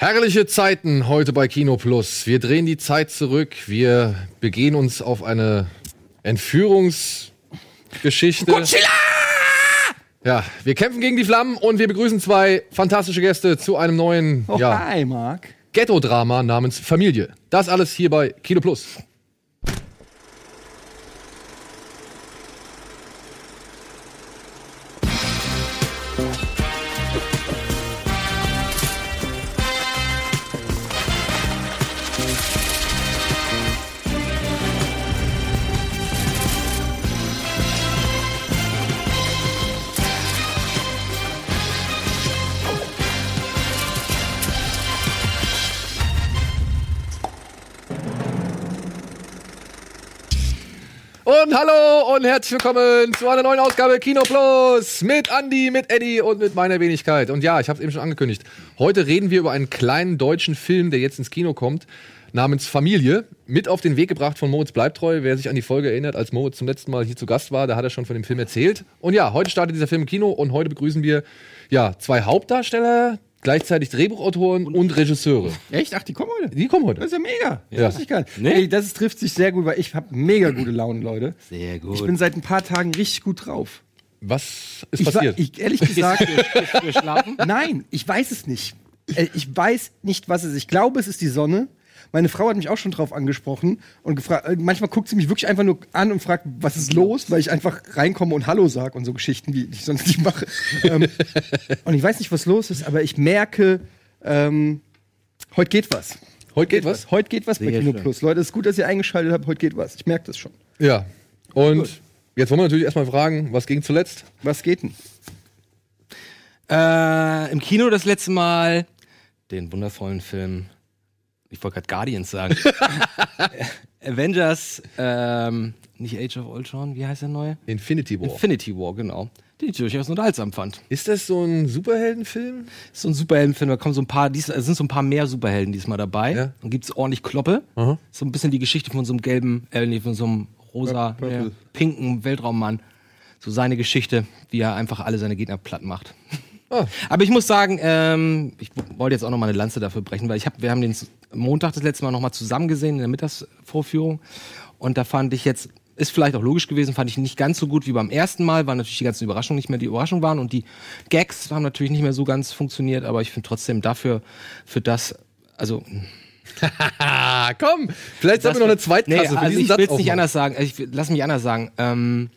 Herrliche Zeiten heute bei Kino Plus. Wir drehen die Zeit zurück. Wir begehen uns auf eine Entführungsgeschichte. Godzilla! Ja, wir kämpfen gegen die Flammen und wir begrüßen zwei fantastische Gäste zu einem neuen Oh, ja. Ghetto-Drama namens Familie. Das alles hier bei Kino Plus. Hallo und herzlich willkommen zu einer neuen Ausgabe Kino Plus mit Andy, mit Eddie und mit meiner Wenigkeit. Und ja, ich habe es eben schon angekündigt. Heute reden wir über einen kleinen deutschen Film, der jetzt ins Kino kommt, namens Familie. Mit auf den Weg gebracht von Moritz Bleibtreu. Wer sich an die Folge erinnert, als Moritz zum letzten Mal hier zu Gast war, da hat er schon von dem Film erzählt. Und ja, heute startet dieser Film im Kino und heute begrüßen wir ja zwei Hauptdarsteller, gleichzeitig Drehbuchautoren und Regisseure. Echt? Ach, die kommen heute? Die kommen heute. Das ist ja mega. Ja. Das, ich gar nicht. Nee. Ey, das ist, trifft sich sehr gut, weil ich habe mega gute Laune, Leute. Sehr gut. Ich bin seit ein paar Tagen richtig gut drauf. Was ist Ich, passiert? ich ehrlich gesagt, geschlafen? nein, ich weiß es nicht. Äh, Ich weiß nicht, was es ist. Ich glaube, es ist die Sonne. Meine Frau hat mich auch schon drauf angesprochen und gefragt, äh, manchmal guckt sie mich wirklich einfach nur an und fragt, was ist los, weil ich einfach reinkomme und Hallo sag und so Geschichten, wie ich sonst nicht mache. ähm, und ich weiß nicht, was los ist, aber ich merke, ähm, heute geht was. heute geht was? Heute geht was bei Sehr Kino schön. Plus. Leute, es ist gut, dass ihr eingeschaltet habt. Heute geht was. Ich merke das schon. Ja. Und jetzt wollen wir natürlich erstmal fragen, was ging zuletzt? Was geht denn? Äh, Im Kino das letzte Mal den wundervollen Film, ich wollte gerade Guardians sagen. Avengers, ähm, nicht Age of Ultron, wie heißt der neue? Infinity War. Infinity War, genau. Den ich durchaus unterhaltsam fand. Ist das so ein Superheldenfilm? Ist so ein Superheldenfilm, da kommen so ein paar, dies, es sind so ein paar mehr Superhelden diesmal dabei. Ja. Dann gibt's ordentlich Kloppe. Aha. So ein bisschen die Geschichte von so einem gelben, äh, nee, von so einem rosa, nee, pinken Weltraummann. So seine Geschichte, wie er einfach alle seine Gegner platt macht. Ah. Aber ich muss sagen, ähm, ich wollte jetzt auch noch mal eine Lanze dafür brechen, weil ich hab, wir haben den Montag das letzte Mal noch mal zusammen gesehen in der Mittagsvorführung und da fand ich jetzt ist vielleicht auch logisch gewesen, fand ich nicht ganz so gut wie beim ersten Mal, weil natürlich die ganzen Überraschungen nicht mehr die Überraschung waren und die Gags haben natürlich nicht mehr so ganz funktioniert, aber ich finde trotzdem dafür für das also komm! Vielleicht sollen wir noch eine Zweitklasse Nee, für also diesen ich Satz will es nicht anders sagen. Ich, will- lass mich anders sagen. Ähm,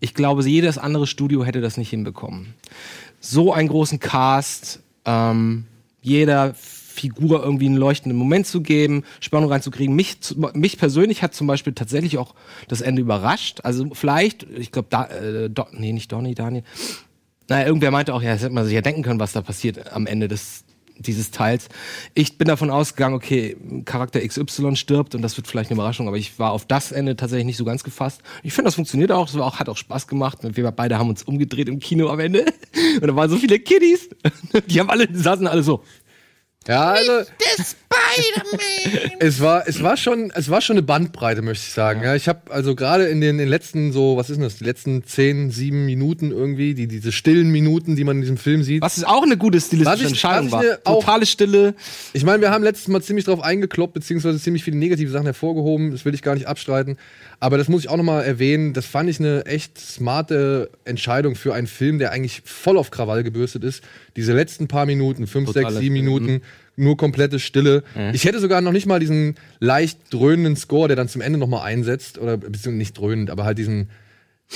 ich glaube, jedes andere Studio hätte das nicht hinbekommen. So einen großen Cast, ähm, jeder Figur irgendwie einen leuchtenden Moment zu geben, Spannung reinzukriegen. Mich, mich persönlich hat zum Beispiel tatsächlich auch das Ende überrascht. Also vielleicht, ich glaube, da, äh, Do, nee, nicht Donny, Daniel. Naja, irgendwer meinte auch, ja, das hätte man sich ja denken können, was da passiert am Ende des dieses Teils. Ich bin davon ausgegangen, okay, Charakter XY stirbt und das wird vielleicht eine Überraschung, aber ich war auf das Ende tatsächlich nicht so ganz gefasst. Ich finde, das funktioniert auch, das war auch, hat auch Spaß gemacht. Wir beide haben uns umgedreht im Kino am Ende und da waren so viele Kiddies, die haben alle, die saßen alle so. Ja, also. Es war, es war schon, es war schon eine Bandbreite, möchte ich sagen. Ja, ich habe also gerade in den, in den letzten so, was ist denn das, die letzten zehn, sieben Minuten irgendwie, die diese stillen Minuten, die man in diesem Film sieht. Was ist auch eine gute stilistische ich- Entscheidung war. auch- Totale Stille. Ich meine, wir haben letztes Mal ziemlich drauf eingekloppt, beziehungsweise ziemlich viele negative Sachen hervorgehoben. Das will ich gar nicht abstreiten. Aber das muss ich auch nochmal erwähnen. Das fand ich eine echt smarte Entscheidung für einen Film, der eigentlich voll auf Krawall gebürstet ist. Diese letzten paar Minuten, fünf, Totale sechs, sieben Minuten, nur komplette Stille. Ich hätte sogar noch nicht mal diesen leicht dröhnenden Score, der dann zum Ende nochmal einsetzt. Oder beziehungsweise nicht dröhnend, aber halt diesen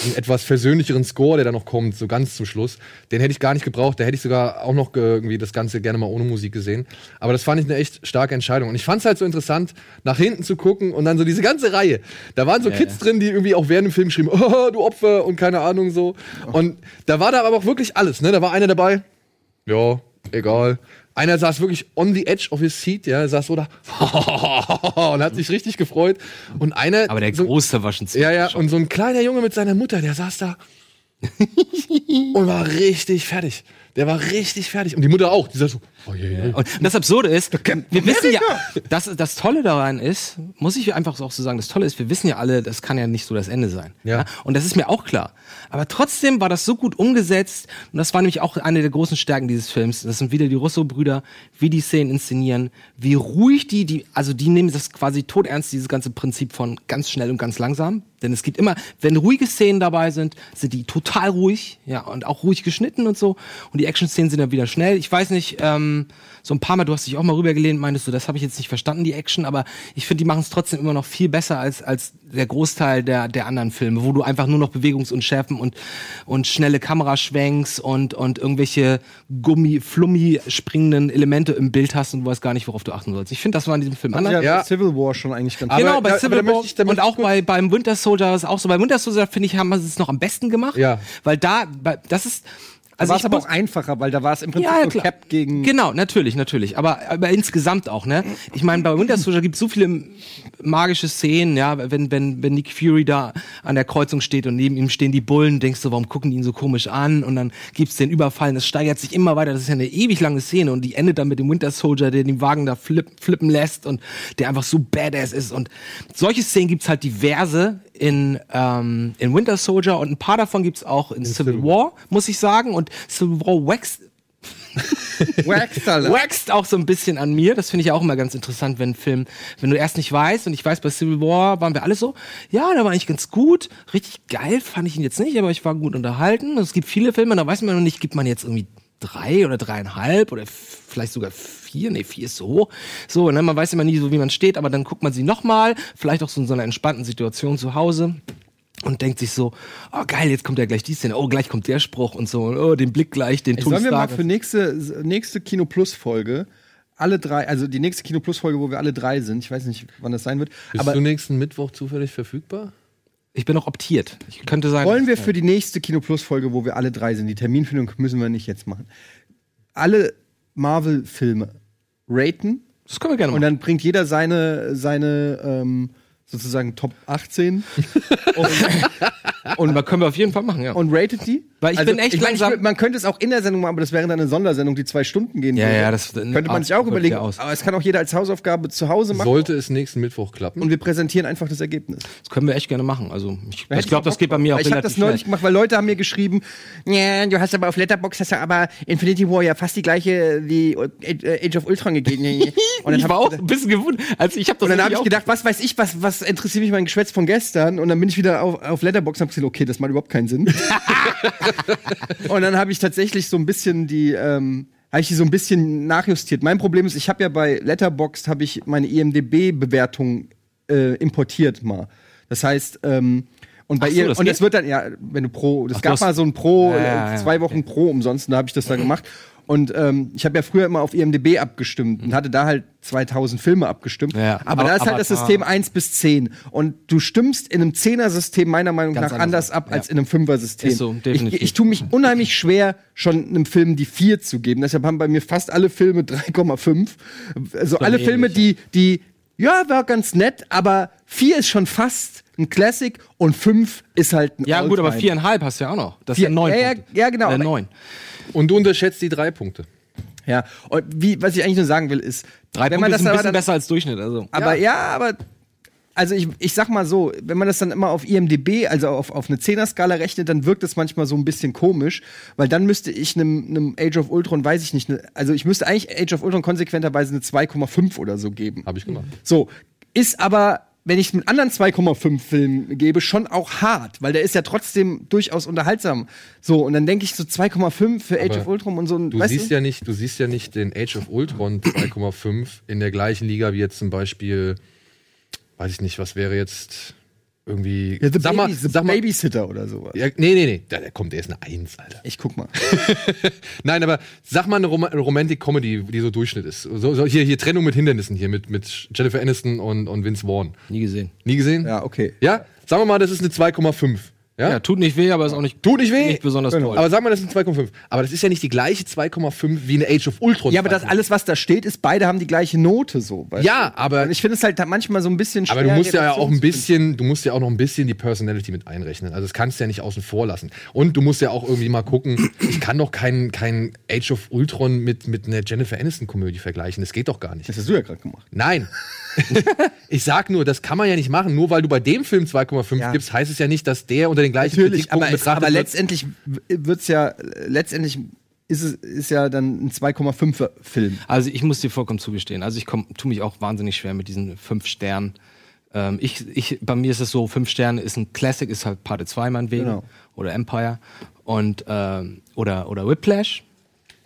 einen etwas versöhnlicheren Score, der da noch kommt, so ganz zum Schluss. Den hätte ich gar nicht gebraucht. Da hätte ich sogar auch noch ge- irgendwie das Ganze gerne mal ohne Musik gesehen. Aber das fand ich eine echt starke Entscheidung. Und ich fand es halt so interessant, nach hinten zu gucken und dann so diese ganze Reihe. Da waren so Kids drin, die irgendwie auch während dem Film schrieben, oh, du Opfer und keine Ahnung so. Und da war da aber auch wirklich alles, ne? Da war einer dabei, ja, egal. Einer saß wirklich on the edge of his seat, ja, saß so da und hat sich richtig gefreut. Und einer. Aber der so, Große war schon ja, ja, und so ein kleiner Junge mit seiner Mutter, der saß da und war richtig fertig. Der war richtig fertig. Und die Mutter auch. Die sagt so, oh je, je. Und das Absurde ist, wir wissen ja, das, das Tolle daran ist, muss ich einfach auch so sagen, das Tolle ist, wir wissen ja alle, das kann ja nicht so das Ende sein. Ja. Und das ist mir auch klar. Aber trotzdem war das so gut umgesetzt, und das war nämlich auch eine der großen Stärken dieses Films. Das sind wieder die Russo-Brüder, wie die Szenen inszenieren, wie ruhig die, die, also die nehmen das quasi todernst, dieses ganze Prinzip von ganz schnell und ganz langsam. Denn es gibt immer, wenn ruhige Szenen dabei sind, sind die total ruhig, ja, und auch ruhig geschnitten und so. Und die Action-Szenen sind dann wieder schnell. Ich weiß nicht, ähm, so ein paar Mal, du hast dich auch mal rübergelehnt, meintest du, das habe ich jetzt nicht verstanden, die Action, aber ich finde, die machen es trotzdem immer noch viel besser als, als der Großteil der, der anderen Filme, wo du einfach nur noch Bewegungsunschärfen und, und schnelle Kameraschwenks und, und irgendwelche Gummi, Flummi springenden Elemente im Bild hast und du weißt gar nicht, worauf du achten sollst. Ich finde, das war in diesem Film anders. Ja, Ja. Civil War schon eigentlich ganz Genau, bei da- Civil War möchte ich- und auch bei, beim Winter Soldier ist auch so. Bei Winter Soldier, finde ich, haben sie es noch am besten gemacht. Ja. Weil da, bei, das ist, also war es aber auch einfacher, weil da war es im Prinzip ja, nur. Cap gegen. Genau, natürlich, natürlich. Aber, aber insgesamt auch, ne? Ich meine, bei Winter Soldier gibt es so viele magische Szenen, ja, wenn, wenn, wenn Nick Fury da an der Kreuzung steht und neben ihm stehen die Bullen, denkst du, warum gucken die ihn so komisch an? Und dann gibt's den Überfall und es steigert sich immer weiter. Das ist ja eine ewig lange Szene und die endet dann mit dem Winter Soldier, der den Wagen da flip, flippen lässt und der einfach so badass ist. Und solche Szenen gibt's halt diverse in, ähm, in Winter Soldier und ein paar davon gibt's auch in, Civil War, muss ich sagen. Und Civil War wächst Wax, Alter. wächst auch so ein bisschen an mir. Das finde ich auch immer ganz interessant, wenn ein Film, wenn du erst nicht weißt, und ich weiß, bei Civil War waren wir alle so, ja, der war eigentlich ganz gut, richtig geil fand ich ihn jetzt nicht, aber ich war gut unterhalten. Und es gibt viele Filme, da weiß man noch nicht, gibt man jetzt irgendwie drei oder dreieinhalb oder vielleicht sogar vier, nee, vier ist so hoch. So, ne, man weiß immer nie so, wie man steht, aber dann guckt man sie nochmal, vielleicht auch so in so einer entspannten Situation zu Hause und denkt sich so, oh geil, jetzt kommt ja gleich die Szene, oh gleich kommt der Spruch und so, oh, den Blick gleich, den Tony Sollen wir mal für nächste, nächste Kino Plus Folge alle drei, also die nächste Kino Plus Folge, wo wir alle drei sind, ich weiß nicht, wann das sein wird, Bist aber du nächsten Mittwoch zufällig verfügbar? Ich bin noch optiert. Ich könnte sein. wollen wir für die nächste Kino Plus Folge, wo wir alle drei sind, die Terminfindung müssen wir nicht jetzt machen, alle Marvel Filme raten Das können wir gerne und machen. dann bringt jeder seine, seine ähm, sozusagen Top 18 Und, aber können wir auf jeden Fall machen, ja. und ratet die. Weil ich bin echt ich mein, langsam- Ich, man könnte es auch in der Sendung machen, aber das wäre dann eine Sondersendung, die zwei Stunden gehen Ja, würde. ja, das- könnte man sich auch überlegen. aus. Aber es kann auch jeder als Hausaufgabe zu Hause machen. Sollte es nächsten Mittwoch klappen? Und wir präsentieren einfach das Ergebnis. das können wir echt gerne machen. Also ich, ich glaube, das geht bei mir auch Ich habe relativ das neulich gemacht, weil Leute haben mir geschrieben, ja, du hast aber auf Letterbox hast du aber Infinity War ja fast die gleiche wie Age of Ultron gegeben. Und dann ich hab war auch ein bisschen gewundert. Also ich habe das und dann habe ich gedacht, was weiß ich, was, was interessiert mich mein Geschwätz von gestern? Und dann bin ich wieder auf, auf Letterbox und habe gesagt, okay, das macht überhaupt keinen Sinn. und dann habe ich tatsächlich so ein bisschen die, ähm, habe ich die so ein bisschen nachjustiert. Mein Problem ist, ich habe ja bei Letterboxd habe ich meine IMDb-Bewertung äh, importiert mal. Das heißt, ähm, und bei so, ihr und geht? wird dann ja, wenn du pro, das Ach, gab mal so ein Pro, Ja, ja, ja. zwei Wochen Pro umsonst, und da habe ich das da gemacht. Und ähm, ich habe ja früher immer auf IMDb abgestimmt und hatte da halt 2000 Filme abgestimmt. Ja, aber, da ist halt das. System 1 bis 10. Und du stimmst in einem Zehner-System meiner Meinung Ganz nach anders anders ab ab, als ja. in einem Fünfer-System. Ist so, definitiv. ich, ich tue mich unheimlich schwer, schon einem Film die 4 zu geben. Deshalb haben bei mir fast alle Filme 3,5. Also alle ähnlich, Filme, die, die, ja, war ganz nett, aber 4 ist schon fast ein Classic und 5 ist halt ein Ja, gut, aber Alltime. viereinhalb hast du ja auch noch. Das Vier- neun. ja, ja, Punkte. ja, genau, Äh, aber- neun. Und du unterschätzt die drei Punkte. Ja, und wie, was ich eigentlich nur sagen will, ist, Drei wenn man Punkte das sind ein bisschen dann, besser als Durchschnitt. Also. Aber ja, aber also ich, ich sag mal so, wenn man das dann immer auf IMDB, also auf, auf eine Zehner-Skala rechnet, dann wirkt das manchmal so ein bisschen komisch, weil dann müsste ich einem, einem Age of Ultron, weiß ich nicht, ne, also ich müsste eigentlich Age of Ultron konsequenterweise eine 2,5 oder so geben. Habe ich gemacht. So, ist aber, wenn ich mit anderen 2,5 Filmen gebe, schon auch hart, weil der ist ja trotzdem durchaus unterhaltsam. So, und dann denke ich so 2,5 für Age Aber of Ultron und so ein, Du siehst ja nicht, du siehst ja nicht den Age of Ultron 2,5 in der gleichen Liga wie jetzt zum Beispiel, weiß ich nicht, was wäre jetzt irgendwie. ja, The, sag mal, Baby, The sag mal, Babysitter oder sowas. ja, nee, nee, nee, da, der kommt, der ist eine Eins, Alter. Ich guck mal. Nein, aber sag mal eine Rom Romantic Comedy, die so Durchschnitt ist. So, so hier, hier Trennung mit Hindernissen hier mit, mit Jennifer Aniston und, und Vince Vaughn. Nie gesehen. Nie gesehen? Ja, okay. Ja? Sagen wir mal, das ist eine 2,5. Ja? Ja, tut nicht weh, aber ist auch nicht, Tut nicht weh. nicht besonders Genau. toll. Aber sagen wir, das sind 2,5. Aber das ist ja nicht die gleiche 2,5 wie eine Age of Ultron. Ja, aber das alles, was da steht, ist, beide haben die gleiche Note so. weißt Ja, du? aber- Und ich finde es halt manchmal so ein bisschen schwer. Aber du musst ja auch ein bisschen, du musst ja auch noch ein bisschen die Personality mit einrechnen. Also das kannst du ja nicht außen vor lassen. Und du musst ja auch irgendwie mal gucken, ich kann doch keinen kein Age of Ultron mit, mit einer Jennifer Aniston-Komödie vergleichen. Das geht doch gar nicht. Das hast du ja gerade gemacht. Nein. ich sag nur, das kann man ja nicht machen. Nur weil du bei dem Film 2,5 Ja. gibst, heißt es ja nicht, dass der unter den gleichen Natürlich, aber, Kritikpunkten es, betrachtet aber wird. letztendlich wird's ja, letztendlich ist es ist ja dann ein 2,5er Film. Also ich muss dir vollkommen zugestehen. Also ich komm, tu mich auch wahnsinnig schwer mit diesen fünf Sternen. Ähm, ich, ich, bei mir ist es so, fünf Sterne ist ein Classic, ist halt Parte 2 meinetwegen. Genau. Oder Empire. Und, ähm, oder, oder Whiplash.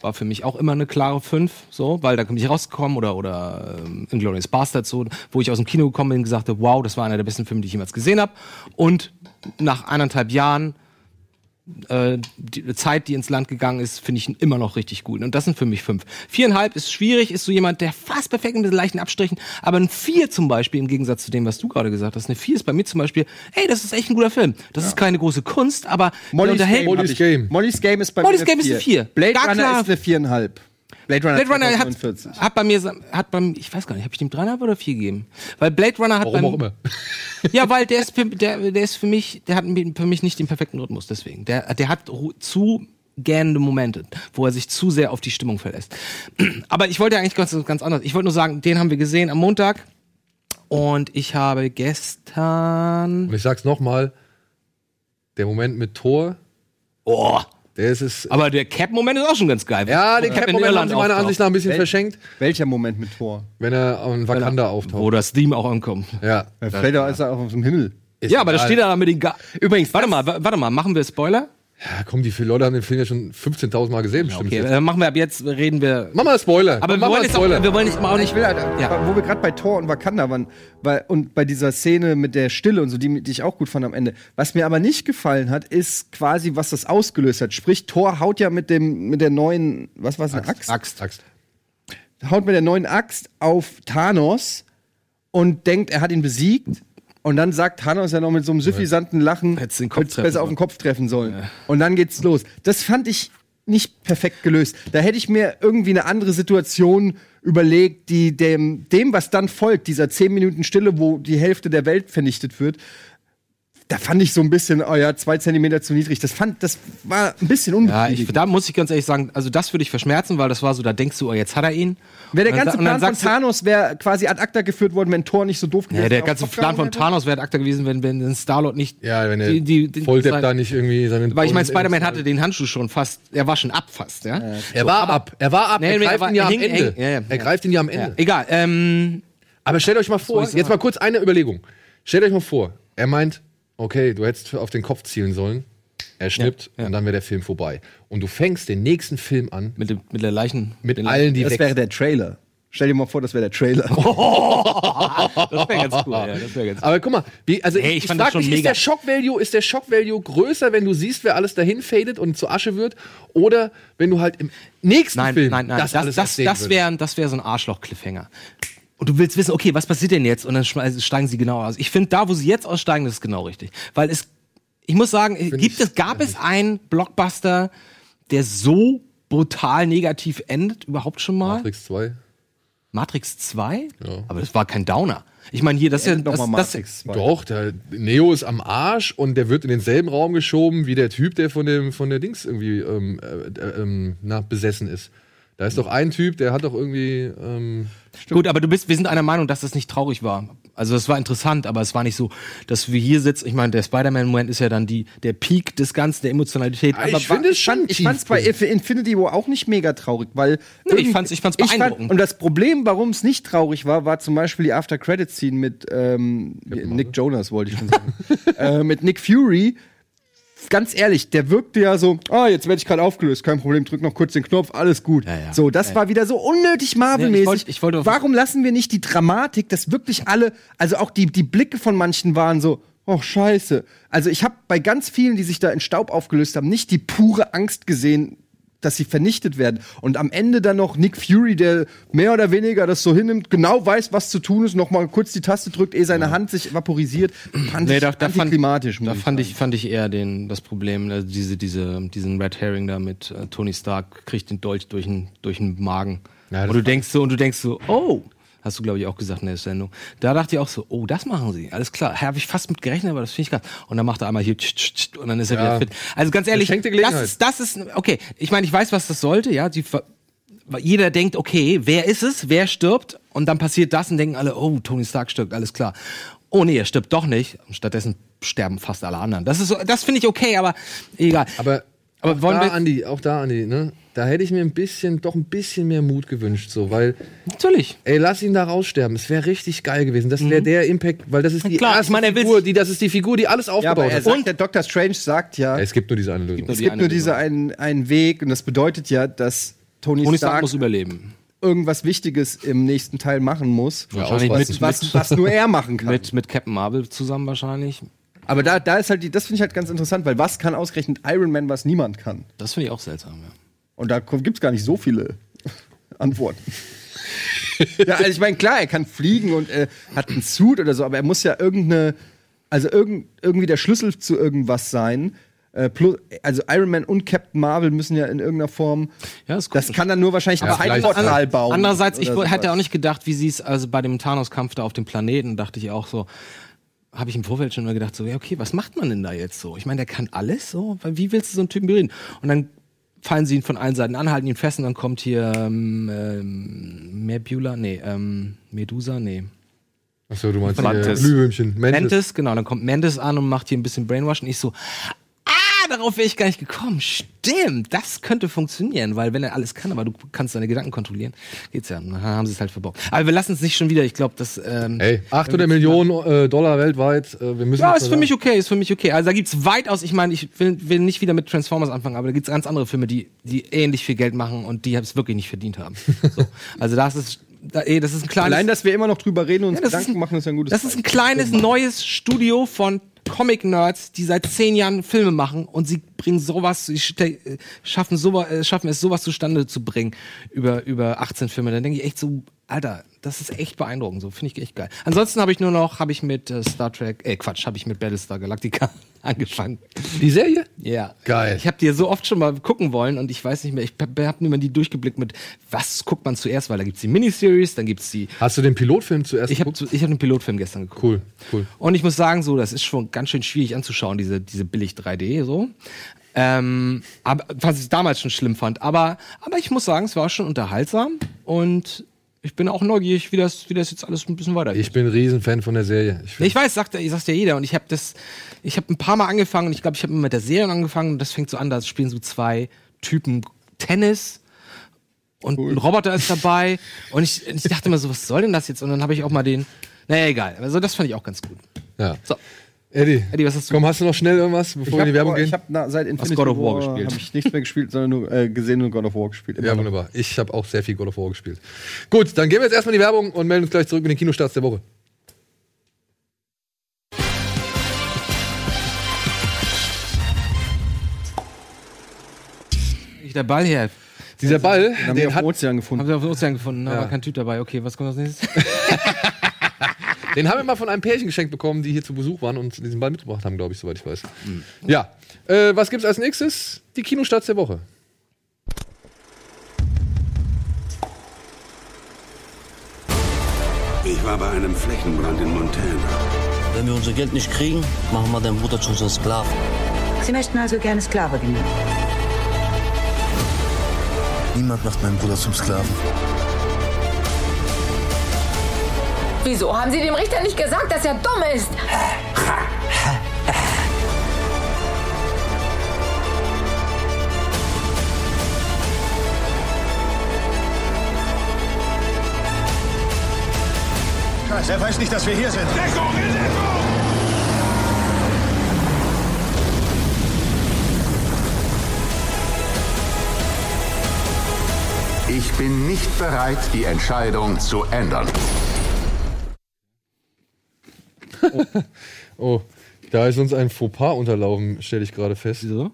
War für mich auch immer eine klare 5, so, weil da bin ich rausgekommen oder, oder ähm, Inglourious Bastards, so, wo ich aus dem Kino gekommen bin und gesagt habe, wow, das war einer der besten Filme, die ich jemals gesehen habe. Und nach eineinhalb Jahren äh, die Zeit, die ins Land gegangen ist, finde ich immer noch richtig gut. Und das sind für mich fünf. Viereinhalb ist schwierig, ist so jemand, der fast perfekt mit leichten Abstrichen, aber ein Vier zum Beispiel, im Gegensatz zu dem, was du gerade gesagt hast, eine Vier ist bei mir zum Beispiel, hey, das ist echt ein guter Film. Das ist keine große Kunst, aber Molly's Game, Molly's Game. Molly's Game ist bei Molly's mir Game ist eine Vier. Blade Gar Runner klar. ist eine viereinhalb. Blade Runner, Blade Runner hat, 2049. hat bei mir, hat beim, ich weiß gar nicht, habe ich dem dreieinhalb oder vier gegeben? Weil Blade Runner hat Warum beim, auch immer. Ja, weil der ist für, der, der ist für mich, der hat für mich nicht den perfekten Rhythmus, deswegen. Der, der hat zu gähnende Momente, wo er sich zu sehr auf die Stimmung verlässt. Aber ich wollte eigentlich ganz, ganz anders. Ich wollte nur sagen, den haben wir gesehen am Montag. Und ich habe gestern. Und ich sag's nochmal, der Moment mit Thor, Oh, der ist es. aber der Cap-Moment ist auch schon ganz geil. ja, den in Cap-Moment haben sie meiner auftaucht. Ansicht nach ein bisschen Wel- verschenkt, Welcher Moment mit Thor? wenn er an Wakanda auftaucht. Wo das Theme auch ankommt. Ja. Bei Felder ist er auch auf dem Himmel. Ist Ja, aber da steht er da mit den Ga Übrigens, Warte mal, wa- warte mal, machen wir Spoiler? Ja, komm, die vielen Leute haben den Film ja schon 15.000 Mal gesehen, bestimmt. Okay, dann machen wir ab jetzt, reden wir. Mach mal Spoiler. Aber wir wollen, jetzt auch, Spoiler. wir wollen mal auch nicht. Ich will Ja. wo wir gerade bei Thor und Wakanda waren, weil, und bei dieser Szene mit der Stille und so, die, die ich auch gut fand am Ende. Was mir aber nicht gefallen hat, ist quasi, was das ausgelöst hat. Sprich, Thor haut ja mit dem, mit der neuen, was war es, eine Axt? Axt, Axt. Haut mit der neuen Axt auf Thanos und denkt, er hat ihn besiegt. Und dann sagt Thanos ja noch mit so einem suffisanten Lachen, Hättest den Kopf treffen besser auf den Kopf treffen sollen. Und dann geht's los. Das fand ich nicht perfekt gelöst. Da hätte ich mir irgendwie eine andere Situation überlegt, die dem, dem was dann folgt, dieser 10 Minuten Stille, wo die Hälfte der Welt vernichtet wird, da fand ich so ein bisschen, oh ja, zwei Zentimeter zu niedrig. Das fand, das war ein bisschen Ja, unbefriedigend. ich, da muss ich ganz ehrlich sagen, also das würde ich verschmerzen, weil das war so, da denkst du, oh, jetzt hat er ihn. Wäre der Und dann ganze sa- und dann Plan von Thanos wäre quasi ad acta geführt worden, wenn Thor nicht so doof gewesen Ja, der wäre, ganze Plan von? Thanos wäre akter gewesen, wenn, wenn Starlord nicht. Ja, wenn der die, die, die, Volldepp da nicht irgendwie seinen. Weil ich meine, Spider-Man hatte den Handschuh schon fast, er war schon ab fast, ja? Er war ab. Er war ab. Nee, er greift er war- ihn ja er am hing- Ende. hing- ja, ja. Er greift ihn ja am ja. Ende. Egal, ähm, Aber stellt euch mal vor, jetzt mal kurz eine Überlegung. Stellt euch mal vor, er meint, okay, du hättest auf den Kopf zielen sollen. Er schnippt Ja, ja. und dann wäre der Film vorbei. Und du fängst den nächsten Film an mit, dem, mit der Leichen. mit den allen, die Das wäre der Trailer. Stell dir mal vor, das wäre der Trailer. Das wäre ganz cool, ja, wäre ganz Aber guck mal, wie, also Hey, ich, ich fand das frag schon mich, ist der Shock-Value, ist der Shock-Value größer, wenn du siehst, wer alles dahin fadet und zu Asche wird? Oder wenn du halt im nächsten Nein, Film nein, nein, das, das, alles das, das wäre das wär so ein Arschloch-Cliffhanger. Und du willst wissen, okay, was passiert denn jetzt? Und dann schme- steigen sie genau aus. Ich finde, da, wo sie jetzt aussteigen, das ist genau richtig. Weil es, ich muss sagen, gibt ich- es, gab es einen Blockbuster, der so brutal negativ endet, überhaupt schon mal? Matrix 2. Matrix 2? Ja. Aber das war kein Downer. Ich meine, hier, das ist ja, das, Matrix 2. Doch, der Neo ist am Arsch und der wird in denselben Raum geschoben wie der Typ, der von dem von der Dings irgendwie ähm, äh, äh, ähm, na, besessen ist. Da ist doch ein Typ, der hat doch irgendwie ähm, Gut, aber du bist, wir sind einer Meinung, dass das nicht traurig war. Also es war interessant, aber es war nicht so, dass wir hier sitzen. Ich meine, der Spider-Man-Moment ist ja dann die, der Peak des Ganzen, der Emotionalität. Ah, ich aber finde es Ich fand, ich fand's bei. Infinity War auch nicht mega traurig, weil Nee, ich irgend- fand's- ich fand's fand- beeindruckend. und das Problem, warum es nicht traurig war, war zum Beispiel die After Credit Scene mit ähm, Nick Jonas wollte ich schon sagen, äh, mit Nick Fury. Ganz ehrlich, der wirkte ja so, ah, jetzt werde ich gerade aufgelöst, kein Problem, drück noch kurz den Knopf, alles gut. Ja, ja. So, das war wieder so unnötig Ja, Marvel-mäßig. ich wollte- ich wollte- Warum lassen wir nicht die Dramatik, dass wirklich alle, also auch die, die Blicke von manchen waren so, oh scheiße. Also ich habe bei ganz vielen, die sich da in Staub aufgelöst haben, nicht die pure Angst gesehen, dass sie vernichtet werden. Und am Ende dann noch Nick Fury, der mehr oder weniger das so hinnimmt, genau weiß, was zu tun ist, noch mal kurz die Taste drückt, ehe seine Hand sich vaporisiert. Fand Nee, ich da, da fand, antiklimatisch. da muss fand ich, fand ich eher den, das Problem, also diese, diese, diesen Red Herring da mit äh, Tony Stark kriegt den Dolch durch den, durch den Magen. Ja, und du denkst so, und du denkst so, oh, hast du glaube ich auch gesagt in der Sendung. Da dachte ich auch so, oh, das machen sie. Alles klar, habe ich fast mit gerechnet, aber das finde ich krass. Und dann macht er einmal hier tsch, tsch, tsch, und dann ist er Ja. wieder fit. Also ganz ehrlich, das Gelegenheit. ist, das ist, okay, ich meine, ich weiß, was das sollte, ja, ver- jeder denkt, okay, wer ist es, wer stirbt? Und dann passiert das und denken alle, oh, Tony Stark stirbt, alles klar. Oh nee, er stirbt doch nicht. Und stattdessen sterben fast alle anderen. Das ist das finde ich okay, aber egal. Aber, Aber auch wollen da, wir- Andi, auch da, Andi, ne? Da hätte ich mir ein bisschen, doch ein bisschen mehr Mut gewünscht, so, weil, Natürlich. ey, lass ihn da raussterben. Es wäre richtig geil gewesen. Das wäre der Impact, weil das ist die Mhm. Klar, erste meine, Figur, die, das ist die Figur, die alles Ja, aufgebaut aber er hat. sagt, der Dr. Strange sagt ja, Es gibt nur diese eine Lösung. nur es gibt eine nur diese einen, einen Weg und das bedeutet ja, dass Tony, Tony Stark Stark muss überleben. irgendwas Wichtiges im nächsten Teil machen muss. Wahrscheinlich ausweisen. mit, Was, was nur er machen kann. mit, mit Captain Marvel zusammen wahrscheinlich. Aber da, da ist halt die, das finde ich halt ganz interessant, weil was kann ausgerechnet Iron Man, was niemand kann? Das finde ich auch seltsam, ja. Und da gibt es gar nicht so viele Antworten. ja, also ich meine, klar, er kann fliegen und äh, hat einen Suit oder so, aber er muss ja irgendeine, also irgend, irgendwie der Schlüssel zu irgendwas sein. Äh, plus, also Iron Man und Captain Marvel müssen ja in irgendeiner Form. Ja, ist das komisch. kann dann nur wahrscheinlich ein Aber vielleicht- Zeitportal bauen. Andererseits, ich hätte auch nicht gedacht, wie sie es, also bei dem Thanos-Kampf da auf dem Planeten, dachte ich auch so, habe ich im Vorfeld schon mal gedacht, so, ja, okay, was macht man denn da jetzt so? Ich meine, der kann alles so, wie willst du so einen Typen bereden? Und dann fallen sie ihn von allen Seiten an, halten ihn fest und dann kommt hier ähm, ähm, Nebula, nee, ähm, Medusa, nee. Achso, du meinst Mantis. Glühwürmchen. Mantis. Mendes, genau, dann kommt Mendes an und macht hier ein bisschen Brainwash und ich so, darauf wäre ich gar nicht gekommen. Stimmt, das könnte funktionieren, weil wenn er alles kann, aber du kannst deine Gedanken kontrollieren, geht's ja. Dann haben sie es halt verbaut. Aber wir lassen es nicht schon wieder, ich glaube, das ähm, Ey, 800 Millionen äh, Dollar weltweit. Äh, wir müssen ja, ist für mich okay, ist für mich okay. Also da gibt's weitaus, ich meine, ich will, will nicht wieder mit Transformers anfangen, aber da gibt's ganz andere Filme, die, die ähnlich viel Geld machen und die es wirklich nicht verdient haben. So. Also das ist, da, ey, das ist ein kleines... Allein, dass wir immer noch drüber reden und uns Ja, Gedanken ein- machen, ist ja ein gutes Das ist ein kleines neues Studio von Comic-Nerds, die seit zehn Jahren Filme machen und sie bringen sowas, sie äh, schaffen, sowas, äh, schaffen es, sowas zustande zu bringen über, über 18 Filme. Dann denke ich echt so, Alter, das ist echt beeindruckend, so finde ich echt geil. Ansonsten habe ich nur noch, habe ich mit äh, Star Trek, äh Quatsch, habe ich mit Battlestar Galactica angefangen. Die Serie? Ja. Geil. Ich habe die so oft schon mal gucken wollen und ich weiß nicht mehr, ich habe hab nur mal die durchgeblickt mit, was guckt man zuerst, weil da gibt's die Miniseries, dann gibt's die Hast du den Pilotfilm zuerst ich habe geguckt? ich hab den Pilotfilm gestern geguckt. Cool, cool. Und ich muss sagen, so, das ist schon ganz schön schwierig anzuschauen, diese, diese billig 3D, so. Ähm, aber, was ich damals schon schlimm fand. Aber, aber ich muss sagen, es war schon unterhaltsam und ich bin auch neugierig, wie das, wie das jetzt alles ein bisschen weitergeht. Ich bin ein Riesenfan von der Serie. Ich Ich weiß, sagt, ich sag's ja jeder. Und ich habe das, ich habe ein paar Mal angefangen und ich glaube, ich habe mit der Serie angefangen und das fängt so an, da spielen so zwei Typen Tennis und ein Roboter ist dabei. Und ich, ich dachte immer so, was soll denn das jetzt? Und dann habe ich auch mal den, naja, egal. Also das fand ich auch ganz gut. ja. So, Eddie, Eddie, was hast du? komm, hast du noch schnell irgendwas, bevor wir in die Werbung gehen? Ich habe seit Infinity God of War gespielt. habe ich nichts mehr gespielt, sondern nur äh, gesehen und God of War gespielt. Immer Ja, wunderbar. Ich habe auch sehr viel God of War gespielt. Gut, dann gehen wir jetzt erstmal in die Werbung und melden uns gleich zurück mit den Kinostarts der Woche. Ich der Ball her. Dieser Ball, Den haben wir den auf hat, dem Ozean Haben gefunden. sie auf dem Ozean gefunden, da Ja. war kein Typ dabei. Okay, was kommt als nächstes? den haben wir mal von einem Pärchen geschenkt bekommen, die hier zu Besuch waren und diesen Ball mitgebracht haben, glaube ich, soweit ich weiß. Ja. Äh, was gibt's als nächstes? Die Kinostarts der Woche. Ich war bei einem Flächenbrand in Montana. Wenn wir unser Geld nicht kriegen, machen wir deinen Bruder zu unserem Sklaven. Sie möchten also gerne Sklave genannt. Niemand macht meinen Bruder zum Sklaven. Wieso? Haben Sie dem Richter nicht gesagt, dass er dumm ist? Er weiß nicht, dass wir hier sind. Deckung, in Deckung! Ich bin nicht bereit, die Entscheidung zu ändern. Oh, da ist uns ein Fauxpas unterlaufen, stelle ich gerade fest. Wieso?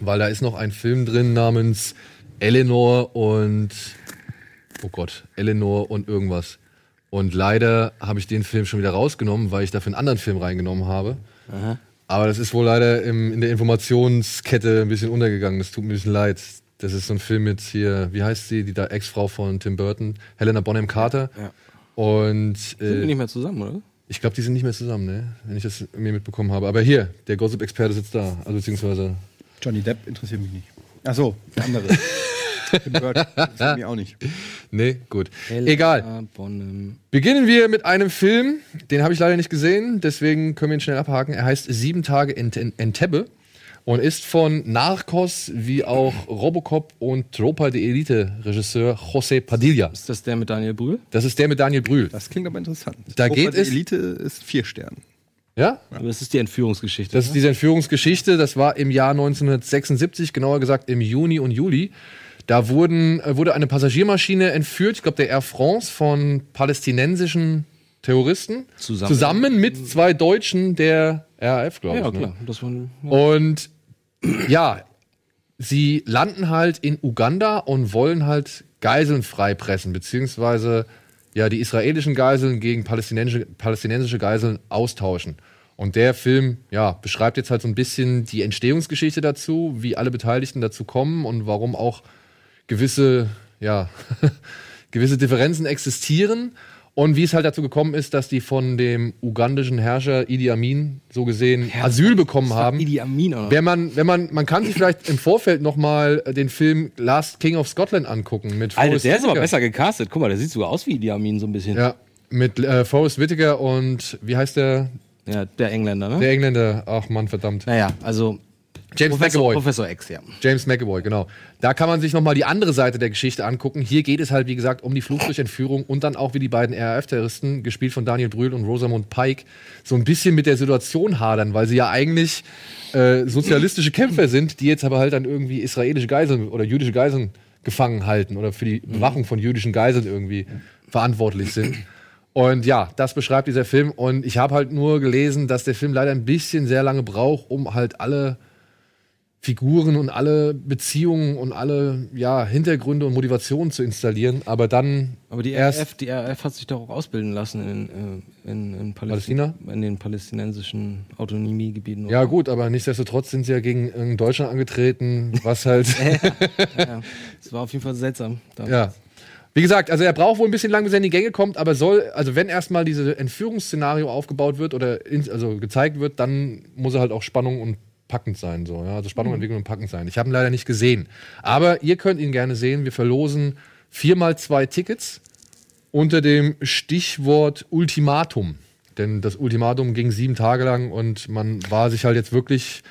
weil da ist noch ein Film drin namens Eleanor und oh Gott, Eleanor und irgendwas. Und leider habe ich den Film schon wieder rausgenommen, weil ich dafür einen anderen Film reingenommen habe. Aber das ist wohl leider im, in der Informationskette ein bisschen untergegangen. Das tut mir ein bisschen leid. Das ist so ein Film mit hier, wie heißt sie, die da Ex-Frau von Tim Burton, Helena Bonham Carter. Ja. Und Sind wir äh, nicht mehr zusammen, oder? Ich glaube, die sind nicht mehr zusammen, ne? wenn ich das mir mitbekommen habe. Aber hier, der Gossip-Experte sitzt da. Also beziehungsweise Johnny Depp interessiert mich nicht. Ach so, der andere. Interessiert mich auch nicht. Nee, gut. Egal. Beginnen wir mit einem Film, den habe ich leider nicht gesehen, deswegen können wir ihn schnell abhaken. Er heißt Sieben Tage in in Entebbe und ist von Narcos wie auch Robocop und Tropa de Elite Regisseur José Padilla. Ist das der mit Daniel Brühl? Das ist der mit Daniel Brühl. Das klingt aber interessant. Da Opa geht der es- Elite ist vier Sterne. Ja? Aber Das ist die Entführungsgeschichte. Das ist diese Entführungsgeschichte. Das war im Jahr 1976, genauer gesagt im Juni und Juli. Da wurden, äh, wurde eine Passagiermaschine entführt, ich glaube der Air France, von palästinensischen Terroristen. Zusammen. mit zwei Deutschen der RAF, glaube ich. ja, ne? klar. Das war, ja. Und ja, sie landen halt in Uganda und wollen halt Geiseln freipressen, beziehungsweise ja die israelischen Geiseln gegen palästinensische, palästinensische Geiseln austauschen. Und der Film, ja, beschreibt jetzt halt so ein bisschen die Entstehungsgeschichte dazu, wie alle Beteiligten dazu kommen und warum auch gewisse, ja, gewisse Differenzen existieren und wie es halt dazu gekommen ist, dass die von dem ugandischen Herrscher Idi Amin so gesehen Asyl bekommen haben. Idi Amin noch. Wenn man, wenn man, man kann sich vielleicht im Vorfeld noch mal den Film Last King of Scotland angucken mit Alter, Forrest der ist aber besser gecastet. Guck mal, der sieht sogar aus wie Idi Amin so ein bisschen. Ja, mit äh, Forrest Whitaker und wie heißt der? Ja, der Engländer, ne? Der Engländer. Ach Mann, verdammt. naja, also James Professor, McAvoy. Professor X, ja. James McAvoy, genau. Da kann man sich noch mal die andere Seite der Geschichte angucken. Hier geht es halt, wie gesagt, um die Flucht durch Entführung und dann auch wie die beiden RAF-Terroristen, gespielt von Daniel Brühl und Rosamund Pike, so ein bisschen mit der Situation hadern, weil sie ja eigentlich äh, sozialistische Kämpfer sind, die jetzt aber halt dann irgendwie israelische Geiseln oder jüdische Geiseln gefangen halten oder für die Bewachung von jüdischen Geiseln irgendwie verantwortlich sind. Und ja, das beschreibt dieser Film. Und ich habe halt nur gelesen, dass der Film leider ein bisschen sehr lange braucht, um halt alle Figuren und alle Beziehungen und alle ja, Hintergründe und Motivationen zu installieren. Aber dann Aber die RAF, die RAF hat sich doch auch ausbilden lassen in, äh, in, in Palästina? In den palästinensischen Autonomiegebieten. Ja, gut, aber nichtsdestotrotz sind sie ja gegen Deutschland angetreten, was halt. ja. Das war auf jeden Fall seltsam. Da. ja. Wie gesagt, also er braucht wohl ein bisschen lang, bis er in die Gänge kommt, aber soll, also wenn erstmal dieses Entführungsszenario aufgebaut wird oder in, also gezeigt wird, dann muss er halt auch Spannung und packend sein. So, ja? Also Spannung, Entwicklung und packend sein. Ich habe ihn leider nicht gesehen. Aber ihr könnt ihn gerne sehen. Wir verlosen viermal zwei Tickets unter dem Stichwort Ultimatum. Denn das Ultimatum ging sieben Tage lang und man war sich halt jetzt wirklich.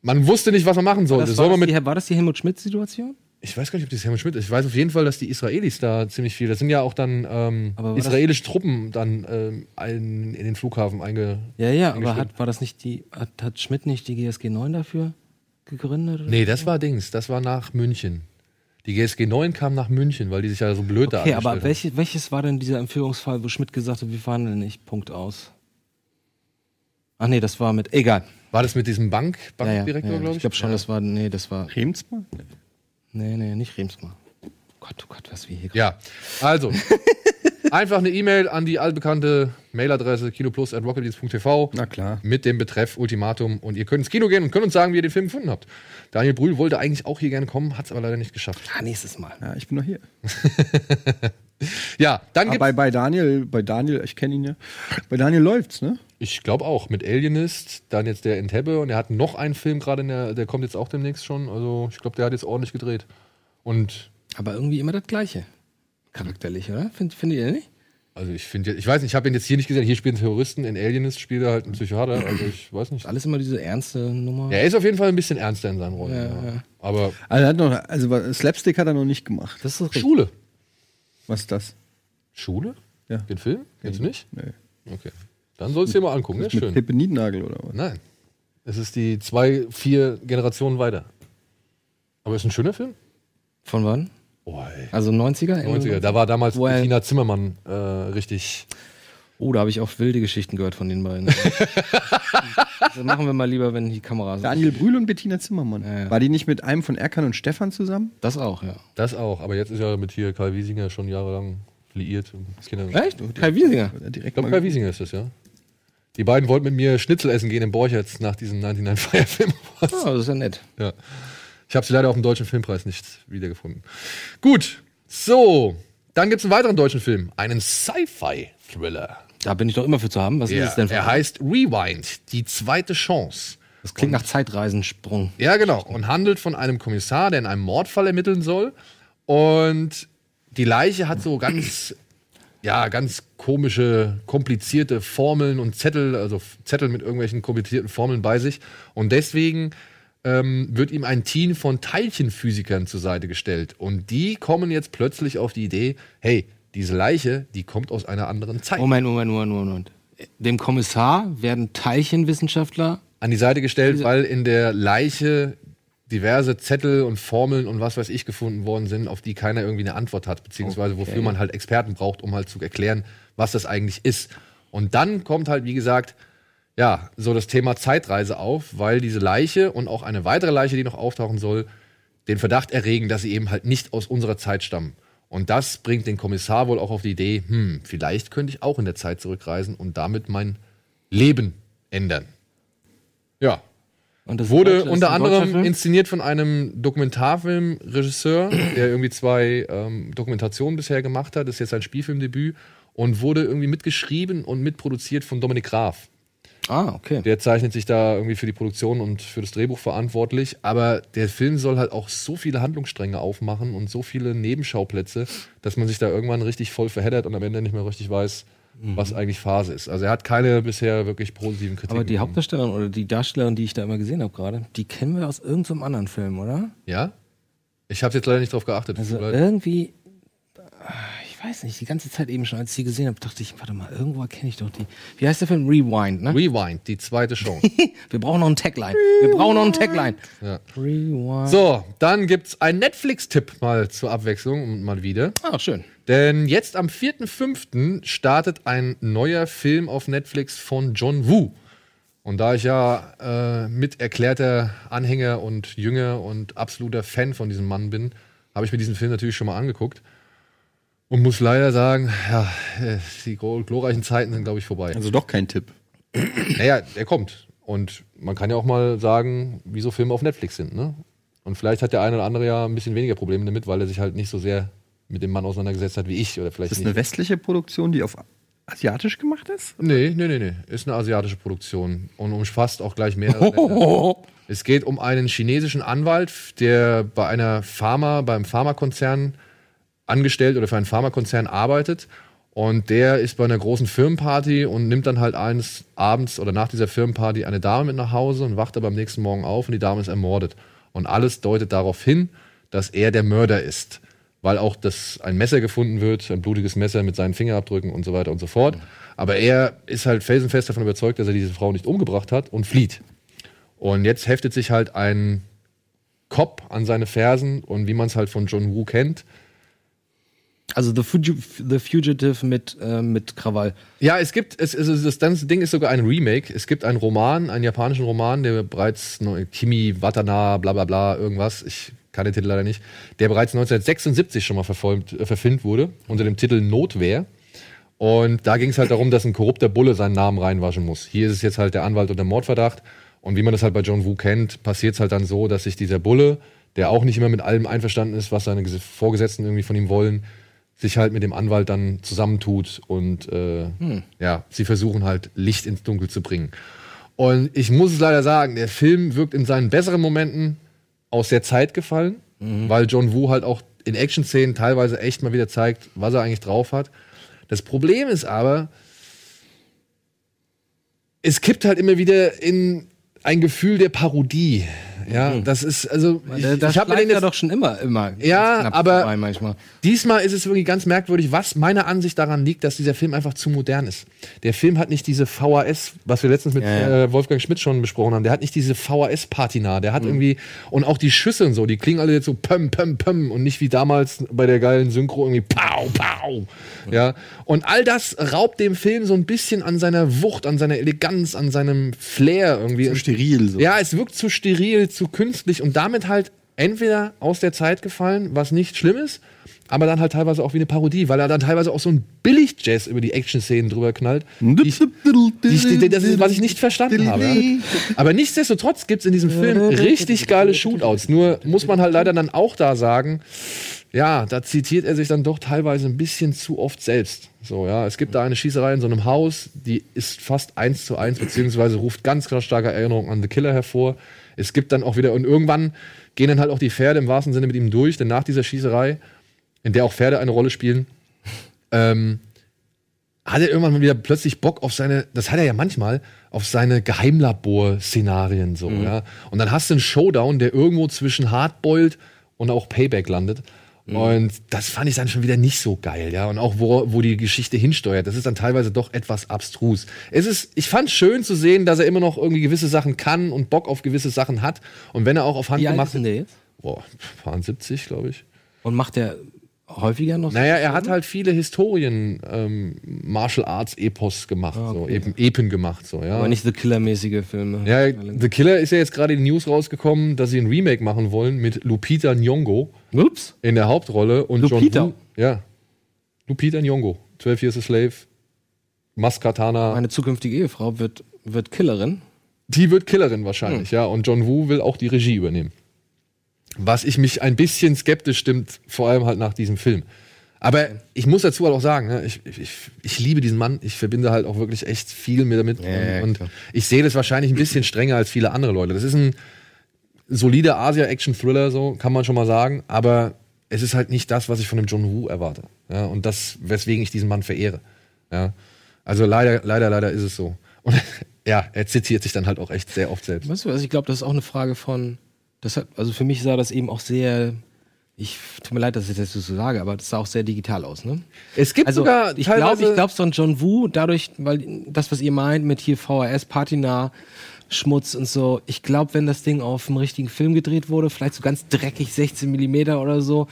Man wusste nicht, was man machen sollte. Das Soll war, man das die, war das die Helmut Schmidt-Situation? Ich weiß gar nicht, ob das Helmut Schmidt ist. Ich weiß auf jeden Fall, dass die Israelis da ziemlich viel. Das sind ja auch dann ähm, israelische Truppen dann ähm, ein, in den Flughafen einge. Ja, ja, aber hat, war das nicht die, hat, hat Schmidt nicht die GSG 9 dafür gegründet? Oder? Nee, das war Dings. Das war nach München. Die GSG 9 kam nach München, weil die sich ja so blöd da Okay, aber welche, welches war denn dieser Entführungsfall, wo Schmidt gesagt hat, wir verhandeln nicht, Punkt aus? Ach nee, das war mit, egal. War das mit diesem Bank, Ja, ja, Bankdirektor, ja, glaube ich? Ich glaube schon, das war, nee, das war, Remsmar? Nee, nee, nicht Remsmar. Gott, oh Gott, was wir hier Ja, also. einfach eine E-Mail an die allbekannte Mailadresse kinoplus.rocketbeats.tv Na klar. mit dem Betreff Ultimatum und ihr könnt ins Kino gehen und könnt uns sagen, wie ihr den Film gefunden habt. Daniel Brühl wollte eigentlich auch hier gerne kommen, hat es aber leider nicht geschafft. Ah, nächstes Mal. Ja, ich bin noch hier. Ja, dann Aber gibt's, bei, bei Daniel, bei Daniel, ich kenne ihn ja. Bei Daniel läuft's, ne? ich glaube auch, mit Alienist, dann jetzt der Entebbe und er hat noch einen Film gerade, in der, der kommt jetzt auch demnächst schon. Also ich glaube, der hat jetzt ordentlich gedreht. Und Aber irgendwie immer das Gleiche. Charakterlich, oder? Find, findet ihr nicht? also ich finde, ich weiß nicht, ich habe ihn jetzt hier nicht gesehen, hier spielen Terroristen, in Alienist spielt er halt einen Psychiater, also ich weiß nicht. Alles immer diese ernste Nummer. Ja, er ist auf jeden Fall ein bisschen ernster in seinen Rollen. Ja, Ja, ja. Aber Also, er hat noch, also Slapstick hat er noch nicht gemacht. Das ist richtig. Was ist das? Schule? Ja. Den Film? Kennst du nicht? Nee. Okay. Dann sollst du dir mal angucken, Mit schön. Pippe Niednagel oder was? Nein. Es ist die zwei, vier Generationen weiter. Aber ist ein schöner Film? Von wann? Oh, ey. Also 90er? Ende 90er. Da war damals Wo er- Bettina Zimmermann äh, richtig. Oh, da habe ich auch wilde Geschichten gehört von den beiden. Das machen wir mal lieber, wenn die Kamera so. Daniel Brühl und Bettina Zimmermann. Ja, ja. War die nicht mit einem von Erkan und Stefan zusammen? Das auch, ja. Das auch, aber jetzt ist er mit hier Karl Wiesinger schon jahrelang liiert. Echt? Kai Wiesinger. Direkt Ich glaube, Karl Wiesinger ist das, ja. Die beiden wollten mit mir Schnitzel essen gehen in Borchertz nach diesem 99 Fire Film. Oh, das ist ja nett. Ja. Ich habe sie leider auf dem Deutschen Filmpreis nicht wiedergefunden. Gut, so. Dann gibt es einen weiteren deutschen Film. Einen Sci-Fi-Thriller. Da bin ich doch immer für zu haben. Was ist Ja, es denn für er heißt Rewind, die zweite Chance. Das klingt nach Zeitreisensprung. Ja, genau. Und handelt von einem Kommissar, der in einem Mordfall ermitteln soll. Und die Leiche hat so ganz, ja, ganz komische, komplizierte Formeln und Zettel, also Zettel mit irgendwelchen komplizierten Formeln bei sich. Und deswegen ähm, wird ihm ein Team von Teilchenphysikern zur Seite gestellt. Und die kommen jetzt plötzlich auf die Idee, hey, diese Leiche, die kommt aus einer anderen Zeit. Moment, Moment, Moment, Moment. Dem Kommissar werden Teilchenwissenschaftler. an die Seite gestellt, weil in der Leiche diverse Zettel und Formeln und was weiß ich gefunden worden sind, auf die keiner irgendwie eine Antwort hat, beziehungsweise wofür man halt Experten braucht, um halt zu erklären, was das eigentlich ist. Und dann kommt halt, wie gesagt, ja, so das Thema Zeitreise auf, weil diese Leiche und auch eine weitere Leiche, die noch auftauchen soll, den Verdacht erregen, dass sie eben halt nicht aus unserer Zeit stammen. Und das bringt den Kommissar wohl auch auf die Idee, hm, vielleicht könnte ich auch in der Zeit zurückreisen und damit mein Leben ändern. Ja, Wurde unter anderem inszeniert von einem Dokumentarfilmregisseur, der irgendwie zwei ähm, Dokumentationen bisher gemacht hat. Das ist jetzt sein Spielfilmdebüt und wurde irgendwie mitgeschrieben und mitproduziert von Dominik Graf. Ah, okay. Der zeichnet sich da irgendwie für die Produktion und für das Drehbuch verantwortlich. Aber der Film soll halt auch so viele Handlungsstränge aufmachen und so viele Nebenschauplätze, dass man sich da irgendwann richtig voll verheddert und am Ende nicht mehr richtig weiß, was eigentlich Phase ist. Also er hat keine bisher wirklich positiven Kritiken. Aber die. Hauptdarstellerin oder die Darstellerin, die ich da immer gesehen habe gerade, die kennen wir aus irgendeinem anderen Film, oder? Ja? Ich habe jetzt leider nicht drauf geachtet. Also irgendwie, ich weiß nicht, die ganze Zeit eben schon, als ich sie gesehen habe, dachte ich, warte mal, irgendwo erkenne ich doch die. Wie heißt der Film? Rewind, ne? Rewind, die zweite Chance. Wir brauchen noch einen Tagline. Wir brauchen noch einen Tagline. Ja. Rewind. so, dann gibt's einen Netflix-Tipp mal zur Abwechslung und mal wieder. Ah, schön. Denn jetzt am 4.5. startet ein neuer Film auf Netflix von John Woo. Und da ich ja äh, mit erklärter Anhänger und Jünger und absoluter Fan von diesem Mann bin, habe ich mir diesen Film natürlich schon mal angeguckt. Und muss leider sagen, ja, äh, die glo- glorreichen Zeiten sind, glaube ich, vorbei. Also doch kein Tipp. Naja, der kommt. Und man kann ja auch mal sagen, wieso Filme auf Netflix sind, ne? Und vielleicht hat der eine oder andere ja ein bisschen weniger Probleme damit, weil er sich halt nicht so sehr mit dem Mann auseinandergesetzt hat wie ich. Oder vielleicht Ist das nicht. eine westliche Produktion, die auf asiatisch gemacht ist? Nee, nee, nee, nee. Ist eine asiatische Produktion und umfasst auch gleich mehrere Länder. Es geht um einen chinesischen Anwalt, der bei einer Pharma, beim Pharmakonzern angestellt oder für einen Pharmakonzern arbeitet. Und der ist bei einer großen Firmenparty und nimmt dann halt eines Abends oder nach dieser Firmenparty eine Dame mit nach Hause und wacht aber am nächsten Morgen auf und die Dame ist ermordet. Und alles deutet darauf hin, dass er der Mörder ist. Weil auch das ein Messer gefunden wird, ein blutiges Messer mit seinen Fingerabdrücken und so weiter und so fort. Aber er ist halt felsenfest davon überzeugt, dass er diese Frau nicht umgebracht hat und flieht. Und jetzt heftet sich halt ein Cop an seine Fersen und wie man es halt von John Woo kennt. Also The, Fugi The Fugitive mit, äh, mit Krawall. Ja, es gibt, es, es, das ganze Ding ist sogar ein Remake. Es gibt einen Roman, einen japanischen Roman, der bereits, Kimi Watana, bla bla bla, irgendwas, ich kann den Titel leider nicht, der bereits 1976 schon mal verfolgt, äh, verfilmt wurde, unter dem Titel Notwehr. Und da ging es halt darum, dass ein korrupter Bulle seinen Namen reinwaschen muss. Hier ist es jetzt halt der Anwalt unter Mordverdacht. Und wie man das halt bei John Woo kennt, passiert es halt dann so, dass sich dieser Bulle, der auch nicht immer mit allem einverstanden ist, was seine Ges- Vorgesetzten irgendwie von ihm wollen, sich halt mit dem Anwalt dann zusammentut und äh, ja, sie versuchen halt Licht ins Dunkel zu bringen. Und ich muss es leider sagen, der Film wirkt in seinen besseren Momenten aus der Zeit gefallen, weil John Woo halt auch in Action-Szenen teilweise echt mal wieder zeigt, was er eigentlich drauf hat. Das Problem ist aber, es kippt halt immer wieder in ein Gefühl der Parodie, Ja, das ist also ich, Da, da ich habe den ja jetzt doch schon immer, immer. Ja, aber- manchmal. Diesmal ist es wirklich ganz merkwürdig, was meiner Ansicht daran liegt, dass dieser Film einfach zu modern ist. Der Film hat nicht diese VHS, was wir letztens mit Ja, ja. Äh, Wolfgang Schmidt schon besprochen haben, der hat nicht diese VHS-Patina, der Mhm. hat irgendwie, und auch die Schüsse und so, die klingen alle jetzt so pöm, pöm, pöm und nicht wie damals bei der geilen Synchro irgendwie pow, pow. Ja, und all das raubt dem Film so ein bisschen an seiner Wucht, an seiner Eleganz, an seinem Flair irgendwie. Zu steril so. Ja, es wirkt zu steril, zu künstlich und damit halt entweder aus der Zeit gefallen, was nicht schlimm ist, aber dann halt teilweise auch wie eine Parodie, weil er dann teilweise auch so ein Billig-Jazz über die Action-Szenen drüber knallt. Die ich, das ist, was ich nicht verstanden habe. Ja. Aber nichtsdestotrotz gibt es in diesem Film richtig geile Shootouts. Nur muss man halt leider dann auch da sagen, ja, da zitiert er sich dann doch teilweise ein bisschen zu oft selbst. So, ja, es gibt da eine Schießerei in so einem Haus, die ist fast eins zu eins, beziehungsweise ruft ganz, ganz starke Erinnerungen an The Killer hervor. Es gibt dann auch wieder, und irgendwann gehen dann halt auch die Pferde im wahrsten Sinne mit ihm durch, denn nach dieser Schießerei, in der auch Pferde eine Rolle spielen, ähm, hat er irgendwann mal wieder plötzlich Bock auf seine, das hat er ja manchmal, auf seine Geheimlabor-Szenarien so, ja. Und dann hast du einen Showdown, der irgendwo zwischen Hardboiled und auch Payback landet. Und das fand ich dann schon wieder nicht so geil, ja. Und auch wo, wo die Geschichte hinsteuert, das ist dann teilweise doch etwas abstrus. Es ist, ich fand schön zu sehen, dass er immer noch irgendwie gewisse Sachen kann und Bock auf gewisse Sachen hat. Und wenn er auch auf Wie alt ist denn der jetzt? boah, waren 70, glaube ich. Und macht der häufiger noch so Naja, er hat halt viele Historien, ähm, Martial Arts Epos gemacht, so eben Epen gemacht, so ja. Aber nicht The Killer-mäßige Filme. ja, The Killer ist ja jetzt gerade in die News rausgekommen, dass sie ein Remake machen wollen mit Lupita Nyong'o Ups. in der Hauptrolle und Lupita? John Woo. Ja, Lupita Nyong'o, 12 Years a Slave, Maskatana. Meine zukünftige Ehefrau wird, wird Killerin. Die wird Killerin wahrscheinlich, ja. Und John Woo will auch die Regie übernehmen. Was ich mich ein bisschen skeptisch stimmt, vor allem halt nach diesem Film. Aber ich muss dazu halt auch sagen, ne, ich, ich, ich liebe diesen Mann. Ich verbinde halt auch wirklich echt viel mit damit. Ja, und und ich sehe das wahrscheinlich ein bisschen strenger als viele andere Leute. Das ist ein solider Asia-Action-Thriller, so kann man schon mal sagen. Aber es ist halt nicht das, was ich von dem John Woo erwarte. Ja, und das, weswegen ich diesen Mann verehre. Ja. Also leider, leider, leider ist es so. Und ja, er zitiert sich dann halt auch echt sehr oft selbst. Weißt du, also ich glaube, das ist auch eine Frage von. Deshalb, also für mich sah das eben auch sehr. Ich tut mir leid, dass ich das so sage, aber das sah auch sehr digital aus, ne? Es gibt Also sogar ich glaube, ich glaube, so ein John Woo, dadurch, weil das, was ihr meint mit hier VHS, Patina, Schmutz und so, ich glaube, wenn das Ding auf einem richtigen Film gedreht wurde, vielleicht so ganz dreckig 16 Millimeter oder so,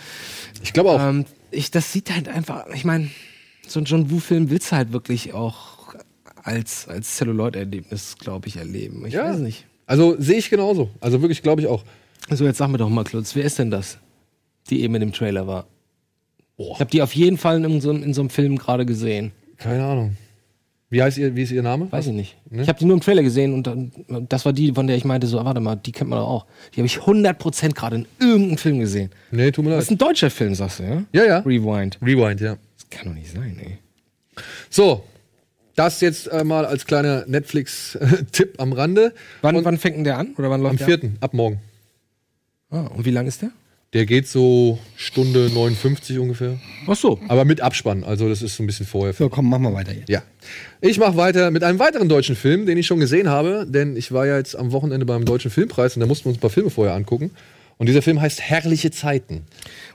ich glaube auch. ähm, ich, das sieht halt einfach, ich meine, so ein John Woo-Film willst du halt wirklich auch als, als Celluloid-Erlebnis, glaube ich, erleben. Ich ja. weiß nicht. Also sehe ich genauso. Also wirklich glaube ich auch. So, jetzt sag mir doch mal, Klutz, wer ist denn das, die eben in dem Trailer war? Boah. Ich habe die auf jeden Fall in so, einem- in so einem Film gerade gesehen. Keine Ahnung. Wie heißt ihr, wie ist ihr Name? Weiß ich nicht. Ne? Ich habe die nur im Trailer gesehen und dann, das war die, von der ich meinte, so, ah, warte mal, die kennt man doch auch. Die habe ich 100% gerade in irgendeinem Film gesehen. Nee, tut mir Das ist leid. ein deutscher Film, sagst du, ja? Ja, ja. Rewind. Rewind, ja. Das kann doch nicht sein, ey. So, das jetzt äh, mal als kleiner Netflix-Tipp am Rande. Wann, wann fängt denn der an? Oder wann Am läuft der? vierten, ab morgen. Ah, und wie lang ist der? Der geht so Stunde 59 ungefähr. Ach so. Aber mit Abspann. Also das ist so ein bisschen vorher. So, komm, machen wir weiter jetzt. Ja. Ich mache weiter mit einem weiteren deutschen Film, den ich schon gesehen habe, denn ich war ja jetzt am Wochenende beim Deutschen Filmpreis und da mussten wir uns ein paar Filme vorher angucken. Und dieser Film heißt Herrliche Zeiten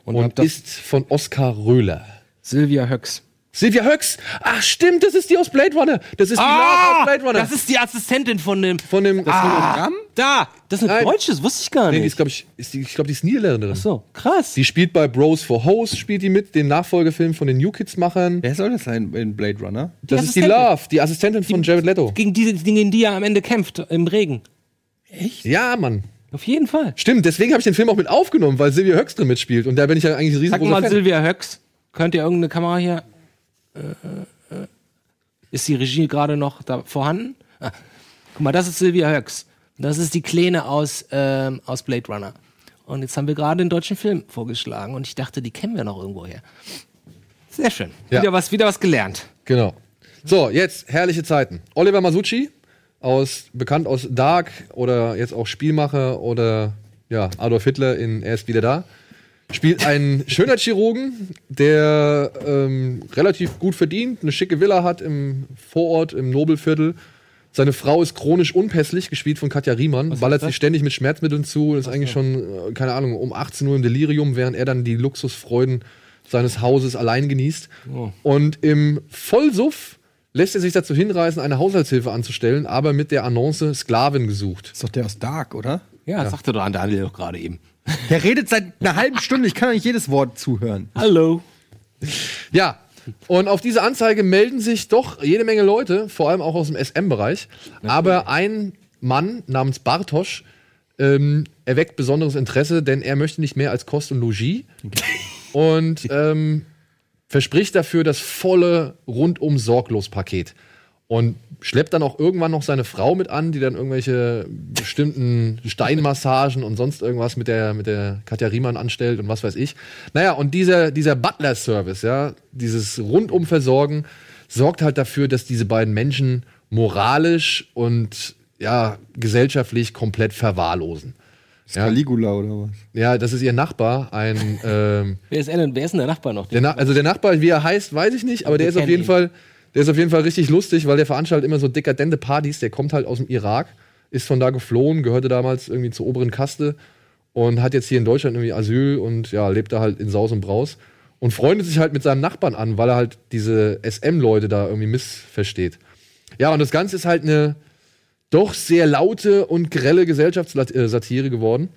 Und, und, ist von Oskar Röhler. Sylvia Höcks. Silvia Höcks! Ach stimmt, das ist die aus Blade Runner. Das ist die Lara aus Blade Runner. Ah, das ist die Assistentin von dem. von dem. Ah, da! Das ist ein Nein. deutsches, wusste ich gar nee, die nicht. ist, glaube ich, ist die, ich glaube, die ist Niederländerin. Ach so, krass. Die spielt bei Bros for Hoes, spielt die mit, den Nachfolgefilm von den New Kids-Machern. Wer soll das sein in Blade Runner? Das ist die. Love, die Assistentin von Jared Leto. Gegen die, gegen die er am Ende kämpft, im Regen. Ja, Mann. Auf jeden Fall. Stimmt, deswegen habe ich den Film auch mit aufgenommen, weil Silvia Höcks drin mitspielt. Und da bin ich ja eigentlich ein Sag riesengroßer mal, Fan. Sylvia Höcks, könnt ihr irgendeine Kamera hier. Äh, äh, äh, ist die Regie gerade noch da vorhanden? Ah, guck mal, das ist Sylvia Höcks. Das ist die Kleine aus, ähm, aus Blade Runner. Und jetzt haben wir gerade den deutschen Film vorgeschlagen und ich dachte, die kennen wir noch irgendwo her. Sehr schön. Ja. Wieder, was, wieder was gelernt. Genau. So, jetzt herrliche Zeiten. Oliver Masucci, aus, bekannt aus Dark oder jetzt auch Spielmacher oder ja, Adolf Hitler in Er ist wieder da. Spielt einen Schönheitschirurgen, der ähm, relativ gut verdient, eine schicke Villa hat im Vorort, im Nobelviertel, Seine Frau ist chronisch unpässlich, gespielt von Katja Riemann, Was ballert sich ständig mit Schmerzmitteln zu und ist eigentlich schon, äh, keine Ahnung, um 18 Uhr im Delirium, während er dann die Luxusfreuden seines Hauses allein genießt. Oh. Und im Vollsuff lässt er sich dazu hinreißen, eine Haushaltshilfe anzustellen, aber mit der Annonce Sklavin gesucht. ist doch der aus Dark, oder? Ja, das sagte doch an Daniel doch gerade eben. Der redet seit einer halben Stunde. Ich kann nicht jedes Wort zuhören. Hallo. Ja, und auf diese Anzeige melden sich doch jede Menge Leute, vor allem auch aus dem SM-Bereich. Aber ein Mann namens Bartosch ähm, erweckt besonderes Interesse, denn er möchte nicht mehr als Kost und Logis und ähm, verspricht dafür das volle rundum sorglos Paket. Und schleppt dann auch irgendwann noch seine Frau mit an, die dann irgendwelche bestimmten Steinmassagen und sonst irgendwas mit der, mit der Katja Riemann anstellt und was weiß ich. Naja, und dieser, dieser Butler-Service, ja, dieses rundum Versorgen, sorgt halt dafür, dass diese beiden Menschen moralisch und ja, gesellschaftlich komplett verwahrlosen. Ja. Caligula oder was? Ja, das ist ihr Nachbar, ein ähm, Wer ist, denn, wer ist denn der Nachbar noch? der Na also der Nachbar, wie er heißt, weiß ich nicht, aber der Wir ist auf jeden ihn. Fall, der ist auf jeden Fall richtig lustig, weil der veranstaltet immer so dekadente Partys. Der kommt halt aus dem Irak, ist von da geflohen, gehörte damals irgendwie zur oberen Kaste und hat jetzt hier in Deutschland irgendwie Asyl und ja, lebt da halt in Saus und Braus und freundet sich halt mit seinem Nachbarn an, weil er halt diese SM-Leute da irgendwie missversteht. Ja, und das Ganze ist halt eine doch sehr laute und grelle Gesellschaftssatire geworden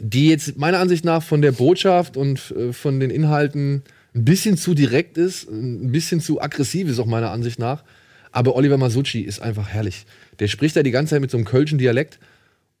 die jetzt meiner Ansicht nach von der Botschaft und äh, von den Inhalten ein bisschen zu direkt ist, ein bisschen zu aggressiv ist auch meiner Ansicht nach. Aber Oliver Masucci ist einfach herrlich. Der spricht da die ganze Zeit mit so einem kölschen Dialekt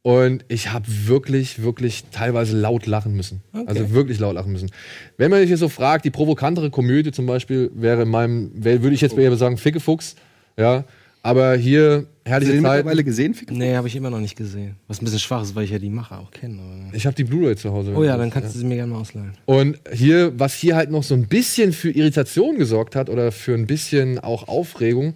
und ich habe wirklich, wirklich teilweise laut lachen müssen. Also wirklich laut lachen müssen. Wenn man sich jetzt so fragt, die provokantere Komödie zum Beispiel wäre in meinem, würde ich jetzt eher sagen, Fickefuchs, ja. Aber hier Hast du herrliche den Zeit. mittlerweile gesehen? Fick? Nee, habe ich immer noch nicht gesehen. Was ein bisschen schwach ist, weil ich ja die Macher auch kenne. aber- Ich habe die Blu-ray zu Hause. Oh ja, dann kannst du sie mir gerne mal ausleihen. Und hier, was hier halt noch so ein bisschen für Irritation gesorgt hat oder für ein bisschen auch Aufregung,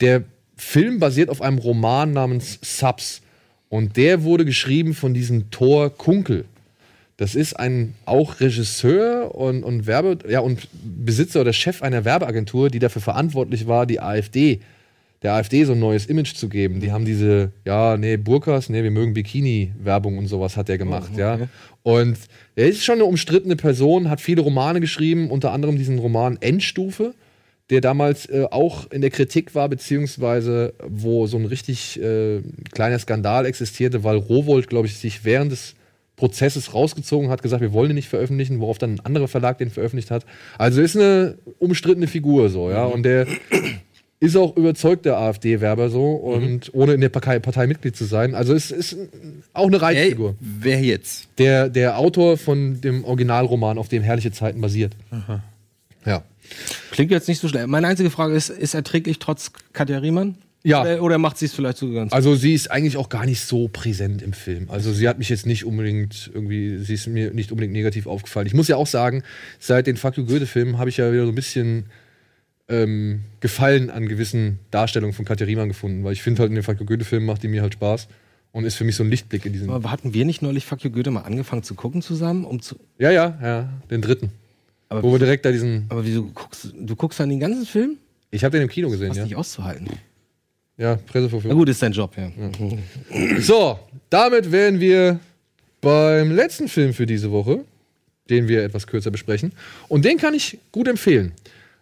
der Film basiert auf einem Roman namens Subs. Und der wurde geschrieben von diesem Thor Kunkel. Das ist ein auch Regisseur und, und Werbe, ja, und Besitzer oder Chef einer Werbeagentur, die dafür verantwortlich war, die AfD, der AfD so ein neues Image zu geben. Die haben diese, ja, nee, Burkas, nee, wir mögen Bikini-Werbung und sowas hat er gemacht, ja. Und er ist schon eine umstrittene Person, hat viele Romane geschrieben, unter anderem diesen Roman Endstufe, der damals äh, auch in der Kritik war, beziehungsweise wo so ein richtig äh, kleiner Skandal existierte, weil Rowold, glaube ich, sich während des Prozesses rausgezogen hat, gesagt, wir wollen den nicht veröffentlichen, worauf dann ein anderer Verlag den veröffentlicht hat. Also ist eine umstrittene Figur so, ja. Und der ist auch überzeugter AfD-Werber so und ohne in der Partei, Partei Mitglied zu sein. Also es ist auch eine Reizfigur. wer jetzt? Der, der Autor von dem Originalroman, auf dem Herrliche Zeiten basiert. Ja. Klingt jetzt nicht so schlecht. Meine einzige Frage ist, ist er träglich trotz Katja Riemann? Ja. Oder, oder macht sie es vielleicht so ganz Also sie ist eigentlich auch gar nicht so präsent im Film. Also sie hat mich jetzt nicht unbedingt irgendwie, sie ist mir nicht unbedingt negativ aufgefallen. Ich muss ja auch sagen, seit den Fuck You Goethe-Filmen habe ich ja wieder so ein bisschen ähm, Gefallen an gewissen Darstellungen von Katja Riemann gefunden, weil ich finde halt in den Fuck You Goethe-Filmen macht die mir halt Spaß und ist für mich so ein Lichtblick in diesem. Aber hatten wir nicht neulich Fuck You Goethe mal angefangen zu gucken zusammen? Um zu, Ja, ja, ja, den dritten. aber, Wo wir direkt da diesen. aber wieso guckst du guckst dann den ganzen Film? Ich habe den im Kino gesehen, Was ja. nicht auszuhalten. Ja, Na Pressevorführung. gut, ist dein Job, ja. So, damit wären wir beim letzten Film für diese Woche, den wir etwas kürzer besprechen. Und den kann ich gut empfehlen.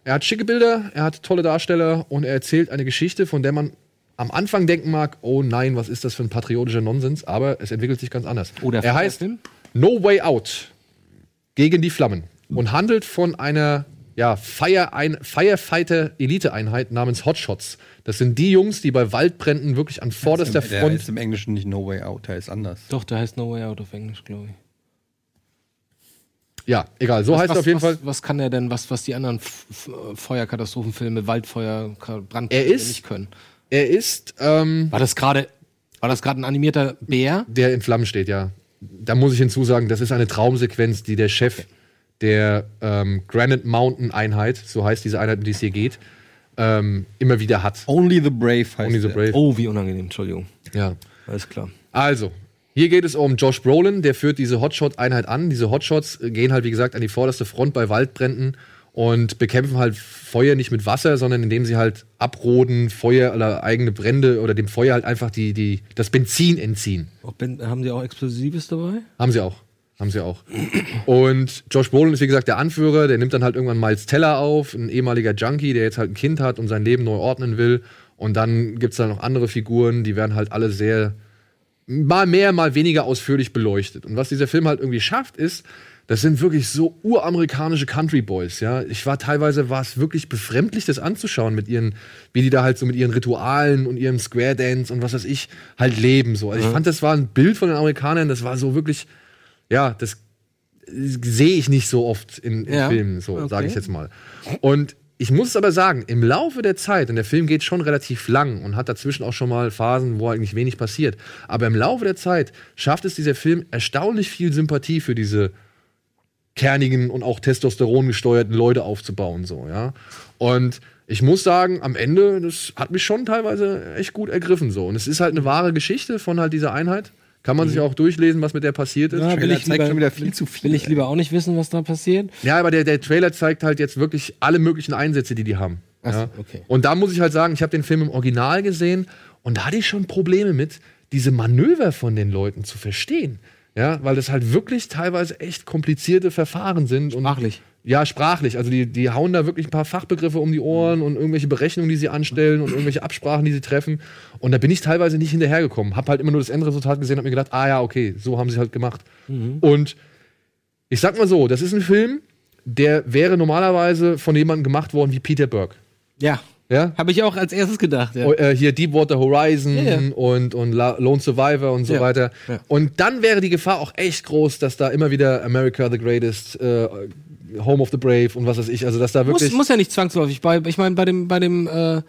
Er hat schicke Bilder, er hat tolle Darsteller und er erzählt eine Geschichte, von der man am Anfang denken mag, oh nein, was ist das für ein patriotischer Nonsens, aber es entwickelt sich ganz anders. Oh, der er heißt Film? No Way Out gegen die Flammen und handelt von einer ja, Fire ein Firefighter-Elite-Einheit namens Hotshots. Das sind die Jungs, die bei Waldbränden wirklich an vorderster Der Front ist im Englischen nicht No Way Out, der ist anders. Doch, der heißt No Way Out auf Englisch, glaube ich. Ja, egal. So heißt was, er auf jeden was, Fall. Was kann er denn, was, was die anderen F F Feuerkatastrophenfilme, Waldfeuer, Brand Er ist- nicht können? Er ist, ähm, War das gerade, war das gerade ein animierter Bär? der in Flammen steht, ja. Da muss ich hinzusagen, das ist eine Traumsequenz, die der Chef der ähm, Granite Mountain Einheit, so heißt diese Einheit, um die es hier geht, ähm, immer wieder hat. Only the Brave heißt Only the der. Brave. Oh, wie unangenehm, Entschuldigung. Ja. Alles klar. Also, hier geht es um Josh Brolin, der führt diese Hotshot-Einheit an. Diese Hotshots gehen halt, wie gesagt, an die vorderste Front bei Waldbränden und bekämpfen halt Feuer nicht mit Wasser, sondern indem sie halt abroden, Feuer oder eigene Brände oder dem Feuer halt einfach die, die, das Benzin entziehen. Haben die auch Explosives dabei? Haben sie auch. Haben sie auch. Und Josh Brolin ist, wie gesagt, der Anführer. Der nimmt dann halt irgendwann Miles Teller auf, ein ehemaliger Junkie, der jetzt halt ein Kind hat und sein Leben neu ordnen will. Und dann gibt's da noch andere Figuren, die werden halt alle sehr, mal mehr, mal weniger ausführlich beleuchtet. Und was dieser Film halt irgendwie schafft, ist, das sind wirklich so uramerikanische Country Boys, ja. Ich war teilweise, war es wirklich befremdlich, das anzuschauen mit ihren, wie die da halt so mit ihren Ritualen und ihrem Square Dance und was weiß ich, halt leben so. Also ich fand, das war ein Bild von den Amerikanern, das war so wirklich, ja, das sehe ich nicht so oft in, in Ja. Filmen, so Okay. sage ich jetzt mal. Und ich muss es aber sagen, im Laufe der Zeit, und der Film geht schon relativ lang und hat dazwischen auch schon mal Phasen, wo eigentlich wenig passiert, aber im Laufe der Zeit schafft es dieser Film erstaunlich viel Sympathie für diese kernigen und auch Testosteron gesteuerten Leute aufzubauen, so, ja. Und ich muss sagen, am Ende, das hat mich schon teilweise echt gut ergriffen, so. Und es ist halt eine wahre Geschichte von halt dieser Einheit. Kann man sich auch durchlesen, was mit der passiert ist. Ja, will Trailer ich, zeigt lieber, schon wieder viel zu viel. will ich lieber auch nicht wissen, was da passiert. Ja, aber der, der Trailer zeigt halt jetzt wirklich alle möglichen Einsätze, die die haben. Ach ja. okay. Und da muss ich halt sagen, ich habe den Film im Original gesehen und da hatte ich schon Probleme mit, diese Manöver von den Leuten zu verstehen. Ja, weil das halt wirklich teilweise echt komplizierte Verfahren sind. Und Sprachlich. Ja, sprachlich. Also die, die hauen da wirklich ein paar Fachbegriffe um die Ohren und irgendwelche Berechnungen, die sie anstellen und irgendwelche Absprachen, die sie treffen. Und da bin ich teilweise nicht hinterhergekommen. Hab halt immer nur das Endresultat gesehen und hab mir gedacht, ah ja, okay, so haben sie halt gemacht. Und ich sag mal so, das ist ein Film, der wäre normalerweise von jemandem gemacht worden wie Peter Burke. Ja. Ja? Habe ich auch als erstes gedacht. Ja. Oh, äh, hier Deepwater Horizon Ja, ja. und, und La Lone Survivor und so weiter. Und dann wäre die Gefahr auch echt groß, dass da immer wieder America the Greatest, äh, Home of the Brave und was weiß ich, also dass da muss, wirklich. muss ja nicht zwangsläufig. Bei, ich meine, bei dem, bei dem, äh,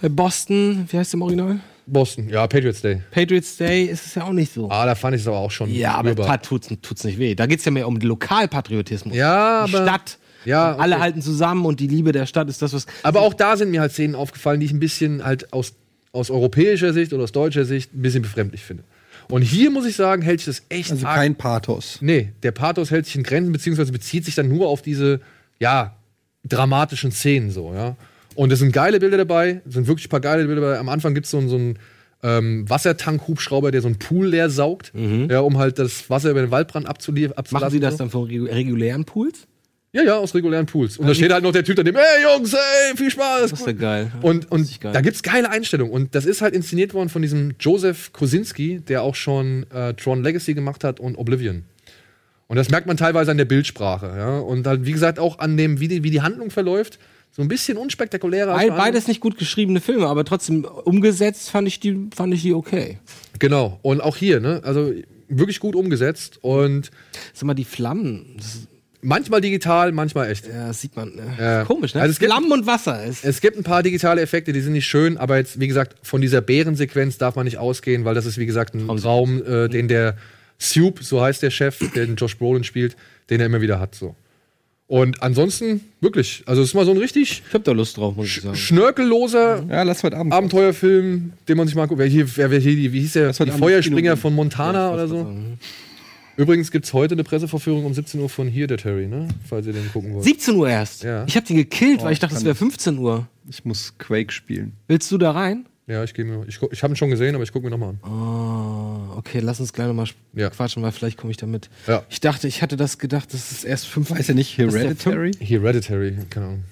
bei Boston, wie heißt der im Original? Boston, ja, Patriots Day. Patriots Day ist es ja auch nicht so. Ah, da fand ich es aber auch schon. ja, aber. Pat tut's, tut's nicht weh. Da geht's ja mehr um Lokalpatriotismus. Ja, Die aber- Stadt. Ja, Alle okay. halten zusammen und die Liebe der Stadt ist das, was. Aber auch da sind mir halt Szenen aufgefallen, die ich ein bisschen halt aus, aus europäischer Sicht oder aus deutscher Sicht ein bisschen befremdlich finde. Und hier muss ich sagen, hält sich das echt Also arg kein Pathos. Nee, der Pathos hält sich in Grenzen, beziehungsweise bezieht sich dann nur auf diese, ja, dramatischen Szenen so, ja. Und es sind geile Bilder dabei, es sind wirklich ein paar geile Bilder dabei. Am Anfang gibt es so, einen- so einen ähm, Wassertank-Hubschrauber, der so einen Pool leer saugt, ja, um halt das Wasser über den Waldbrand abzuliefern. Machen Sie das dann von regu- regulären Pools? Ja, ja, aus regulären Pools. Und da steht halt noch der Typ daneben, ey Jungs, ey, viel Spaß. Das ist ja geil. Und, und geil. da gibt's geile Einstellungen. Und das ist halt inszeniert worden von diesem Joseph Kosinski, der auch schon äh, Tron Legacy gemacht hat und Oblivion. Und das merkt man teilweise an der Bildsprache. Ja? Und halt, wie gesagt, auch an dem, wie die, wie die Handlung verläuft. So ein bisschen unspektakulärer. Be beides nicht gut geschriebene Filme, aber trotzdem umgesetzt fand ich die, fand ich die okay. Genau. Und auch hier, ne? Also wirklich gut umgesetzt. Und Sag mal, die Flammen, das, manchmal digital, manchmal echt. ja, das sieht man. Ne? Ja. Komisch, ne? Also es gibt- Flammen und Wasser ist. Es gibt ein paar digitale Effekte, die sind nicht schön, aber jetzt, wie gesagt, von dieser Bärensequenz darf man nicht ausgehen, weil das ist, wie gesagt, ein Raum, äh, den der Soup, so heißt der Chef, der den Josh Brolin spielt, den er immer wieder hat. So. Und ansonsten, wirklich, also es ist mal so ein richtig Ich hab da Lust drauf, muss ich sagen. schnörkelloser Ja, lass heute Abend. Abenteuerfilm, den man sich mal guckt. Wer hier, wer, wer hier wie hieß der, die Feuerspringer von Montana oder so? Übrigens gibt es heute eine Presseverführung um 17 Uhr von Hereditary, ne? Falls ihr den gucken wollt. 17 Uhr erst. Ja. Ich hab den gekillt, weil ich dachte, es wäre 15 Uhr. Ich muss Quake spielen. Willst du da rein? Ja, ich gehe mir, ich, ich habe ihn schon gesehen, aber ich gucke mir nochmal an. Oh, okay, lass uns gleich nochmal Ja. quatschen, weil vielleicht komme ich damit. Ja. Ich dachte, ich hatte das gedacht, das ist erst fünf. Weiß ja nicht, der Hereditary? Hereditary, keine Ahnung.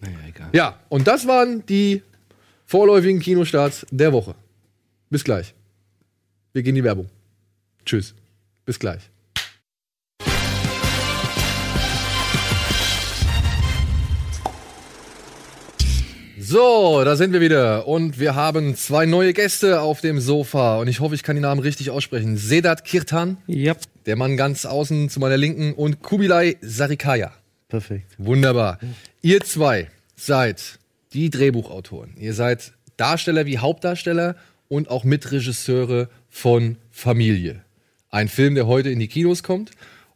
Naja, egal. Ja, und das waren die vorläufigen Kinostarts der Woche. Bis gleich. Wir gehen in die Werbung. Tschüss. Bis gleich. So, da sind wir wieder und wir haben zwei neue Gäste auf dem Sofa und ich hoffe, ich kann die Namen richtig aussprechen. Sedat Kirtan, Yep. der Mann ganz außen zu meiner Linken und Kubilai Sarikaya. Perfekt. Wunderbar. Ihr zwei seid die Drehbuchautoren. Ihr seid Darsteller wie Hauptdarsteller und auch Mitregisseure von Familie. Ein Film, der heute in die Kinos kommt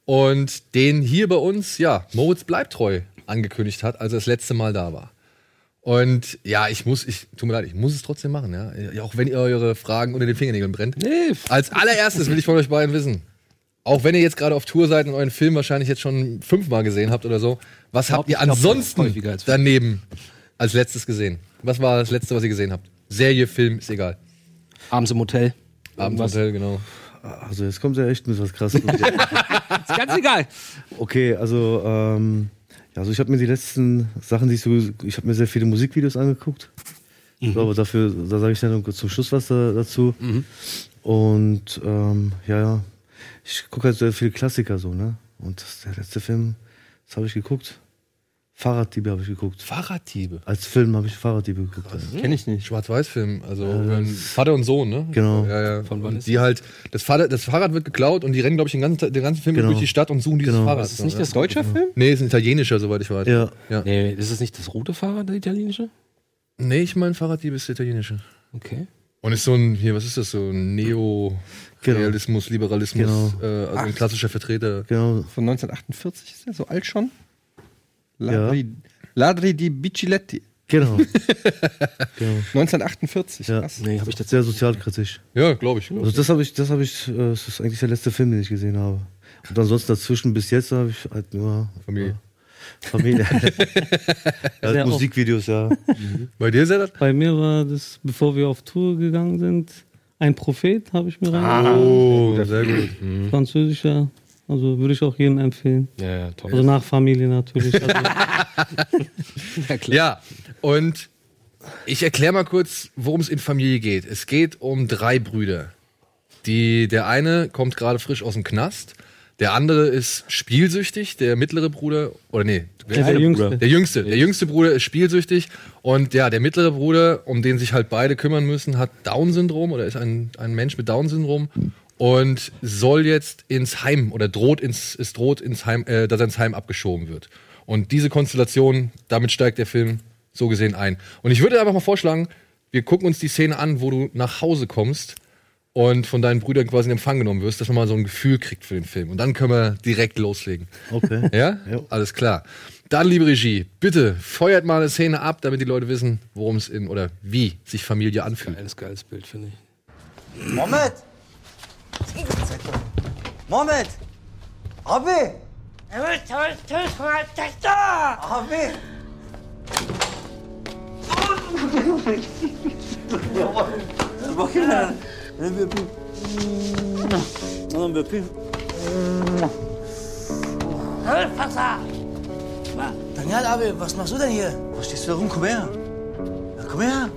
und den hier bei uns, ja, Moritz bleibt treu angekündigt hat, als er das letzte Mal da war. Und ja, ich muss, ich, tut mir leid, ich muss es trotzdem machen, ja. Auch wenn ihr eure Fragen unter den Fingernägeln brennt. Nee, Als allererstes will ich von euch beiden wissen, auch wenn ihr jetzt gerade auf Tour seid und euren Film wahrscheinlich jetzt schon fünfmal gesehen habt oder so, was habt ihr glaub, ansonsten daneben als letztes gesehen? Was war das letzte, was ihr gesehen habt? Serie, Film, ist egal. Abends im Hotel. Abendhotel, genau. Also jetzt kommt ja echt mit was krasses. Ist ganz egal. okay, also, ähm, ja, also ich habe mir die letzten Sachen, die ich so, ich habe mir sehr viele Musikvideos angeguckt. Ich glaube, dafür, da sage ich dann zum Schluss was da, dazu. Und ähm, ja, ja, ich gucke halt sehr viele Klassiker so, ne? Und das, der letzte Film, das habe ich geguckt. Fahrraddiebe habe ich geguckt. Fahrraddiebe. Als Film habe ich Fahrraddiebe geguckt. Also. Kenn ich nicht. Schwarz-Weiß-Film, also ähm, Vater und Sohn, ne? Genau. Ja, ja. Von wann ist die halt, das, Vater, das Fahrrad wird geklaut und die rennen, glaube ich, den ganzen, den ganzen Film Genau. durch die Stadt und suchen dieses Genau. Fahrrad. Ist das nicht so, das ja. Deutscher Film? Nee, ist ein italienischer, soweit ich weiß. Ja, ja. Nee, ist es nicht das rote Fahrrad, der italienische? Nee, ich meine, Fahrraddiebe ist der italienische. Okay. Und ist so ein, hier, was ist das, so ein Neo-Realismus, Liberalismus, Genau. äh, also ein klassischer Vertreter. genau. Von 1948 ist der so alt schon? Ladri, Ladri di Bicicletti. Genau. genau. 1948, Ja. krass. Nee, habe ich das Sehr sozialkritisch. Ja, glaube ich. Also das habe ich, das habe ich, äh, das ist eigentlich der letzte Film, den ich gesehen habe. Und ansonsten dazwischen bis jetzt habe ich halt nur Familie. äh, Familie. halt Sehr Musikvideos, ja. Bei dir, Sedat? Bei mir war das, bevor wir auf Tour gegangen sind, ein Prophet, habe ich mir Ah. rein. Oh, sehr gut. Französischer. Also würde ich auch jedem empfehlen. Ja, ja, toll. Also nach Familie natürlich. Also, ja, klar. Ja, und ich erkläre mal kurz, worum es in Familie geht. Es geht um drei Brüder. Die, der eine kommt gerade frisch aus dem Knast, der andere ist spielsüchtig, der mittlere Bruder, oder nee, wer- der Jüngste. Der jüngste. Der jüngste Bruder ist spielsüchtig und ja, der mittlere Bruder, um den sich halt beide kümmern müssen, hat Down-Syndrom oder ist ein, ein Mensch mit Down-Syndrom und soll jetzt ins Heim oder droht ins, es droht ins Heim, äh, dass er ins Heim abgeschoben wird. Und diese Konstellation, damit steigt der Film so gesehen ein. Und ich würde einfach mal vorschlagen, wir gucken uns die Szene an, wo du nach Hause kommst und von deinen Brüdern quasi in Empfang genommen wirst, dass man mal so ein Gefühl kriegt für den Film. Und dann können wir direkt loslegen. Okay. Ja? Ja. Alles klar. Dann, liebe Regie, bitte feuert mal eine Szene ab, damit die Leute wissen, worum es in oder wie sich Familie anfühlt. Geiles, geiles Bild, finde ich. Mohammed! Mohammed! Abi! Abi! Bakayım ben bir öpeyim. Oğlum bir öpeyim. Daniel abi, was machst du denn hier? Was stehst du da rum? Komm her. Ja, komm her.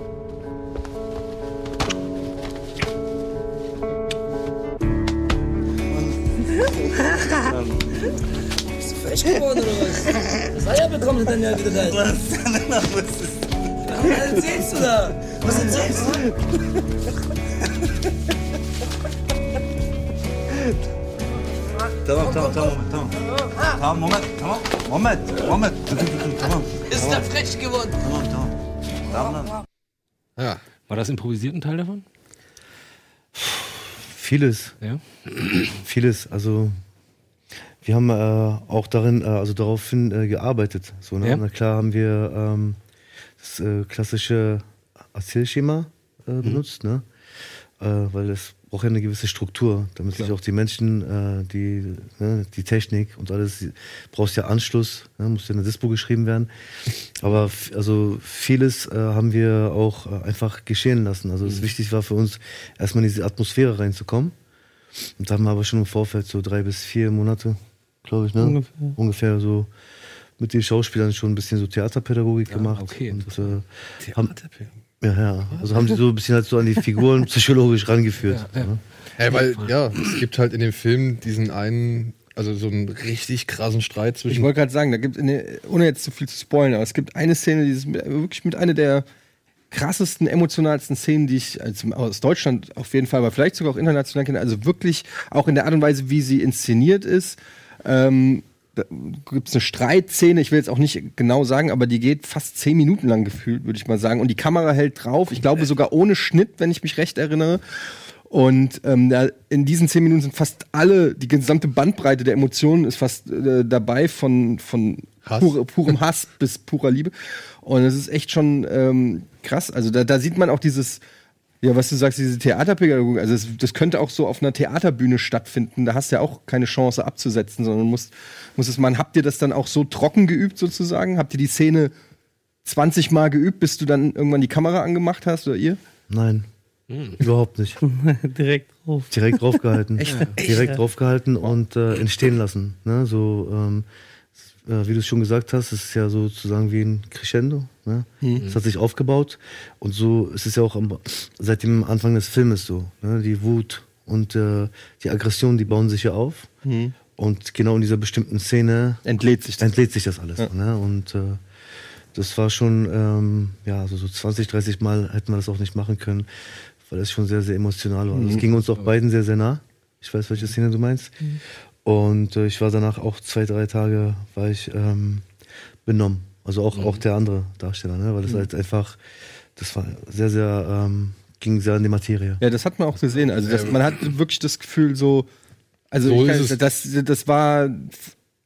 Bist du frech geworden oder was? Was Eier bekommen sie denn ja wieder da? Was Was erzählst du da? Was erzählst du? Tamam. Tamam Moment, tamam. Moment, Moment. Dur dur dur tamam. Ist der frech geworden? Tamam. Tamam lan. Ja. War das improvisiert ein Teil davon? Vieles. Ja. Vieles. Also wir haben äh, auch darin, äh, also daraufhin äh, gearbeitet. So, ne? Ja. Na klar haben wir ähm, das äh, klassische Erzählschema äh, Mhm. benutzt, ne? Äh, weil es braucht ja eine gewisse Struktur, damit sich auch die Menschen, äh, die, ne, die Technik und alles, brauchst ja Anschluss, ne? muss ja eine Dispo geschrieben werden. Aber also vieles äh, haben wir auch äh, einfach geschehen lassen. Also Mhm. es wichtig war für uns, erstmal in diese Atmosphäre reinzukommen. Und da haben wir aber schon im Vorfeld so drei bis vier Monate, glaube ich, ne? Ungefähr. Ungefähr so mit den Schauspielern schon ein bisschen so Theaterpädagogik gemacht. okay, und, äh, Theaterpädagogik. Ja, ja. Also haben sie so ein bisschen halt so an die Figuren psychologisch rangeführt. Ne? Ja, weil, ja, es gibt halt in dem Film diesen einen, also so einen richtig krassen Streit Ich zwischen. wollte gerade sagen, da gibt ohne jetzt zu viel zu spoilern, aber es gibt eine Szene, die ist mit, wirklich mit einer der krassesten, emotionalsten Szenen, die ich aus Deutschland auf jeden Fall, aber vielleicht sogar auch international kenne. Also wirklich auch in der Art und Weise, wie sie inszeniert ist. Ähm, gibt es eine Streitszene, ich will jetzt auch nicht genau sagen, aber die geht fast zehn Minuten lang gefühlt, würde ich mal sagen. Und die Kamera hält drauf, ich glaube sogar ohne Schnitt, wenn ich mich recht erinnere. Und ähm, da, in diesen zehn Minuten sind fast alle, die gesamte Bandbreite der Emotionen ist fast äh, dabei, von, von Hass. Pure, purem Hass bis purer Liebe. Und es ist echt schon ähm, krass. Also da, da sieht man auch dieses, Ja, was du sagst, diese Theaterpädagogik, also das, das könnte auch so auf einer Theaterbühne stattfinden. Da hast du ja auch keine Chance abzusetzen, sondern musst, musst es mal. Habt ihr das dann auch so trocken geübt sozusagen? Habt ihr die Szene 20 Mal geübt, bis du dann irgendwann die Kamera angemacht hast oder ihr? Nein. Überhaupt nicht. Direkt drauf. Direkt draufgehalten. Echt? Direkt Ja. draufgehalten und äh, entstehen lassen. Ne? So, ähm, äh, wie du es schon gesagt hast, es ist ja sozusagen wie ein Crescendo. Ne? Es hat sich aufgebaut und so ist es ja auch am, seit dem Anfang des Filmes so. Ne? Die Wut und äh, die Aggression, die bauen sich ja auf. Und genau in dieser bestimmten Szene Entlädt sich das. entlädt sich das alles. Ne? Und äh, das war schon, ähm, ja, also so 20, 30 Mal hätten wir das auch nicht machen können, weil das schon sehr, sehr emotional war. Es ging uns auch beiden sehr, sehr nah. Ich weiß, welche Szene du meinst. Und äh, ich war danach auch zwei, drei Tage, war ich ähm, benommen. Also auch, auch der andere Darsteller, ne? weil das halt einfach, das war sehr, sehr, ähm, ging sehr an die Materie. Ja, das hat man auch gesehen. Also das, man hat wirklich das Gefühl so, also So kann, das, das war,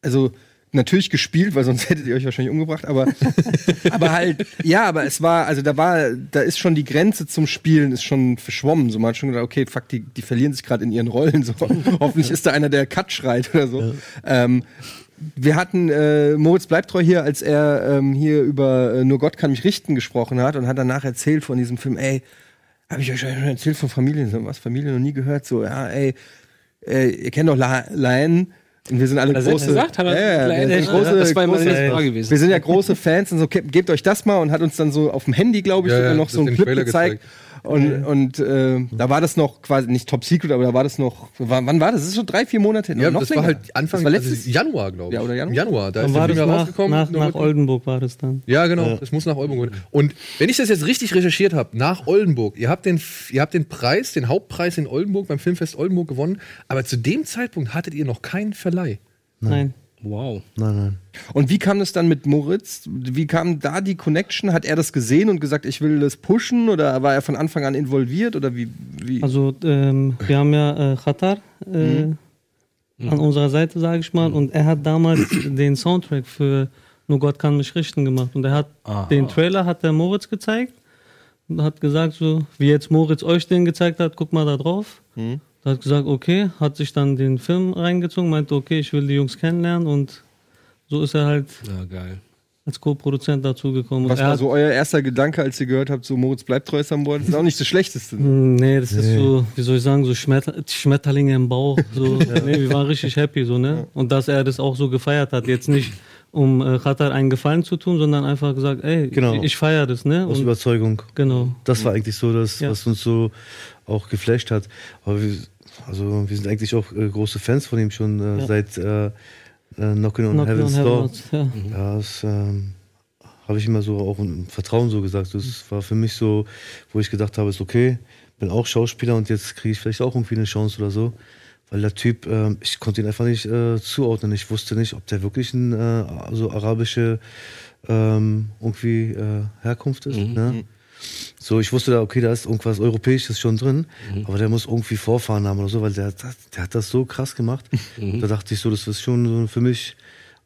also natürlich gespielt, weil sonst hättet ihr euch wahrscheinlich umgebracht, aber, aber halt, ja, aber es war, also da war, da ist schon die Grenze zum Spielen ist schon verschwommen. So man hat schon gedacht, okay, fuck, die, die verlieren sich gerade in ihren Rollen. So. Hoffentlich ist da einer, der Cut schreit oder so. Ähm, wir hatten äh, Moritz Bleibtreu hier, als er ähm, hier über äh, Nur Gott kann mich richten gesprochen hat und hat danach erzählt von diesem Film, ey, habe ich euch schon erzählt von Familien, so was Familie noch nie gehört, so, ja, ey, äh, ihr kennt doch La Lion und wir sind alle Hat er große, gesagt? Hat er- ja, ja, sind Ja, das war meine große, nächste Frage gewesen. wir sind ja große Fans und so, ge- gebt euch das mal und hat uns dann so auf dem Handy, glaube ich, Ja, sogar ja, noch so einen Clip gezeigt. gezeigt. Und, und äh, da war das noch quasi nicht Top Secret, aber da war das noch. Wann, wann war das? Das ist schon drei, vier Monate hin. Ja, noch das war länger. halt Anfang Das war also letztes Januar, glaube ich. Ja, oder Januar? Januar, da Dann ist war der das Film ja nach, rausgekommen. nach, nach Oldenburg war das dann. Ja, genau. Das muss nach Oldenburg gehen. Und wenn ich das jetzt richtig recherchiert habe, nach Oldenburg, ihr habt den, ihr habt den Preis, den Hauptpreis in Oldenburg beim Filmfest Oldenburg gewonnen, aber zu dem Zeitpunkt hattet ihr noch keinen Verleih. Nein. Wow. Nein, nein. Und wie kam das dann mit Moritz? Wie kam da die Connection? Hat er das gesehen und gesagt, ich will das pushen? Oder war er von Anfang an involviert? Oder wie? wie? Also ähm, wir haben ja äh, Qatar äh, Mhm. an unserer Seite, sage ich mal, und er hat damals den Soundtrack für Nur Gott kann mich richten gemacht. Und er hat den Trailer hat der Moritz gezeigt und hat gesagt, so wie jetzt Moritz euch den gezeigt hat, guck mal da drauf. Mhm. Er hat gesagt, okay, hat sich dann den Film reingezogen, meinte, okay, ich will die Jungs kennenlernen und so ist er halt Ja, geil. als Co-Produzent dazugekommen. Was er war so euer erster Gedanke, als ihr gehört habt, so Moritz bleibt treu am Bord? Das ist auch nicht das Schlechteste. Hm, Nee, das ist so, wie soll ich sagen, so Schmetter Schmetterlinge im Bauch. So. nee, wir waren richtig happy, so, ne? Und dass er das auch so gefeiert hat. Jetzt nicht, um äh, einen Gefallen zu tun, sondern einfach gesagt, ey, Genau. ich, ich feiere das, ne? Aus Und, Überzeugung. genau. Das war eigentlich so das, Ja. was uns so auch geflasht hat. Aber wir, also wir sind eigentlich auch äh, große Fans von ihm schon äh, Ja. seit äh, äh, Knockin' on Knock Heaven's Door. Heaven's, ja. Ja, das ähm, habe ich immer so auch im Vertrauen so gesagt. Das war für mich so, wo ich gedacht habe, ist okay, bin auch Schauspieler und jetzt kriege ich vielleicht auch irgendwie eine Chance oder so. Weil der Typ, ähm, ich konnte ihn einfach nicht äh, zuordnen. Ich wusste nicht, ob der wirklich ein äh, also arabische ähm, irgendwie äh, Herkunft ist. Ne? So, ich wusste da, okay, da ist irgendwas Europäisches schon drin, aber der muss irgendwie Vorfahren haben oder so, weil der, hat- der hat das so krass gemacht. Da dachte ich so, das ist schon so für mich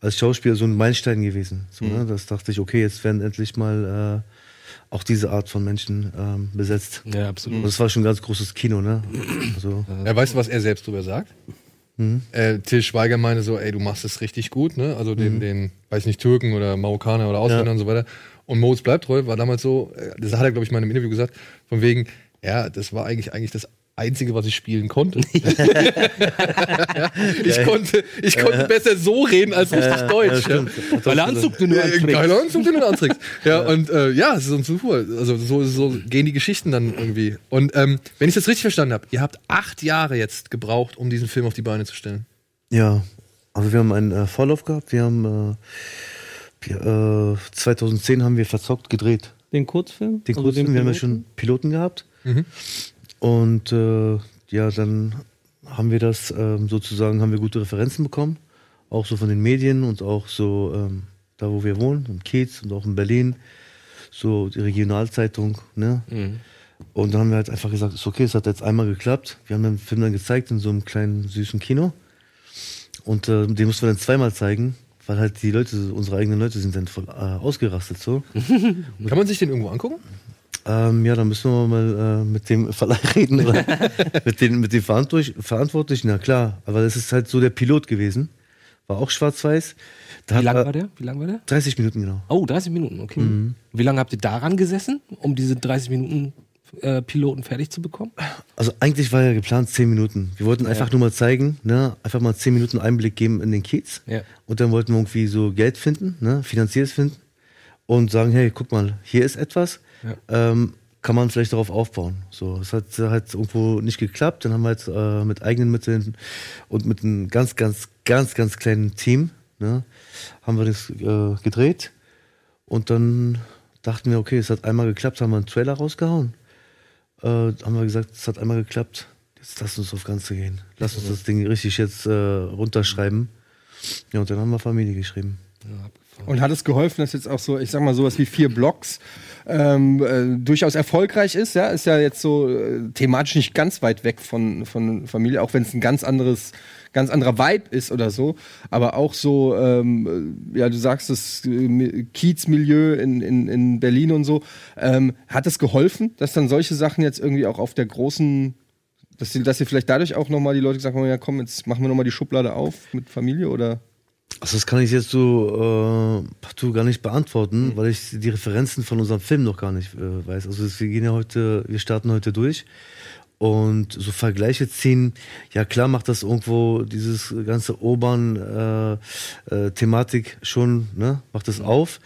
als Schauspieler so ein Meilenstein gewesen. So, ne? Das dachte ich, okay, jetzt werden endlich mal äh, auch diese Art von Menschen ähm, besetzt. Ja, absolut. Und das war schon ein ganz großes Kino, ne? Also, Ja, weißt du, was er selbst drüber sagt? Äh, Till Schweiger meinte so, ey, du machst es richtig gut, ne? Also den, den, weiß nicht, Türken oder Marokkaner oder Ausländer Ja. und so weiter. Und Moritz bleibt treu, war damals so, äh, das hat er, glaube ich, mal in einem Interview gesagt, von wegen, ja, das war eigentlich eigentlich das Einzige, was ich spielen konnte. ich konnte, ich konnte besser so reden als richtig Deutsch. Ja, Weil der Anzug den du anträgst. geiler Anzug, den du anträgst. Ja, und äh, ja, es ist uns super. Also so, so gehen die Geschichten dann irgendwie. Und ähm, wenn ich das richtig verstanden habe, ihr habt acht Jahre jetzt gebraucht, um diesen Film auf die Beine zu stellen. ja, also wir haben einen äh, Vorlauf gehabt. Wir haben äh, äh, 2010 haben wir verzockt gedreht. Den Kurzfilm? Den Also kurzen, den wir haben ja schon Piloten gehabt. Mhm. Und äh, ja, dann haben wir das ähm, sozusagen, haben wir gute Referenzen bekommen. Auch so von den Medien und auch so ähm, da, wo wir wohnen, in Kiez und auch in Berlin. So die Regionalzeitung, ne? Und dann haben wir halt einfach gesagt, ist okay, es hat jetzt einmal geklappt. Wir haben den Film dann gezeigt in so einem kleinen süßen Kino. Und äh, den mussten wir dann zweimal zeigen, weil halt die Leute, unsere eigenen Leute sind dann voll äh, ausgerastet so. Kann man sich den irgendwo angucken? Ähm, ja, dann müssen wir mal äh, mit dem Verleih reden oder mit den, mit den Verantwortlich- Verantwortlichen. Na klar, aber das ist halt so der Pilot gewesen. War auch schwarz-weiß. Da Wie lang war der? Wie lang war der? 30 Minuten genau. Oh, 30 Minuten, okay. Mhm. Wie lange habt ihr daran gesessen, um diese 30 Minuten äh, Piloten fertig zu bekommen? Also eigentlich war ja geplant 10 Minuten. Wir wollten einfach nur mal zeigen, ne, einfach mal 10 Minuten Einblick geben in den Kiez. Ja. Und dann wollten wir irgendwie so Geld finden, ne, finanzielles finden und sagen, hey, guck mal, hier ist etwas, ähm, kann man vielleicht darauf aufbauen. So, es hat halt irgendwo nicht geklappt. Dann haben wir jetzt äh, mit eigenen Mitteln und mit einem ganz, ganz, ganz, ganz kleinen Team, ne, haben wir das äh, gedreht. Und dann dachten wir, okay, es hat einmal geklappt, haben wir einen Trailer rausgehauen. Äh, haben wir gesagt, es hat einmal geklappt. Jetzt lass uns aufs Ganze gehen. Lass uns das Ding richtig jetzt äh, runterschreiben. Ja, und dann haben wir Familie geschrieben. Und hat es geholfen, dass jetzt auch so, ich sag mal, sowas wie vier Blocks ähm, äh, durchaus erfolgreich ist? Ja, ist ja jetzt so äh, thematisch nicht ganz weit weg von, von Familie, auch wenn es ein ganz anderes, ganz anderer Vibe ist oder so. Aber auch so, ähm, äh, ja, du sagst das äh, Kiezmilieu in, in, in Berlin und so. Ähm, hat es geholfen, dass dann solche Sachen jetzt irgendwie auch auf der großen dass sie, dass sie vielleicht dadurch auch nochmal die Leute gesagt haben, ja komm, jetzt machen wir nochmal die Schublade auf mit Familie oder? Also das kann ich jetzt so äh, partout gar nicht beantworten, weil ich die Referenzen von unserem Film noch gar nicht äh, weiß. Also wir gehen ja heute, wir starten heute durch und so Vergleiche ziehen. Ja klar macht das irgendwo dieses ganze Urban äh, äh, schon, ne, macht das auf.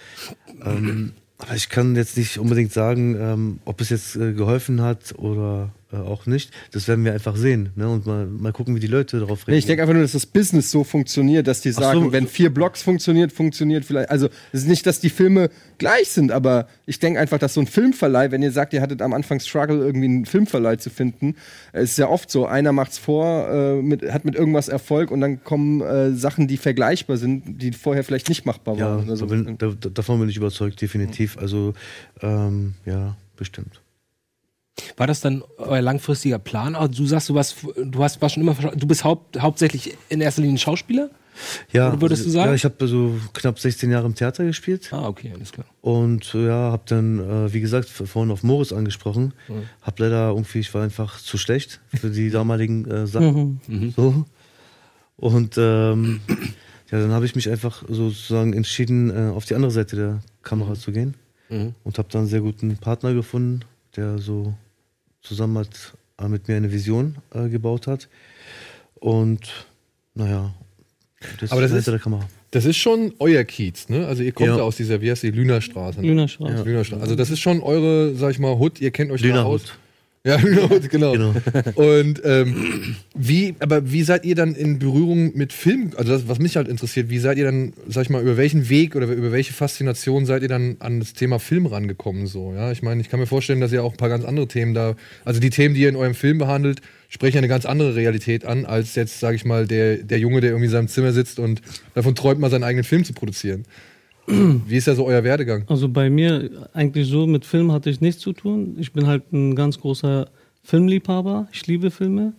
Ähm, aber ich kann jetzt nicht unbedingt sagen, ähm, ob es jetzt äh, geholfen hat oder auch nicht. Das werden wir einfach sehen ne? und mal, mal gucken, wie die Leute darauf reagieren. Nee, ich denke einfach nur, dass das Business so funktioniert, dass die sagen, so. wenn vier Blocks funktioniert, funktioniert vielleicht. Also, es ist nicht, dass die Filme gleich sind, aber ich denke einfach, dass so ein Filmverleih, wenn ihr sagt, ihr hattet am Anfang Struggle, irgendwie einen Filmverleih zu finden, äh, ist ja oft so, einer macht's vor, äh, mit, hat mit irgendwas Erfolg und dann kommen äh, Sachen, die vergleichbar sind, die vorher vielleicht nicht machbar Ja, waren. Oder so. da bin, da- davon bin ich überzeugt, definitiv. Also, ähm, ja, bestimmt. War das dann euer langfristiger Plan? Also du sagst, du warst, du hast, warst schon immer, du bist haupt, hauptsächlich in erster Linie Schauspieler? Ja, Oder würdest du sagen? Ja, ich habe so knapp 16 Jahre im Theater gespielt. Ah, okay, alles klar. Und ja, habe dann, äh, wie gesagt, vorhin auf Moritz angesprochen. Mhm. Hab leider irgendwie, ich war einfach zu schlecht für die damaligen äh, Sachen. So. Und ähm, ja, dann habe ich mich einfach sozusagen entschieden, äh, auf die andere Seite der Kamera zu gehen. Mhm. Und habe dann einen sehr guten Partner gefunden, der so zusammen hat, äh, mit mir eine Vision äh, gebaut hat. Und naja, das Aber das ist der Kamera. Das ist schon euer Kiez, ne? Also ihr kommt Ja. aus dieser, wie heißt die, Lünerstraße. Ne? Lünerstraße. Ja. Lünerstraße. Also das ist schon eure, sag ich mal, Hut, ihr kennt euch da Lünerhut. aus. Ja, Lünerhut, genau. Genau. Und ähm, wie, aber wie seid ihr dann in Berührung mit Film? Also das, was mich halt interessiert, wie seid ihr dann, sag ich mal, über welchen Weg oder über welche Faszination seid ihr dann an das Thema Film rangekommen? So, ja, ich meine, ich kann mir vorstellen, dass ihr auch ein paar ganz andere Themen da, also die Themen, die ihr in eurem Film behandelt, sprechen eine ganz andere Realität an, als jetzt, sag ich mal, der, der Junge, der irgendwie in seinem Zimmer sitzt und davon träumt, mal seinen eigenen Film zu produzieren. Wie ist da so euer Werdegang? Also bei mir eigentlich so mit Film hatte ich nichts zu tun. Ich bin halt ein ganz großer Filmliebhaber. Ich liebe Filme.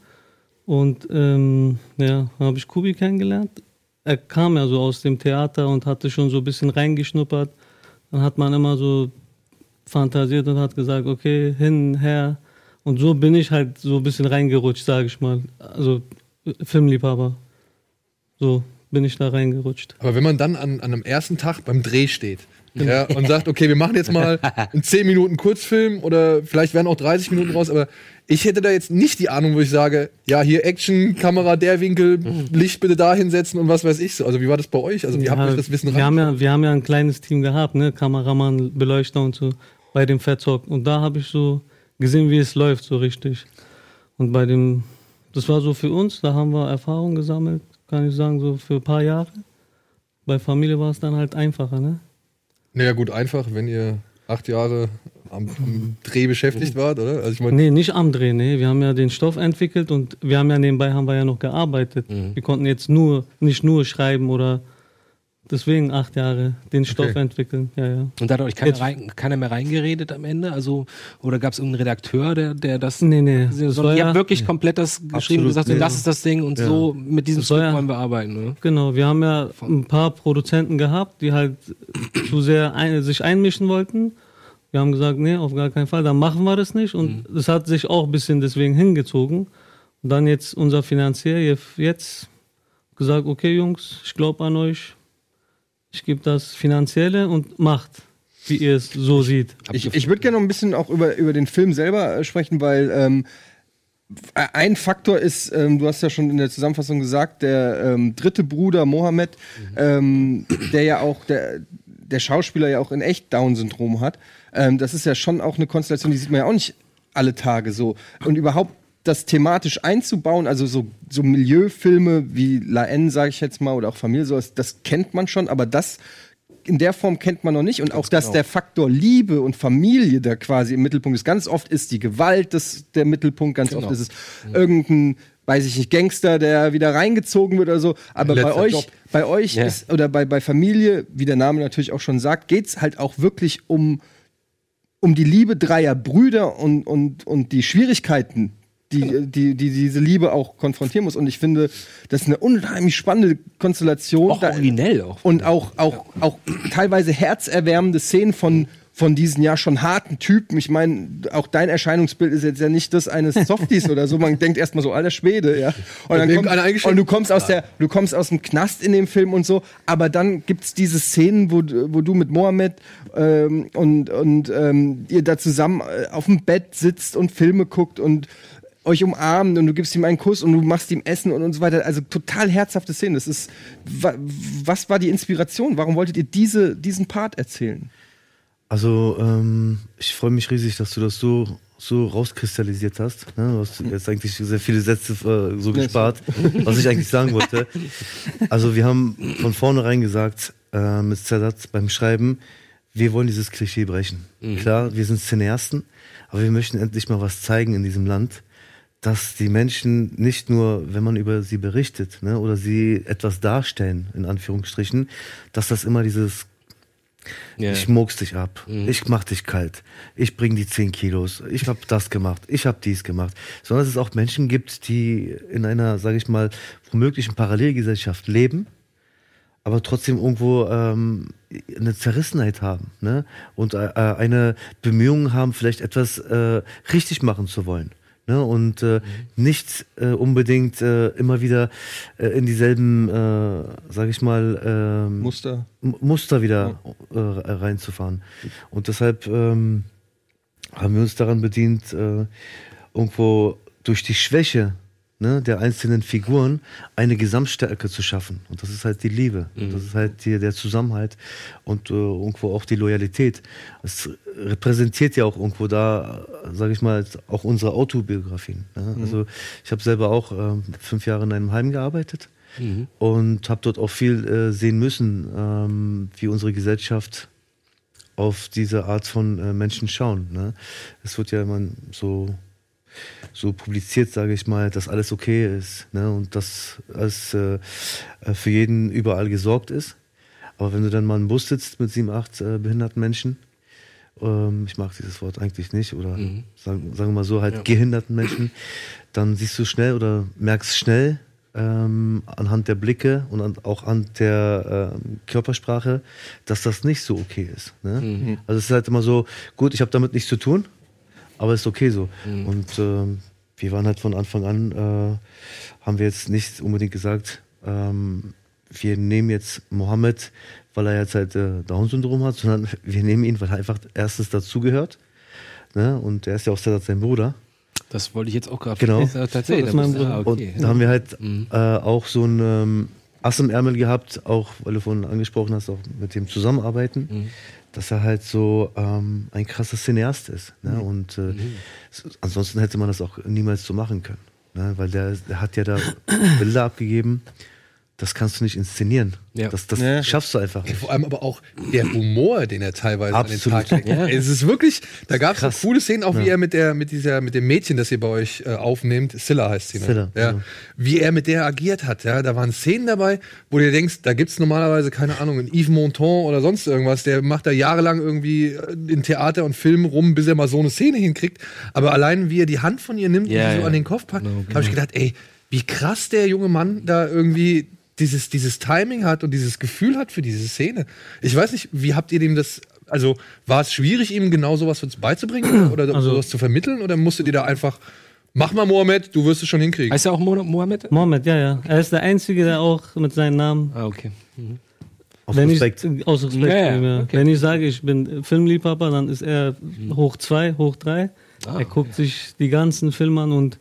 Und ähm, ja, habe ich Kubi kennengelernt. Er kam ja so aus dem Theater und hatte schon so ein bisschen reingeschnuppert. Dann hat man immer so fantasiert und hat gesagt, okay, hin, her. Und so bin ich halt so ein bisschen reingerutscht, sage ich mal. Also Filmliebhaber. So bin ich da reingerutscht. Aber wenn man dann an, an einem ersten Tag beim Dreh steht ja, und sagt, okay, wir machen jetzt mal einen 10 Minuten Kurzfilm oder vielleicht werden auch 30 Minuten raus, aber ich hätte da jetzt nicht die Ahnung, wo ich sage, ja, hier Action, Kamera, der Winkel, Licht bitte da hinsetzen und was weiß ich so. Also wie war das bei euch? Also wie habt ihr euch das Wissen wir haben, ja, wir haben ja ein kleines Team gehabt, ne? Kameramann, Beleuchter und so, bei dem Fettzock. Und da habe ich so gesehen, wie es läuft, so richtig. Und bei dem, das war so für uns, da haben wir Erfahrung gesammelt, kann ich sagen, so für ein paar Jahre. Bei Familie war es dann halt einfacher, ne? Naja, gut, einfach, wenn ihr acht Jahre am, am Dreh beschäftigt wart, oder? Also ich meine, Nee, nicht am Dreh, nee. Wir haben ja den Stoff entwickelt und wir haben ja nebenbei haben wir ja noch gearbeitet. Wir konnten jetzt nur, nicht nur schreiben oder deswegen acht Jahre den Stoff Okay. entwickeln. Ja, ja. Und da hat euch keiner, rein, keiner mehr reingeredet am Ende? Also, oder gab es irgendeinen Redakteur, der, der das. Nee, nee. Das Sondern ihr ja- habt wirklich komplett das geschrieben und gesagt, nee. das ist das Ding und so mit diesem Das ja- wollen wir arbeiten. Ne? Genau, wir haben ja ein paar Produzenten gehabt, die halt zu sehr ein, sich einmischen wollten. Wir haben gesagt, nee, auf gar keinen Fall, dann machen wir das nicht. Und es hat sich auch ein bisschen deswegen hingezogen. Und dann jetzt unser Finanzier jetzt gesagt, okay Jungs, ich glaube an euch. Ich gebe das Finanzielle und macht, wie ihr es so seht. Ich, ich würde gerne noch ein bisschen auch über, über den Film selber äh, sprechen, weil ähm, ein Faktor ist, ähm, du hast ja schon in der Zusammenfassung gesagt, der ähm, dritte Bruder Mohammed, ähm, der ja auch, der, der Schauspieler ja auch in echt Down-Syndrom hat. Ähm, das ist ja schon auch eine Konstellation, die sieht man ja auch nicht alle Tage so. Und überhaupt das thematisch einzubauen, also so, so Milieufilme wie La N, sage ich jetzt mal, oder auch Familie, sowas, das kennt man schon, aber das in der Form kennt man noch nicht. Und auch, dass genau. der Faktor Liebe und Familie da quasi im Mittelpunkt ist. Ganz oft ist die Gewalt das, der Mittelpunkt, ganz Genau. oft ist es irgendein, weiß ich nicht, Gangster, der wieder reingezogen wird oder so. Aber bei Letzter euch, Job. bei euch Ja. ist, oder bei, bei Familie, wie der Name natürlich auch schon sagt, geht's halt auch wirklich um, um die Liebe dreier Brüder und, und, und die Schwierigkeiten, die, die, die diese Liebe auch konfrontieren muss. Und ich finde, das ist eine unheimlich spannende Konstellation. Auch Da- originell auch. und auch, auch, auch teilweise herzerwärmende Szenen von, von diesen ja schon harten Typen. Ich meine, auch dein Erscheinungsbild ist jetzt ja nicht das eines Softies oder so. Man denkt erstmal so, alter Schwede, ja. Und, dann kommt, und du kommst aus der, du kommst aus dem Knast in dem Film und so, aber dann gibt's diese Szenen, wo, du- wo du mit Mohammed ähm, und, und ähm, ihr da zusammen äh, auf dem Bett sitzt und Filme guckt und euch umarmt und du gibst ihm einen Kuss und du machst ihm Essen und, und so weiter. Also total herzhafte Szenen. Das ist, wa, was war die Inspiration? Warum wolltet ihr diese, diesen Part erzählen? Also, ähm, ich freue mich riesig, dass du das so, so rauskristallisiert hast. Ne? Du hast jetzt eigentlich sehr viele Sätze äh, so gespart, was ich eigentlich sagen wollte. Also, wir haben von vornherein gesagt, äh, mit Sadat beim Schreiben, wir wollen dieses Klischee brechen. Klar, wir sind Cineasten, aber wir möchten endlich mal was zeigen in diesem Land, dass die Menschen nicht nur, wenn man über sie berichtet ne, oder sie etwas darstellen, in Anführungsstrichen, dass das immer dieses Ja. ich murks dich ab. Ich mach dich kalt. Ich bring die 10 Kilos. Ich hab das gemacht. Ich hab dies gemacht. Sondern dass es auch Menschen gibt, die in einer, sage ich mal, womöglichen Parallelgesellschaft leben, aber trotzdem irgendwo ähm, eine Zerrissenheit haben ne? und äh, eine Bemühung haben, vielleicht etwas äh, richtig machen zu wollen. Ne? Und äh, nicht äh, unbedingt äh, immer wieder äh, in dieselben, äh, sage ich mal, ähm, Muster. M- Muster wieder äh, reinzufahren. Und deshalb ähm, haben wir uns daran bedient, äh, irgendwo durch die Schwäche ne, der einzelnen Figuren eine Gesamtstärke zu schaffen. Und das ist halt die Liebe. Und das ist halt die, der Zusammenhalt und äh, irgendwo auch die Loyalität. Es repräsentiert ja auch irgendwo da, sage ich mal, auch unsere Autobiografien. Ne? Also ich habe selber auch ähm, fünf Jahre in einem Heim gearbeitet und habe dort auch viel äh, sehen müssen, ähm, wie unsere Gesellschaft auf diese Art von äh, Menschen schauen. Ne? Es wird ja immer so, so publiziert, sage ich mal, dass alles okay ist ne? und dass es äh, äh, für jeden überall gesorgt ist. Aber wenn du dann mal im Bus sitzt mit sieben, acht äh, behinderten Menschen, ähm, ich mag dieses Wort eigentlich nicht, oder sagen, sagen wir mal so, halt gehinderten Menschen, dann siehst du schnell oder merkst schnell ähm, anhand der Blicke und an, auch an der ähm, Körpersprache, dass das nicht so okay ist. Ne? Also es ist halt immer so, gut, ich habe damit nichts zu tun, aber ist okay so. Und ähm, wir waren halt von Anfang an, äh, haben wir jetzt nicht unbedingt gesagt, ähm, wir nehmen jetzt Mohammed, weil er jetzt halt äh, Down-Syndrom hat, sondern wir nehmen ihn, weil er einfach erstens dazugehört. Ne? Und er ist ja auch Sedat sein Bruder. Das wollte ich jetzt auch gerade Genau. Tatsächlich. Das mein Bruder. ah, okay. Und da haben wir halt äh, auch so ein ähm, Ass im Ärmel gehabt, auch weil du vorhin angesprochen hast, auch mit dem Zusammenarbeiten, dass er halt so ähm, ein krasser Cineast ist. Ne? Und äh, s- ansonsten hätte man das auch niemals so machen können. Ne? Weil der, der hat ja da Bilder abgegeben, das kannst du nicht inszenieren. Ja. Das, das Ja. schaffst du einfach nicht. Vor allem aber auch der Humor, den er teilweise Absolut. an den Tag legt. Ja. Es ist wirklich, da gab es Krass. coole Szenen, auch wie Ja. er mit der, mit dieser, mit dem Mädchen, das ihr bei euch äh, aufnehmt, Scylla heißt sie, ne? Scylla, ja. genau. Wie er mit der agiert hat, ja. Da waren Szenen dabei, wo du dir denkst, da gibt's normalerweise, keine Ahnung, einen Yves Montand oder sonst irgendwas, der macht da jahrelang irgendwie äh, in Theater und Film rum, bis er mal so eine Szene hinkriegt. Aber allein, wie er die Hand von ihr nimmt Ja, und sie so ja. an den Kopf packt, Genau, habe ich gedacht, ey, wie krass der junge Mann da irgendwie dieses, dieses Timing hat und dieses Gefühl hat für diese Szene. Ich weiß nicht, wie habt ihr dem das Also war es schwierig, ihm genau sowas beizubringen oder Also- sowas zu vermitteln? Oder musstet ihr da einfach, mach mal Mohammed, du wirst es schon hinkriegen? Heißt ja auch Mo Mohammed? Mohammed, ja, ja. Er ist der Einzige, der auch mit seinem Namen. Ah, okay. Aus wenn Respekt. Ich, aus Respekt. Ja, ja, ja. okay. Wenn ich sage, ich bin Filmliebhaber, dann ist er hoch zwei, hoch drei. Ah, er guckt sich die ganzen Filme an und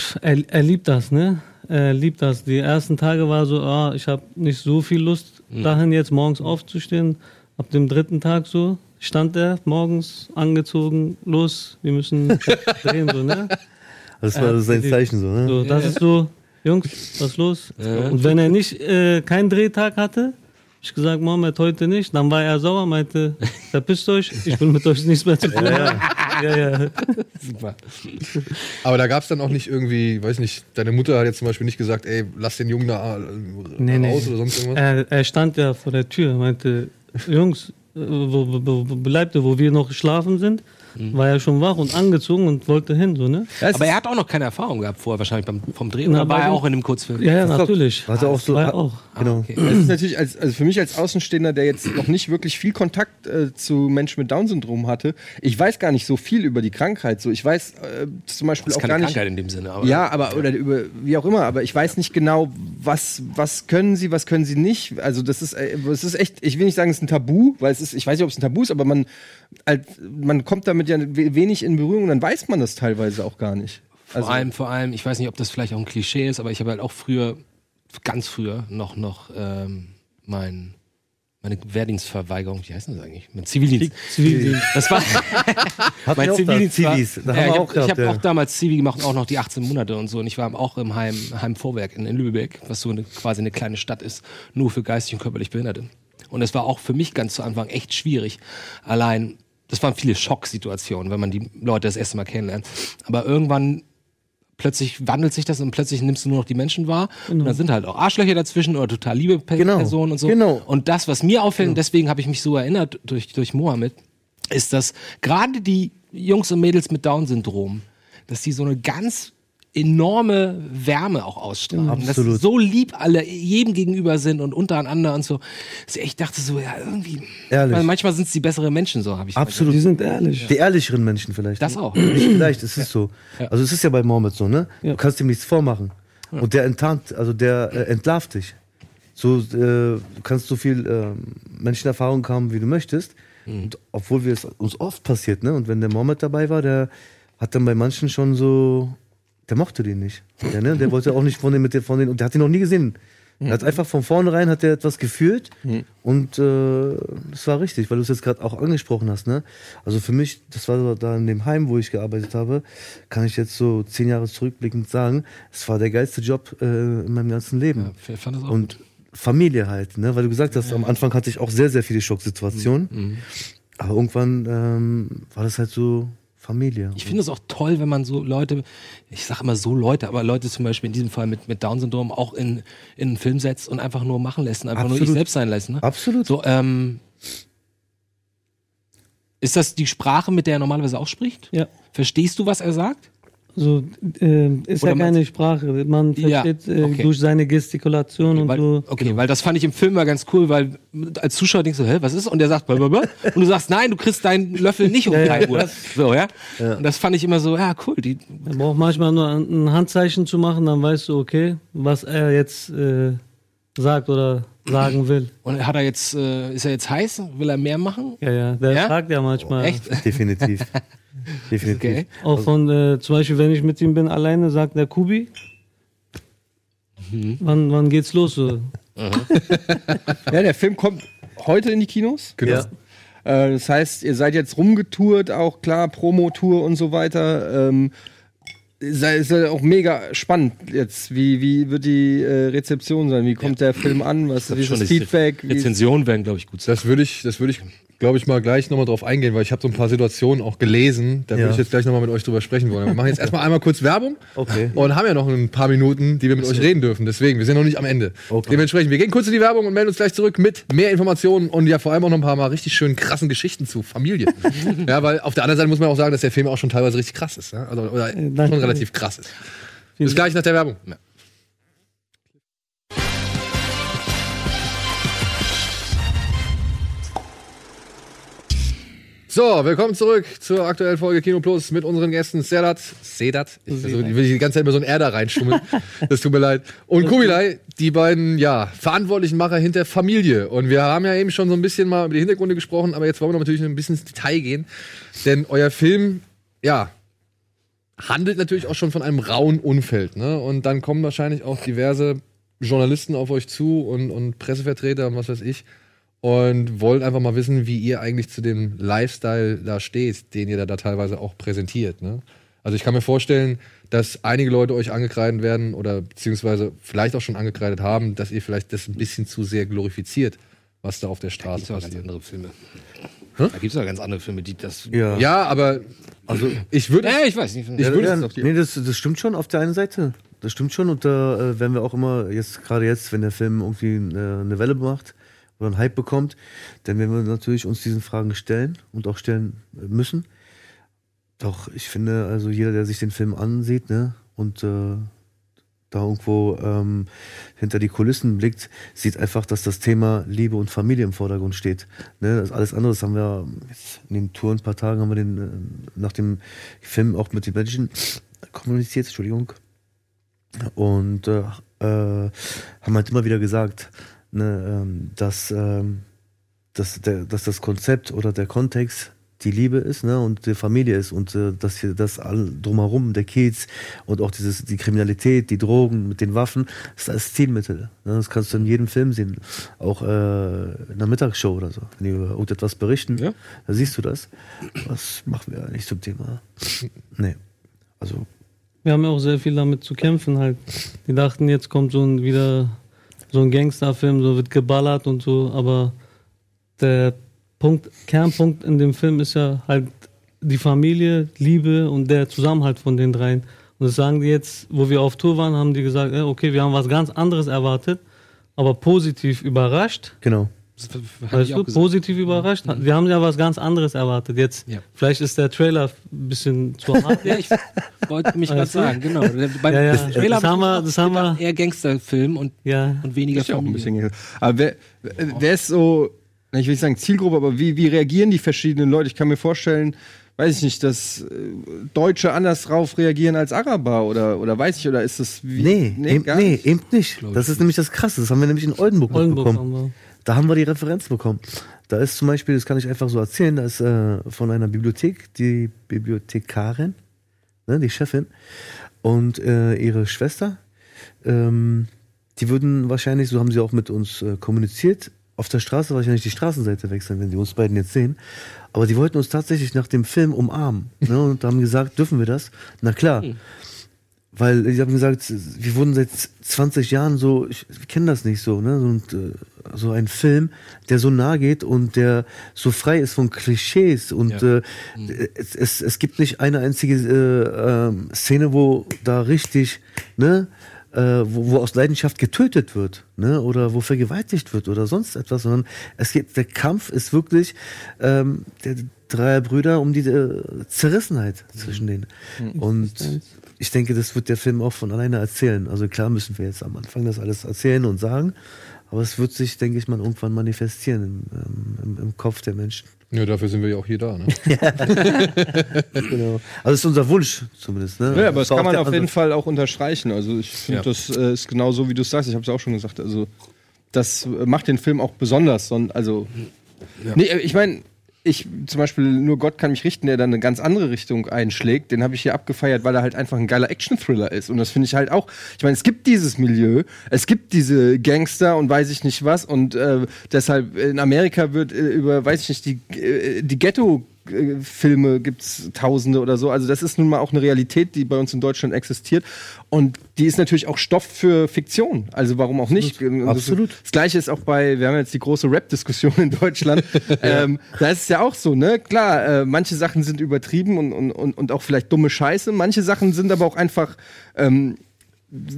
pff, er, er liebt das, ne? Er liebt das. Die ersten Tage war so, ah, ich habe nicht so viel Lust, Mhm. dahin jetzt morgens aufzustehen. Ab dem dritten Tag so stand er morgens angezogen, los, wir müssen drehen, so, ne? Das war sein Zeichen so, ne? So, das ist so, Jungs, was ist los? Und wenn er nicht äh, keinen Drehtag hatte, ich gesagt, Mohammed, heute nicht. Dann war er sauer, meinte, verpisst euch, ich will mit euch nichts mehr zu tun haben. Ja, ja. Super. Aber da gab es dann auch nicht irgendwie, weiß nicht, deine Mutter hat jetzt zum Beispiel nicht gesagt, ey, lass den Jungen da äh, Nee, nee. raus oder sonst irgendwas. Er, er stand ja vor der Tür, meinte, Jungs, äh, wo, wo, wo, wo bleibt ihr, wo wir noch geschlafen sind? War er schon wach und angezogen und wollte hin, so, ne? Aber er hat auch noch keine Erfahrung gehabt vorher, wahrscheinlich beim, vom Drehen. Na, Oder war er auch in dem Kurzfilm? Ja, ja, natürlich. Hat er auch so. War er auch. Genau. Okay. Das ist natürlich als, also für mich als Außenstehender, der jetzt noch nicht wirklich viel Kontakt äh, zu Menschen mit Down-Syndrom hatte, ich weiß gar nicht so viel über die Krankheit. So, ich weiß äh, zum Beispiel Das ist auch keine gar nicht. Krankheit in dem Sinne. Aber Ja, aber oder über wie auch immer, aber ich weiß nicht genau, was was können sie, was können sie nicht. Also das ist äh, es ist echt, ich will nicht sagen, es ist ein Tabu, weil es ist, ich weiß nicht, ob es ein Tabu ist, aber man halt, man kommt damit ja we- wenig in Berührung und dann weiß man das teilweise auch gar nicht. Vor allem, vor allem, ich weiß nicht, ob das vielleicht auch ein Klischee ist, aber ich habe halt auch früher, ganz früher, noch, noch ähm, mein, meine Wehrdienstverweigerung, wie heißt das eigentlich? Mein Zivildienst. Zivildienst. Das war mein Zivildienst. War, Zivis. Da ja, ich habe hab ja. auch damals Zivi gemacht und auch noch die 18 Monate und so. Und ich war auch im Heim, Heimvorwerk in, in Lübeck, was so eine, quasi eine kleine Stadt ist, nur für geistig und körperlich Behinderte. Und es war auch für mich ganz zu Anfang echt schwierig. Allein, das waren viele Schocksituationen, wenn man die Leute das erste Mal kennenlernt. Aber irgendwann plötzlich wandelt sich das und plötzlich nimmst du nur noch die Menschen wahr. Und dann sind halt auch Arschlöcher dazwischen oder total liebe Pe Genau. Personen und so. Genau. Und das, was mir auffällt, und deswegen habe ich mich so erinnert durch, durch Mohammed, ist, dass gerade die Jungs und Mädels mit Down-Syndrom, dass die so eine ganz enorme Wärme auch ausstrahlen. Dass Absolut. so lieb alle jedem gegenüber sind und untereinander und so. Also ich dachte so, ja, irgendwie. Ehrlich. Weil manchmal sind es die besseren Menschen, so habe ich Absolut. Die sind ehrlich. Die ehrlicheren Menschen vielleicht. Das auch. Nicht vielleicht, es ist so. Also es ist ja bei Mohammed so, ne? Ja. Du kannst ihm nichts vormachen. Und der enttarnt, also der äh, entlarvt dich. So, äh, du kannst so viel ähm, Menschenerfahrung haben, wie du möchtest. Und obwohl wir es uns oft passiert, ne? Und wenn der Mohammed dabei war, der hat dann bei manchen schon so, der mochte den nicht. Der, ne? der wollte auch nicht von den, mit den, von den, und der hat ihn noch nie gesehen. Er hat einfach von vornherein hat er etwas gefühlt und äh, das war richtig, weil du es jetzt gerade auch angesprochen hast. Ne? Also für mich, das war so da in dem Heim, wo ich gearbeitet habe, kann ich jetzt so zehn Jahre zurückblickend sagen, es war der geilste Job äh, in meinem ganzen Leben. Ja, ich fand das auch und Familie halt, ne? weil du gesagt hast, am Anfang hatte ich auch sehr, sehr viele Schocksituationen, Mhm. aber irgendwann ähm, war das halt so Familie. Ich finde es auch toll, wenn man so Leute, ich sage immer so Leute, aber Leute zum Beispiel in diesem Fall mit, mit Down-Syndrom auch in, in einen Film setzt und einfach nur machen lässt und einfach nur ich Absolut. selbst sein lässt. Ne? Absolut. So, ähm, ist das die Sprache, mit der er normalerweise auch spricht? Ja. Verstehst du, was er sagt? So, äh, ist Oder ja keine Sprache. Man Ja, versteht äh, okay. durch seine Gestikulation und Weil, so. okay, weil das fand ich im Film mal ganz cool, weil als Zuschauer denkst du, hä, was ist? Und der sagt, blablabla. und du sagst, nein, du kriegst deinen Löffel nicht um Ja, ja, 3 Uhr. das- So, ja? Und das fand ich immer so, ja, cool. Die, Man braucht manchmal nur ein Handzeichen zu machen, dann weißt du, okay, was er jetzt äh, sagt oder sagen will. und hat er jetzt, äh, ist er jetzt heiß? Will er mehr machen? Ja, ja, der Ja? fragt ja manchmal. Echt? Definitiv. Definitiv. Okay. Auch von, äh, zum Beispiel, wenn ich mit ihm bin alleine, sagt der Kubi, wann, wann geht's los? So? Ja, der Film kommt heute in die Kinos. Genau. Äh, das heißt, ihr seid jetzt rumgetourt, auch klar, Promotour und so weiter. Ähm, sei- ist ja auch mega spannend jetzt. Wie, wie wird die äh, Rezeption sein? Wie kommt der Film an? Was wie ist das Feedback? Rezensionen werden, glaube ich, gut sein. Das würde ich, das würde ich, glaube ich, mal gleich nochmal drauf eingehen, weil ich habe so ein paar Situationen auch gelesen. Da würde Ja. ich jetzt gleich nochmal mit euch drüber sprechen wollen. Wir machen jetzt erstmal einmal kurz Werbung Okay. und haben ja noch ein paar Minuten, die wir mit euch reden dürfen. Deswegen, wir sind noch nicht am Ende. Okay. Dementsprechend, wir gehen kurz in die Werbung und melden uns gleich zurück mit mehr Informationen und ja vor allem auch noch ein paar mal richtig schön krassen Geschichten zu Familie. ja, weil auf der anderen Seite muss man auch sagen, dass der Film auch schon teilweise richtig krass ist. Ja? Also, oder schon relativ krass ist. Bis gleich nach der Werbung. So, willkommen zurück zur aktuellen Folge Kino Plus mit unseren Gästen Sedat, Sedat, ich, also, ich will die ganze Zeit immer so ein R da reinschummeln, das tut mir leid, und Kubilai, die beiden, ja, verantwortlichen Macher hinter Familie. Und wir haben ja eben schon so ein bisschen mal über die Hintergründe gesprochen, aber jetzt wollen wir noch natürlich ein bisschen ins Detail gehen, denn euer Film, ja, handelt natürlich auch schon von einem rauen Umfeld, ne? Und dann kommen wahrscheinlich auch diverse Journalisten auf euch zu und, und Pressevertreter und was weiß ich und wollen einfach mal wissen, wie ihr eigentlich zu dem Lifestyle da steht, den ihr da, da teilweise auch präsentiert. Ne? Also ich kann mir vorstellen, dass einige Leute euch angekreidet werden oder beziehungsweise vielleicht auch schon angekreidet haben, dass ihr vielleicht das ein bisschen zu sehr glorifiziert, was da auf der Straße Da gibt's auch ganz passiert. andere Filme. Da gibt es ja ganz andere Filme, die das. Ja. Ja, aber also ich würde Ja, ich weiß nicht. ich würde ja, nee, das, das stimmt schon auf der einen Seite. Das stimmt schon und da äh, werden wir auch immer, jetzt gerade jetzt, wenn der Film irgendwie äh, eine Welle macht oder einen Hype bekommt, dann werden wir natürlich uns diesen Fragen stellen und auch stellen müssen. Doch ich finde, also jeder, der sich den Film ansieht ne, und äh, da irgendwo ähm, hinter die Kulissen blickt, sieht einfach, dass das Thema Liebe und Familie im Vordergrund steht. Ne, das alles andere, das haben wir in den Touren, ein paar Tagen haben wir den äh, nach dem Film auch mit den Menschen kommuniziert, Entschuldigung. Und äh, äh, haben halt immer wieder gesagt, ne, ähm, dass, ähm, dass, der, dass das Konzept oder der Kontext die Liebe ist ne, und die Familie ist und äh, dass hier das all drumherum, der Kiez und auch dieses, die Kriminalität, die Drogen mit den Waffen, ist als Zielmittel. Ne, das kannst du in jedem Film sehen, auch äh, in der Mittagsshow oder so. Wenn die über irgendetwas berichten, Ja. da siehst du das. Was machen wir eigentlich zum Thema? Nee. Also Wir haben ja auch sehr viel damit zu kämpfen halt. Die dachten, jetzt kommt so ein wieder so ein Gangsterfilm, so wird geballert und so, aber der Punkt, Kernpunkt in dem Film ist ja halt die Familie, Liebe und der Zusammenhalt von den dreien. Und das sagen die jetzt, wo wir auf Tour waren, haben die gesagt, äh, okay, wir haben was ganz anderes erwartet, aber positiv überrascht. genau. Das hab Weißt ich du, positiv überrascht. Wir haben ja was ganz anderes erwartet. Jetzt, Ja. vielleicht ist der Trailer ein bisschen zu hart. Ja, ich wollte mich gerade sagen, genau. Beim Ja, ja. das Trailer Das haben wir- das haben wir- eher Gangsterfilm und, ja. und weniger Ist ja auch ein bisschen. Aber wer, wer ist so, ich will nicht sagen Zielgruppe, aber wie, wie reagieren die verschiedenen Leute? Ich kann mir vorstellen, weiß ich nicht, dass äh, Deutsche anders drauf reagieren als Araber oder, oder weiß ich, oder ist das wie. Nee, eben, gar nee nicht? eben nicht. Das ist nämlich das Krasse. Das haben wir nämlich in Oldenburg, Oldenburg mitbekommen. Da haben wir die Referenz bekommen. Da ist zum Beispiel, das kann ich einfach so erzählen, da ist äh, von einer Bibliothek die Bibliothekarin, ne, die Chefin, und äh, ihre Schwester. Ähm, die würden wahrscheinlich, so haben sie auch mit uns äh, kommuniziert, auf der Straße wahrscheinlich die Straßenseite wechseln, wenn sie uns beiden jetzt sehen. Aber die wollten uns tatsächlich nach dem Film umarmen ne, und haben gesagt, dürfen wir das? Na klar. Weil die haben gesagt, wir wurden seit 20 Jahren so, ich, wir kennen das nicht so, ne? Und, äh, so ein Film, der so nah geht und der so frei ist von Klischees und Ja. äh, es, es, es gibt nicht eine einzige äh, ähm, Szene, wo da richtig, ne? Äh, wo, wo aus Leidenschaft getötet wird, ne? Oder wo vergewaltigt wird oder sonst etwas, sondern es geht, der Kampf ist wirklich ähm, der drei Brüder um die äh, Zerrissenheit zwischen denen. Und ich denke, das wird der Film auch von alleine erzählen. Also klar müssen wir jetzt am Anfang das alles erzählen und sagen, aber es wird sich, denke ich mal, irgendwann manifestieren im, ähm, im, im Kopf der Menschen. Ja, dafür sind wir ja auch hier da. Ne? Genau. Also das ist unser Wunsch zumindest. Ne? Ja, aber das war kann man auf jeden Fall auch unterstreichen. Also ich finde, Ja. das äh, ist genau so, wie du es sagst. Ich habe es auch schon gesagt. Also das macht den Film auch besonders. Son- Also nee, äh, ich meine, ich zum Beispiel nur Gott kann mich richten, der dann eine ganz andere Richtung einschlägt. Den habe ich hier abgefeiert, weil er halt einfach ein geiler Action-Thriller ist. Und das finde ich halt auch. Ich meine, es gibt dieses Milieu, es gibt diese Gangster und weiß ich nicht was. Und äh, deshalb in Amerika wird äh, über, weiß ich nicht, die, äh, die Ghetto Filme gibt's Tausende oder so. Also das ist nun mal auch eine Realität, die bei uns in Deutschland existiert. Und die ist natürlich auch Stoff für Fiktion. Also warum auch nicht? Und das- Absolut. Das gleiche ist auch bei, wir haben jetzt die große Rap-Diskussion in Deutschland. ähm, da ist es ja auch so, ne? Klar, äh, manche Sachen sind übertrieben und, und, und, und auch vielleicht dumme Scheiße. Manche Sachen sind aber auch einfach, ähm,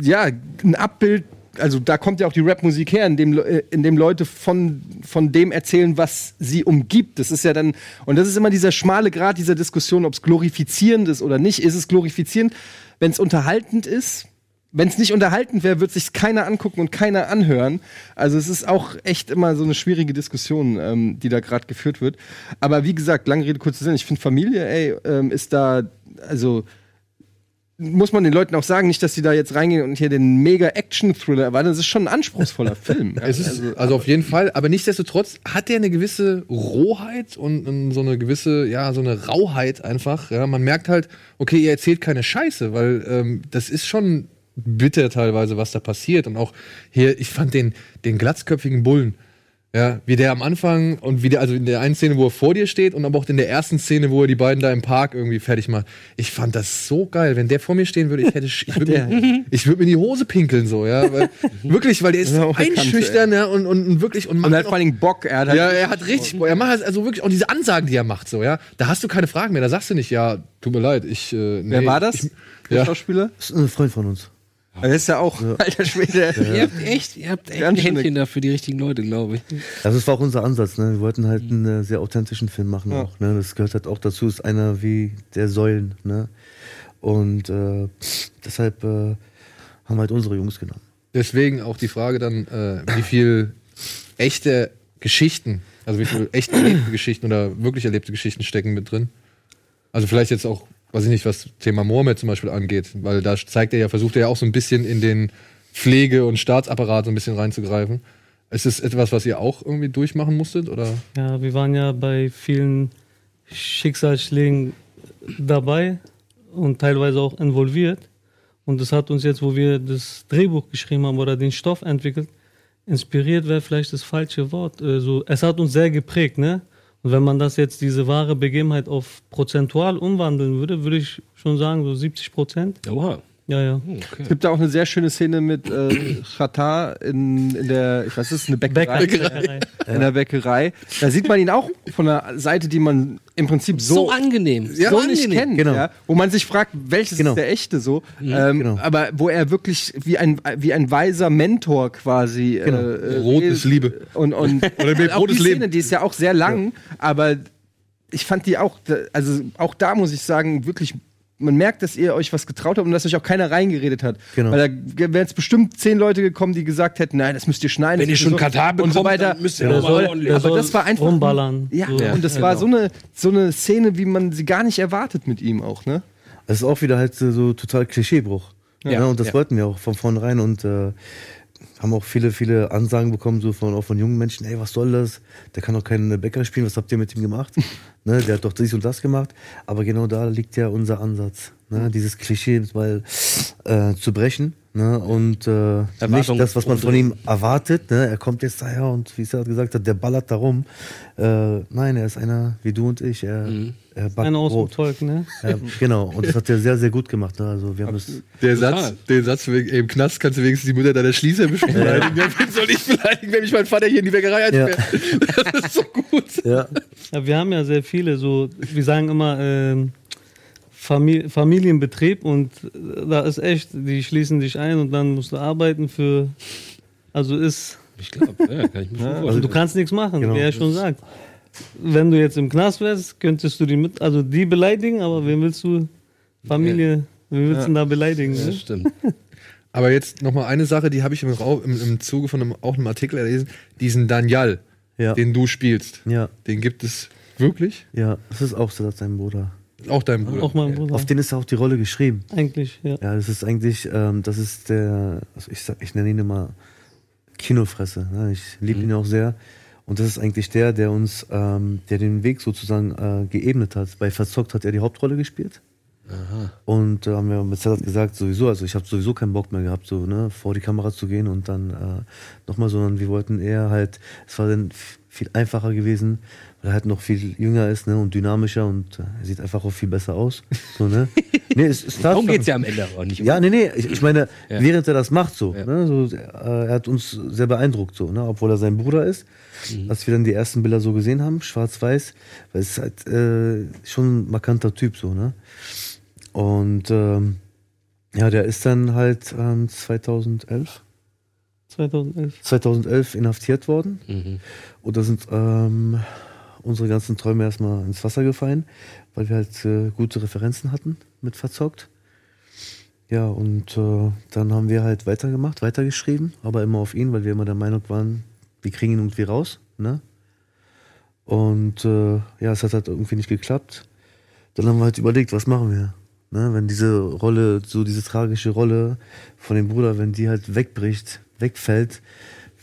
ja, ein Abbild. Also da kommt ja auch die Rapmusik her, in dem, Le- äh, Leute von, von dem erzählen, was sie umgibt. Das ist ja dann, und das ist immer dieser schmale Grad dieser Diskussion, ob es glorifizierend ist oder nicht. Ist es glorifizierend, wenn es unterhaltend ist? wenn es nicht unterhaltend wäre, wird sich keiner angucken und keiner anhören. Also es ist auch echt immer so eine schwierige Diskussion, ähm, die da gerade geführt wird. Aber wie gesagt, lange Rede, kurzer Sinn. Ich finde Familie, ey, ähm, ist da, also muss man den Leuten auch sagen, nicht, dass sie da jetzt reingehen und hier den mega Action-Thriller erwarten. Das ist schon ein anspruchsvoller Film. Es ist, also auf jeden Fall, aber nichtsdestotrotz hat der eine gewisse Rohheit und, und so eine gewisse, ja, so eine Rauheit einfach. Ja, man merkt halt, okay, ihr erzählt keine Scheiße, weil ähm, das ist schon bitter teilweise, was da passiert. Und auch hier, ich fand den, den glatzköpfigen Bullen, ja, wie der am Anfang und wie der, also in der einen Szene, wo er vor dir steht und aber auch in der ersten Szene, wo er die beiden da im Park irgendwie fertig macht. Ich fand das so geil. Wenn der vor mir stehen würde, ich hätte, ich würde mir, ich würde mir in die Hose pinkeln, so, ja. Weil, wirklich, weil der ist Ja, einschüchtern, ja, und, und, und wirklich, und Und er hat vor allen Dingen Bock. Er hat halt ja, er hat richtig Bock. Er macht also wirklich auch diese Ansagen, die er macht, so, ja. Da hast du keine Fragen mehr. Da sagst du nicht, ja, tut mir leid, ich, äh, nee, Wer war das? Ich, der ja. Schauspieler? Das ist ein Freund von uns. Er ist ja auch, alter Schwede. Ihr habt echt, ihr habt echt ein Ganz Händchen dafür, die richtigen Leute, glaube ich. Also das war auch unser Ansatz, ne? Wir wollten halt einen äh, sehr authentischen Film machen Ja. auch, ne? Das gehört halt auch dazu, ist einer wie der Säulen, ne? Und äh, deshalb äh, haben wir halt unsere Jungs genommen. Deswegen auch die Frage dann, äh, wie viel echte Geschichten, also wie viel echt erlebte Geschichten oder wirklich erlebte Geschichten stecken mit drin. Also vielleicht jetzt auch, weiß ich nicht, was Thema Mohammed zum Beispiel angeht, weil da zeigt er ja, versucht er ja auch so ein bisschen in den Pflege- und Staatsapparat so ein bisschen reinzugreifen. Ist es etwas, was ihr auch irgendwie durchmachen musstet? Oder? Ja, wir waren ja bei vielen Schicksalsschlägen dabei und teilweise auch involviert. Und das hat uns jetzt, wo wir das Drehbuch geschrieben haben oder den Stoff entwickelt, inspiriert wäre vielleicht das falsche Wort. Äh, so, es hat uns sehr geprägt, ne? Wenn man das jetzt, diese wahre Begebenheit auf prozentual umwandeln würde, würde ich schon sagen, so 70 Prozent. Oha. Ja, ja. Es gibt da auch eine sehr schöne Szene mit äh, Chata in, in der, ich weiß, es eine Bäckerei. Bäckerei. In der Bäckerei. Da sieht man ihn auch von einer Seite, die man im Prinzip so, So angenehm. so so nicht angenehm. kennt, Genau. ja, wo man sich fragt, welches Genau. ist der echte so, ähm, Genau. aber wo er wirklich wie ein wie ein weiser Mentor quasi Genau. äh, äh, Rot ist Liebe. und und Oder mit auch die Leben. Szene, die ist ja auch sehr lang, aber ich fand die auch, also auch da muss ich sagen, wirklich. Man merkt, dass ihr euch was getraut habt und dass euch auch keiner reingeredet hat. Genau. Weil da wären jetzt bestimmt zehn Leute gekommen, die gesagt hätten, nein, das müsst ihr schneiden. Wenn ihr schon so- Katar und so bekommt, weiter. dann müsst ihr mal soll, aber soll das war einfach- rumballern. Ja, So, und das war genau. so eine, so eine Szene, wie man sie gar nicht erwartet mit ihm auch, ne? Das ist auch wieder halt so so total Klischeebruch. Ja. Ja, und das Ja. wollten wir auch von vornherein und äh, haben auch viele, viele Ansagen bekommen, so von, auch von jungen Menschen, ey, was soll das? Der kann doch keinen Bäcker spielen, was habt ihr mit ihm gemacht? Ne, der hat doch dies und das gemacht. Aber genau da liegt ja unser Ansatz, ne? dieses Klischee mal äh, zu brechen. Ne? Und äh, nicht das, was man von ihm erwartet. Ne? Er kommt jetzt daher und wie es gesagt hat, der ballert da rum. Äh, nein, er ist einer wie du und ich. Er, er backt Einer aus dem Brot. Volk, ne? Ja, genau, und das hat er sehr, sehr gut gemacht. Ne? Also wir haben es Der. Satz, den Satz wegen, ey, im Knast kannst du wenigstens die Mutter deiner Schließer beschreiben. Ja. Wen soll ich beleidigen, wenn mich mein Vater hier in die Bäckerei einsperrt? Das ist so gut. Ja, Ja, wir haben ja sehr viele, so, wir sagen immer ähm, Famili Familienbetrieb und äh, da ist echt, die schließen dich ein und dann musst du arbeiten für, also ist, Ich glaube, ja, kann ich mir schon also vorstellen. du kannst nichts machen, Genau. wie er schon sagt. Wenn du jetzt im Knast wärst, könntest du die mit, also die beleidigen, aber wen willst du, Familie, wen willst du denn da beleidigen? Ja, Ne? stimmt. Aber jetzt noch mal eine Sache, die habe ich im, im, im Zuge von einem, auch einem Artikel gelesen. Diesen Daniel, ja, den du spielst, ja, den gibt es wirklich? ja, das ist auch so, sein Bruder. Auch dein Bruder. Auch mein Bruder. Auf den ist auch die Rolle geschrieben. Eigentlich, ja. Ja, das ist eigentlich, ähm, das ist der, also ich, sag, ich nenne ihn immer Kinofresse. Ne? Ich liebe ihn auch sehr. Und das ist eigentlich der, der uns, ähm, der den Weg sozusagen äh, geebnet hat. Bei Verzockt hat er die Hauptrolle gespielt. Und äh, haben wir mit Sedat gesagt, sowieso, also ich habe sowieso keinen Bock mehr gehabt, so, ne, vor die Kamera zu gehen und dann äh, nochmal, sondern wir wollten eher halt, es war dann viel einfacher gewesen, er halt noch viel jünger ist, ne, und dynamischer und äh, er sieht einfach auch viel besser aus. So, ne? nee, es, es Darum geht es ja am Ende aber nicht. ja, nee, nee, ich, ich meine, Ja. während er das macht so, Ja. ne, so äh, er hat uns sehr beeindruckt so, ne, obwohl er sein Bruder ist. Mhm. Als wir dann die ersten Bilder so gesehen haben, schwarz-weiß, weil es ist halt äh, schon ein markanter Typ so, ne. Und ähm, ja, der ist dann halt ähm, 2011, 2011. 2011 inhaftiert worden. Mhm. Und da sind ähm, unsere ganzen Träume erstmal ins Wasser gefallen, weil wir halt äh, gute Referenzen hatten mit Verzockt. ja, und äh, dann haben wir halt weitergemacht, weitergeschrieben, aber immer auf ihn, weil wir immer der Meinung waren, wir kriegen ihn irgendwie raus. Ne? Und äh, ja, es hat halt irgendwie nicht geklappt. Dann haben wir halt überlegt, was machen wir? Ne? Wenn diese Rolle, so diese tragische Rolle von dem Bruder, wenn die halt wegbricht, wegfällt,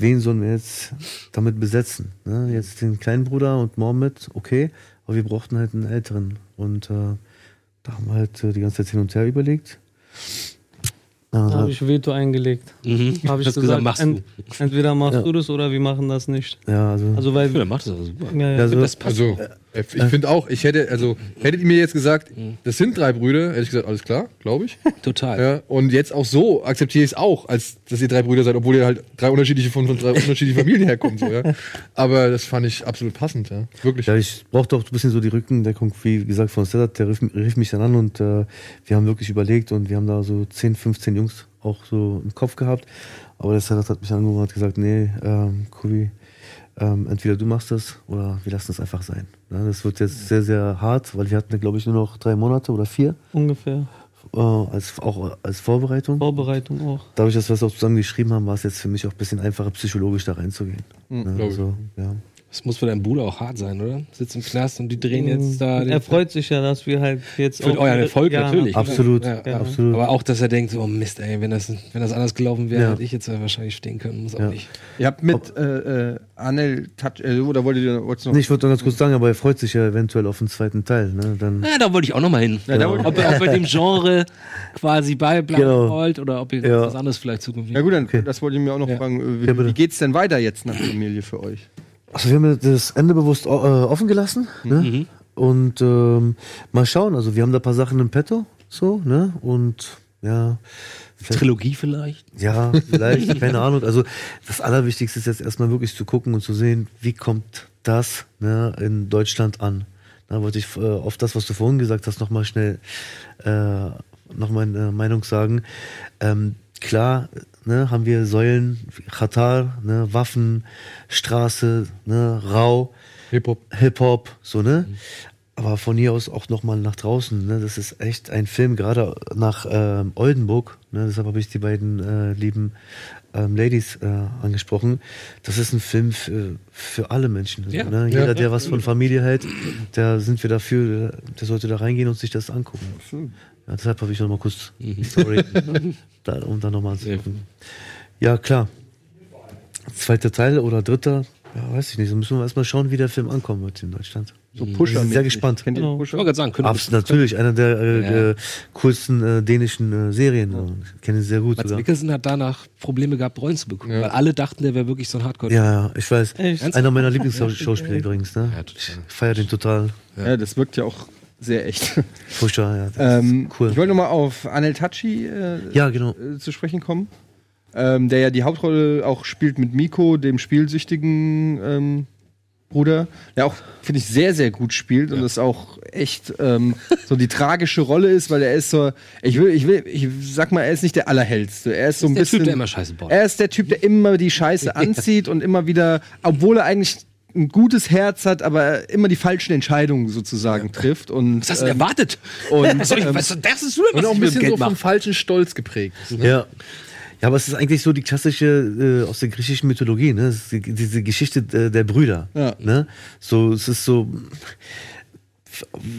wen sollen wir jetzt damit besetzen? Ne? Jetzt den kleinen Bruder und Mohammed, okay, aber wir brauchten halt einen älteren. Und äh, da haben wir halt äh, die ganze Zeit hin und her überlegt. Da Äh, habe ich Veto eingelegt. Mhm. Habe ich Hast gesagt, gesagt, machst du. ent, entweder machst Ja. du das oder wir machen das nicht. ja, also, Also weil Ja, der macht das aber super. ja, ja. also Das passt. Also, äh, ich finde auch, ich hätte, also, hättet ihr mir jetzt gesagt, das sind drei Brüder, hätte ich gesagt, alles klar, glaube ich. Total. Ja, und jetzt auch so akzeptiere ich es auch, als dass ihr drei Brüder seid, obwohl ihr halt drei unterschiedliche von, von drei unterschiedlichen Familien herkommt. So, ja. Aber das fand ich absolut passend, ja. Wirklich. Ja, ich brauchte auch ein bisschen so die Rückendeckung, wie gesagt, von Sedat, der rief, rief mich dann an und äh, wir haben wirklich überlegt und wir haben da so 10, 15 Jungs auch so im Kopf gehabt. Aber der Sedat hat mich angerufen und hat gesagt, nee, ähm, Kubi, ähm, entweder du machst das oder wir lassen es einfach sein. Ja, das wird jetzt sehr, sehr hart, weil wir hatten, glaube ich, nur noch drei Monate oder vier ungefähr. äh, als, auch als Vorbereitung. Vorbereitung auch. Dadurch, dass wir es auch zusammen geschrieben haben, war es jetzt für mich auch ein bisschen einfacher, psychologisch da reinzugehen. Ja, glaub ich. also, ja. Das muss für deinen Bruder auch hart sein, oder? Sitzt im Knast und die drehen jetzt da. Er freut sich ja, dass wir halt jetzt Für euren Erfolg ja, natürlich. Absolut, Ja, ja. absolut. Aber auch, dass er denkt, oh Mist, ey, wenn das, wenn das anders gelaufen wäre, Ja. hätte ich jetzt ja wahrscheinlich stehen können. Muss auch Ja. nicht. Ihr habt mit äh, äh, Anel Touch, äh, oder wolltet ihr wolltest noch? Nee, ich wollte noch ganz kurz sagen, aber er freut sich ja eventuell auf den zweiten Teil. Ne? Dann, Ja, da wollte ich auch noch mal hin. Ja, wollte ob, ihr, ob ihr dem Genre quasi beibleiben Genau. wollt oder ob ihr Ja. was anderes vielleicht zukünftig. Ja gut, dann das wollte ich mir auch noch Ja. fragen. Äh, Wie, Ja, bitte. wie geht's denn weiter jetzt nach Familie für euch? Also wir haben das Ende bewusst äh, offen gelassen. Ne? Und ähm, mal schauen, also wir haben da ein paar Sachen im Petto. So, ne? Und ja. vielleicht- Trilogie vielleicht? Ja, vielleicht, keine Ahnung. Also das Allerwichtigste ist jetzt erstmal wirklich zu gucken und zu sehen, wie kommt das ne, in Deutschland an. Da wollte ich äh, auf das, was du vorhin gesagt hast, nochmal schnell äh, noch meine Meinung sagen. Ähm, klar, ne, haben wir Säulen, wie Qatar, ne, Waffen, Straße, ne, Rau, Hip-Hop. Hip-Hop, so, ne? Aber von hier aus auch nochmal nach draußen, ne? Das ist echt ein Film, gerade nach ähm, Oldenburg, ne? Deshalb habe ich die beiden äh, lieben ähm, Ladies äh, angesprochen. Das ist ein Film für, für alle Menschen. Ja. ne? Jeder, Ja. der was von Familie hält, der sind wir dafür, der, der sollte da reingehen und sich das angucken. Ja, deshalb habe ich nochmal kurz die Story, da, um da nochmal anzugucken. Ja, klar. Zweiter Teil oder dritter, ja, weiß ich nicht. So müssen wir erstmal schauen, wie der Film ankommen wird in Deutschland. So Ich Pusher. bin sehr gespannt. Kennt ihr Genau. Ich Pusher? wollte gerade sagen, Abs natürlich, einer der äh, Ja. äh, coolsten äh, dänischen äh, Serien. Ich kenne ihn sehr gut Mats. Mikkelsen hat danach Probleme gehabt, Rollen zu bekommen, weil alle dachten, der wäre wirklich so ein hardcore Ja, ja, ich weiß. Echt? Einer meiner Lieblingsschauspieler übrigens. Ne? Ja. Ich feiere den total. Ja, das wirkt ja auch sehr echt. Furchtbar, ja. Ähm, cool. Ich wollte nochmal auf Anel Tachi äh, Ja, genau. äh, zu sprechen kommen. Ähm, der ja die Hauptrolle auch spielt mit Miko, dem spielsüchtigen ähm, Bruder, der auch, finde ich, sehr, sehr gut spielt und das auch echt ähm, so die tragische Rolle ist, weil er ist so, ich will, ich will, ich sag mal, er ist nicht der Allerhellste. Er ist so ein der bisschen. Typ, der immer Scheiße baut. Er ist der Typ, der immer die Scheiße anzieht und immer wieder, obwohl er eigentlich ein gutes Herz hat, aber immer die falschen Entscheidungen sozusagen trifft. Und, Was hast du denn ähm, erwartet? und, ähm, was, das ist nur, was Und auch ich ein bisschen so vom falschen Stolz geprägt. Ne? Ja. Ja, aber es ist eigentlich so die klassische äh, aus der griechischen Mythologie, ne? Diese Geschichte äh, der Brüder. Ja. Ne? So, es ist so.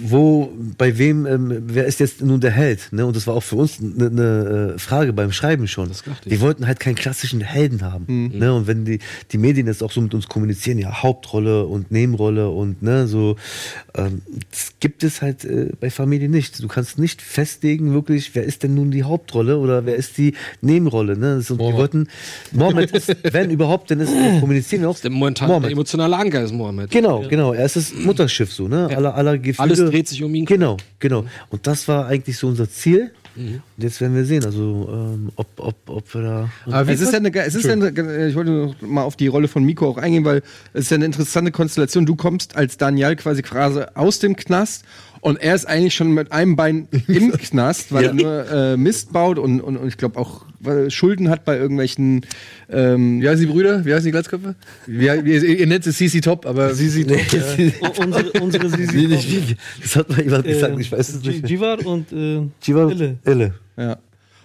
Wo, bei wem, ähm, wer ist jetzt nun der Held? Ne? Und das war auch für uns eine ne, äh, Frage beim Schreiben schon. Wir wollten halt keinen klassischen Helden haben. Ne? Und wenn die, die Medien jetzt auch so mit uns kommunizieren, ja, Hauptrolle und Nebenrolle und ne, so, ähm, das gibt es halt äh, bei Familie nicht. Du kannst nicht festlegen, wirklich, wer ist denn nun die Hauptrolle oder wer ist die Nebenrolle. Ne? So, wir wollten, Mohammed ist, wenn überhaupt, dann ist, kommunizieren wir auch. Der momentan Mohammed. emotionale Anker ist Mohammed. Genau, genau. Er ist das Mutterschiff so, ne? Aller, aller Gefühle. Alles dreht sich um ihn. Genau, genau. Und das war eigentlich so unser Ziel. Mhm. Und jetzt werden wir sehen, also ähm, ob, ob, ob wir da. Aber Es ist ja eine, es ist ja eine, ich wollte noch mal auf die Rolle von Miko auch eingehen, weil es ist ja eine interessante Konstellation. Du kommst als Daniel quasi quasi aus dem Knast und er ist eigentlich schon mit einem Bein im Knast, weil Ja. er nur äh, Mist baut und, und, und ich glaube auch Schulden hat bei irgendwelchen ähm, Wie heißen die Brüder? Wie heißen die Glatzköpfe? Wie, wie, ihr nennt es CC Top, aber CC Top. U- unsere, unsere Nee, Sisi nicht, nicht. Das hat mal jemand gesagt, äh, ich weiß es nicht. Jivar und äh, Jiva Ille. Elle. Ja.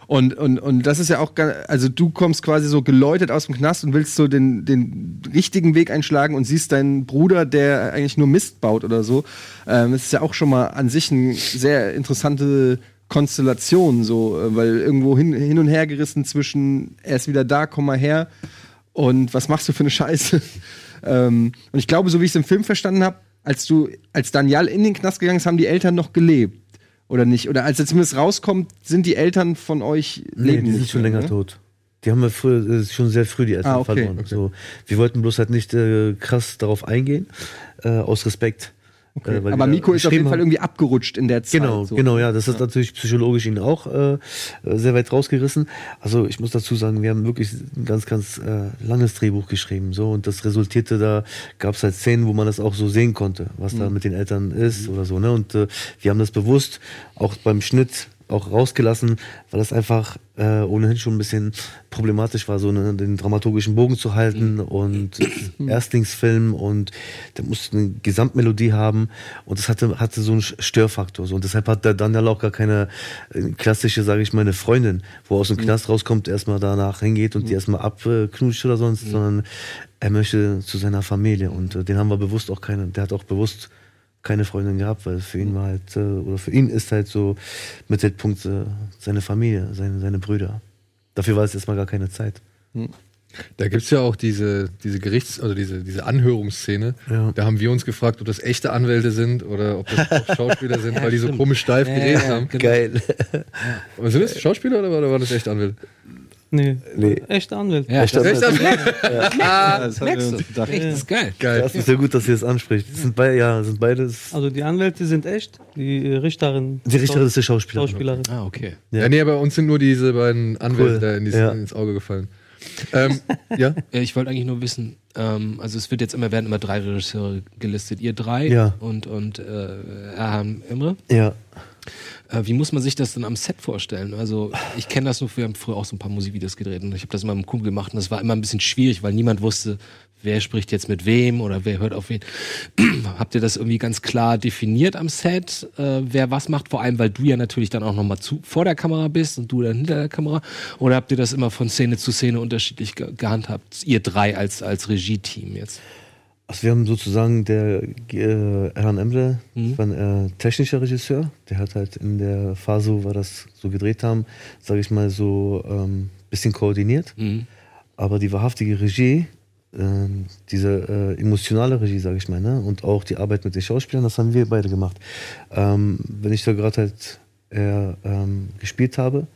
Und, und, und das ist ja auch, also du kommst quasi so geläutet aus dem Knast und willst so den, den richtigen Weg einschlagen und siehst deinen Bruder, der eigentlich nur Mist baut oder so. Ähm, das ist ja auch schon mal an sich eine sehr interessante Konstellation, so, äh, weil irgendwo hin, hin und her gerissen zwischen, er ist wieder da, komm mal her und was machst du für eine Scheiße? ähm, und ich glaube, so wie ich es im Film verstanden habe, als du, als Daniel in den Knast gegangen ist, haben die Eltern noch gelebt. Oder nicht? Oder als er zumindest rauskommt, sind die Eltern von euch Nee, leben die sind nicht schon länger ne? tot. Die haben wir früher, äh, schon sehr früh die Eltern Ah, okay, verloren. So, wir wollten bloß halt nicht äh, krass darauf eingehen, äh, aus Respekt. Okay. Äh, Aber da Miko ist auf jeden Fall irgendwie abgerutscht in der Zeit. Genau, so. genau, ja, das ist natürlich psychologisch ihn auch äh, sehr weit rausgerissen. Also ich muss dazu sagen, wir haben wirklich ein ganz, ganz äh, langes Drehbuch geschrieben, so und das resultierte da gab es halt Szenen, wo man das auch so sehen konnte, was da Mhm. mit den Eltern ist oder so, ne? Und äh, wir haben das bewusst auch beim Schnitt auch rausgelassen, weil das einfach äh, ohnehin schon ein bisschen problematisch war, so ne, den dramaturgischen Bogen zu halten und Erstlingsfilm und der musste eine Gesamtmelodie haben und das hatte, hatte so einen Störfaktor. So. Und deshalb hat der Daniel auch gar keine äh, klassische, sage ich mal, eine Freundin, wo er aus dem Knast rauskommt, erstmal danach hingeht und die erstmal abknutscht oder sonst, sondern er möchte zu seiner Familie und äh, den haben wir bewusst auch keine, der hat auch bewusst keine Freundin gehabt, weil für ihn war halt, äh, oder für ihn ist halt so Mittelpunkt äh, seine Familie, seine, seine Brüder. Dafür war es erstmal gar keine Zeit. Da gibt's ja auch diese, diese Gerichts-, also diese, diese Anhörungsszene. Ja. Da haben wir uns gefragt, ob das echte Anwälte sind oder ob das Schauspieler sind, Ja, weil die so stimmt. komisch steif Ja, geredet ja, haben. genau. Geil. Aber sind das Schauspieler oder war, oder war das echte Anwälte? Nee, Nee. echte Anwälte. Ja, Echter das, Echte Anwalt. Anwälte? Ja, das haben wir merkst uns du. das ist geil. Geil. Das ist sehr gut, dass ihr das anspricht. Das sind beide, ja, sind beides. Also die Anwälte sind echt, die äh, Richterin. Die Richterin ist der Schauspieler. Schauspielerin. Ah, okay. Ja. nee, aber uns sind nur diese beiden Anwälte Cool. da in dieses, Ja. ins Auge gefallen. ähm, ja? Ja, ich wollte eigentlich nur wissen, ähm, also es wird jetzt immer, werden immer drei Regisseure gelistet. Ihr drei Ja. und, und äh, Erhan Imre. Ja. Äh, wie muss man sich das denn am Set vorstellen? Also ich kenne das nur, wir haben früher auch so ein paar Musikvideos gedreht und ich habe das immer mit einem Kumpel gemacht und das war immer ein bisschen schwierig, weil niemand wusste, wer spricht jetzt mit wem oder wer hört auf wen. Habt ihr das irgendwie ganz klar definiert am Set, äh, wer was macht? Vor allem, weil du ja natürlich dann auch nochmal zu vor der Kamera bist und du dann hinter der Kamera. Oder habt ihr das immer von Szene zu Szene unterschiedlich ge gehandhabt? Ihr drei als, als Regie-Team jetzt. Also wir haben sozusagen der äh, Erhan Emre, Mhm. war ein äh, technischer Regisseur, der hat halt in der Phase, wo wir das so gedreht haben, sage ich mal so ähm, bisschen koordiniert. Mhm. Aber die wahrhaftige Regie, ähm, diese äh, emotionale Regie, sage ich mal, ne? und auch die Arbeit mit den Schauspielern, das haben wir beide gemacht. Ähm, wenn ich da gerade halt eher ähm, gespielt habe,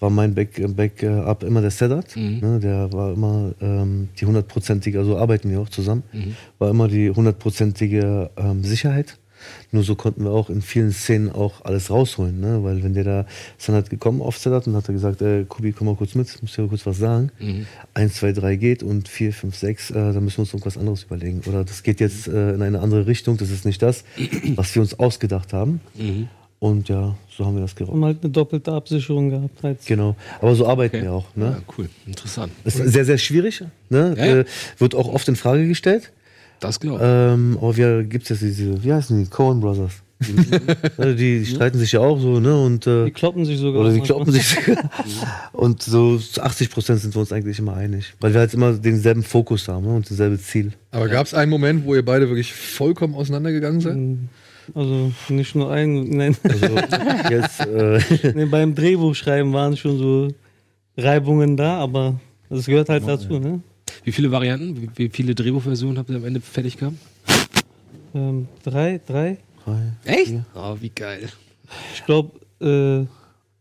war mein Back- Backup immer der Sedat. Mhm. Ne? Der war immer ähm, die hundertprozentige, also arbeiten wir auch zusammen, Mhm. war immer die hundertprozentige ähm, Sicherheit. Nur so konnten wir auch in vielen Szenen auch alles rausholen, ne? weil wenn der da, ist dann halt gekommen auf Sedat und hat er gesagt, äh, Kubi, komm mal kurz mit, ich muss dir kurz was sagen. Mhm. Eins, zwei, drei geht und vier, fünf, sechs, äh, da müssen wir uns irgendwas anderes überlegen. Oder das geht jetzt äh, in eine andere Richtung, das ist nicht das, was wir uns ausgedacht haben. Mhm. Und ja, so haben wir das gerockt. Haben halt eine doppelte Absicherung gehabt. Als Genau. Aber so arbeiten Okay. wir auch. Ne? Ja, cool, interessant. Ist sehr, sehr schwierig. Ne? Ja, ja. Äh, wird auch oft in Frage gestellt. Das glaube ich. Ähm, aber wir gibt es jetzt diese, wie heißen die? Cohen Brothers. Also die, die streiten sich ja auch so, ne? Und, die äh, kloppen sich sogar. oder die manchmal. kloppen sich. und so zu 80 Prozent sind wir uns eigentlich immer einig. Weil wir halt immer denselben Fokus haben ne? und dasselbe Ziel. Aber gab's einen Moment, wo ihr beide wirklich vollkommen auseinandergegangen seid? Also nicht nur ein, nein. Also jetzt, äh, nee, beim Drehbuchschreiben waren schon so Reibungen da, aber das gehört halt dazu, ne? Wie viele Varianten, wie, viele Drehbuchversionen habt ihr am Ende fertig gehabt? Ähm, drei, drei. Echt? Oh, wie geil. Ich glaube, äh,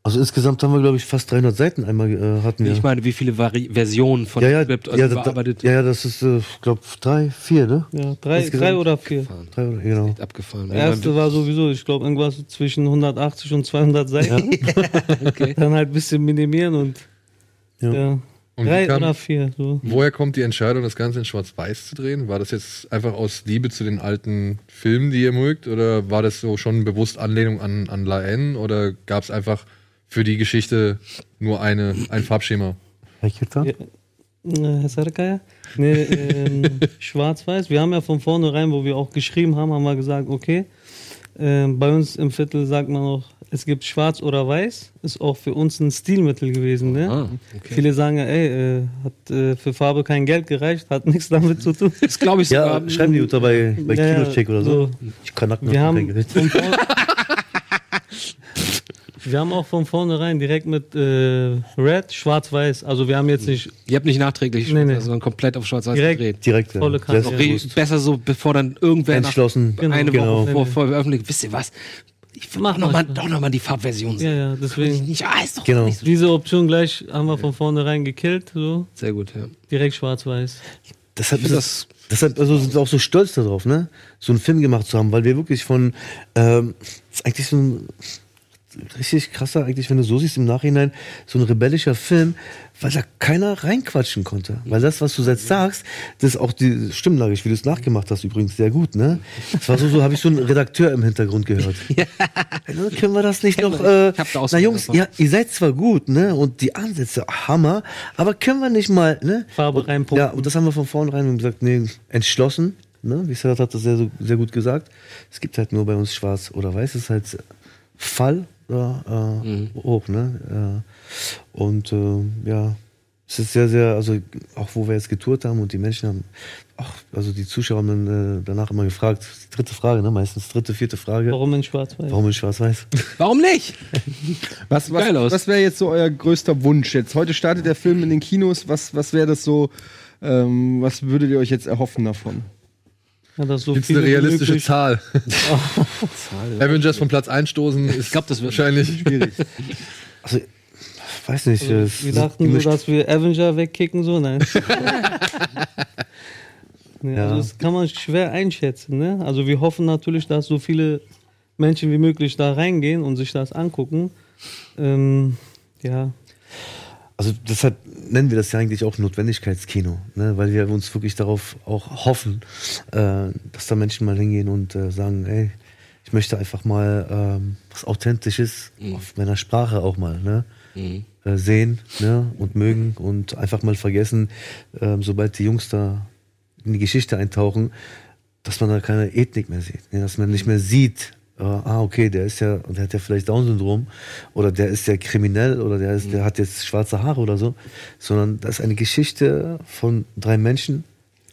also insgesamt haben wir, glaube ich, fast 300 Seiten einmal äh, hatten wir. Ich meine, wie viele Vari Versionen von ja, ja, Script also ja, da, überarbeitet? ja, ja, das ist, äh, ich glaube, drei, vier, ne? ja, drei, Insgesamt? drei oder vier. Drei, oder- genau. abgefahren. Der erste war sowieso, ich glaube, irgendwas zwischen 180 und 200 Seiten. okay. Dann halt ein bisschen minimieren und Ja. ja. Und Drei kam- oder vier. So. Woher kommt die Entscheidung, das Ganze in Schwarz-Weiß zu drehen? War das jetzt einfach aus Liebe zu den alten Filmen, die ihr mögt? Oder war das so schon bewusst Anlehnung an, an La N? Oder gab es einfach für die Geschichte nur eine, ein Farbschema? Herr Kitter? Ja. Äh, Sarkaya? Nee, ähm, schwarz-weiß. Wir haben ja von vornherein, wo wir auch geschrieben haben, haben wir gesagt, okay, ähm, bei uns im Viertel sagt man auch es gibt Schwarz oder Weiß, ist auch für uns ein Stilmittel gewesen. Ne? Ah, okay. Viele sagen, ja, ey, äh, hat äh, für Farbe kein Geld gereicht, hat nichts damit zu tun. Das glaube ich Ja, sogar. schreiben die unter bei, bei Ja, ja, Kinocheck oder so. so. Ich kann nacken, Wir hab haben, kein Geld. wir haben auch von vornherein direkt mit äh, Red, Schwarz-Weiß. Also wir haben jetzt nicht Ihr habt nicht nachträglich, Nee, nee. sondern komplett auf Schwarz-Weiß Direkt. gedreht. Direkt, ja. Volle Kanne. Sehr Noch bewusst. re- besser so, bevor dann irgendwer nach Entschlossen. Genau. eine Genau. Woche vor, vor Veröffentlichung, wisst ihr was? Ich will Mach noch mal, doch noch mal die Farbversion Ja, sehen. ja, deswegen. Nicht, ah, ist doch Genau. nicht so. Diese Option gleich haben wir von vornherein gekillt, so Sehr gut, ja. direkt schwarz-weiß. Deshalb, Ich ist das, deshalb also sind wir auch so stolz darauf, ne? so einen Film gemacht zu haben, weil wir wirklich von, ähm, ist eigentlich so ein richtig krasser, eigentlich, wenn du so siehst im Nachhinein, so ein rebellischer Film, weil da keiner reinquatschen konnte. Weil das, was du jetzt sagst, das ist auch die Stimmlage, wie du es nachgemacht hast, übrigens sehr gut, ne? Das war so, so habe ich so einen Redakteur im Hintergrund gehört. ja. Können wir das nicht noch, äh, Ich hab da na Jungs, ja, ihr seid zwar gut, ne, und die Ansätze, Hammer, aber können wir nicht mal, ne? Farbe reinpumpen. Ja, und das haben wir von vornherein gesagt, nee, entschlossen. Ne? Wie Serhat hat das sehr, sehr gut gesagt. Es gibt halt nur bei uns schwarz oder weiß. Es ist halt Fall oder, äh, hoch. Ne? Äh, und äh, ja, es ist sehr, sehr, also auch wo wir jetzt getourt haben und die Menschen haben, ach, also die Zuschauer haben dann äh, danach immer gefragt, die dritte Frage, ne? meistens dritte, vierte Frage. Warum in schwarz-weiß? Warum in schwarz-weiß? Warum nicht? Was, was, Geil aus. was wäre jetzt so euer größter Wunsch jetzt? Heute startet der Film in den Kinos. Was, was wäre das so? Ähm, was würdet ihr euch jetzt erhoffen davon? Ja, so Gibt's eine viele wie realistische möglich- Zahl? Avengers von Platz einstoßen ist Ich glaube, das wird wahrscheinlich Schwierig. Also, weiß nicht. es- Wir dachten so, gemischt. dass wir Avenger wegkicken, so, nein. nee, Ja. Also das kann man schwer einschätzen, ne? Also wir hoffen natürlich, dass so viele Menschen wie möglich da reingehen und sich das angucken. Ähm, ja, Also deshalb nennen wir das ja eigentlich auch Notwendigkeitskino, ne? weil wir uns wirklich darauf auch hoffen, äh, dass da Menschen mal hingehen und äh, sagen, ey, ich möchte einfach mal ähm, was Authentisches auf meiner Sprache auch mal ne? äh, sehen ne? und mögen und einfach mal vergessen, ähm, sobald die Jungs da in die Geschichte eintauchen, dass man da keine Ethnik mehr sieht, ne? dass man nicht mehr sieht, äh, ah okay, der ist ja, der hat ja vielleicht Down-Syndrom oder der ist ja kriminell oder der ist, der hat jetzt schwarze Haare oder so, sondern das ist eine Geschichte von drei Menschen,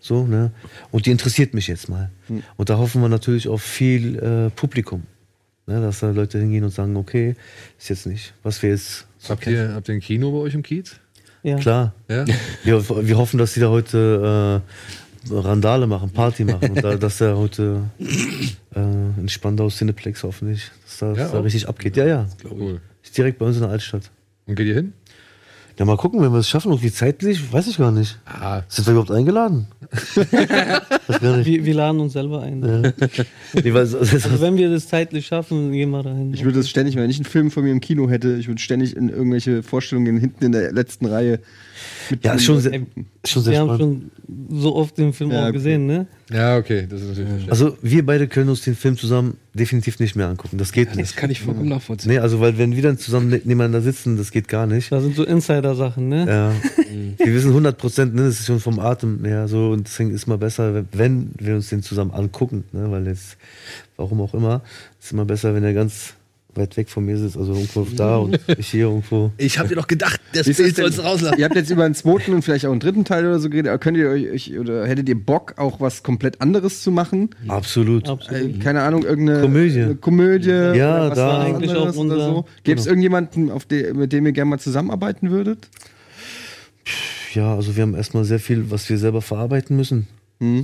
so ne, und die interessiert mich jetzt mal. Und da hoffen wir natürlich auf viel äh, Publikum, ne? dass da Leute hingehen und sagen, okay, ist jetzt nicht, was wir jetzt Habt ihr, habt ihr ein Kino bei euch im Kiez? ja. klar. Ja? Wir, wir hoffen, dass die da heute äh, Randale machen, Party machen. Und da, dass da heute äh, in Spandau Cineplex hoffentlich, dass da, Ja, da auch? richtig abgeht. Ja, ja. Cool. Ist direkt bei uns in der Altstadt. Und geht ihr hin? Ja, mal gucken, wenn wir es schaffen. Und wie zeitlich, weiß ich gar nicht. Ah, Sind wir überhaupt eingeladen? Wir, wir laden uns selber ein. Nee, es- Also wenn wir das zeitlich schaffen, gehen wir dahin. Ich würde das ständig, wenn ich einen Film von mir im Kino hätte, ich würde ständig in irgendwelche Vorstellungen hinten in der letzten Reihe. Ja, ist schon sehr, schon sehr wir haben spannend. schon so oft den Film Ja, auch gesehen, ne? ja, okay. Das ist natürlich. Also wir beide können uns den Film zusammen definitiv nicht mehr angucken. Das geht Das nicht. kann ich vollkommen nachvollziehen. Nee, also weil wenn wir dann zusammen ne- nebeneinander sitzen, das geht gar nicht. Das sind so Insider-Sachen, ne? Ja. wir wissen 100 Prozent, ne, das ist schon vom Atem her so und deswegen ist mal besser, wenn- wenn wir uns den zusammen angucken, ne, weil jetzt, warum auch immer, ist immer besser, wenn er ganz weit weg von mir sitzt, also irgendwo da und ich hier irgendwo. Ich hab dir doch gedacht, das Bild sollst du rauslassen. Ihr habt jetzt über einen zweiten und vielleicht auch einen dritten Teil oder so geredet, aber könnt ihr euch oder hättet ihr Bock, auch was komplett anderes zu machen? Absolut. Absolut. Äh, keine Ahnung, irgendeine Komödie. Eine Komödie Ja, oder was da- Eigentlich auch oder unser- so. Gäbe es irgendjemanden, auf de, mit dem ihr gerne mal zusammenarbeiten würdet? Ja, also wir haben erstmal sehr viel, was wir selber verarbeiten müssen.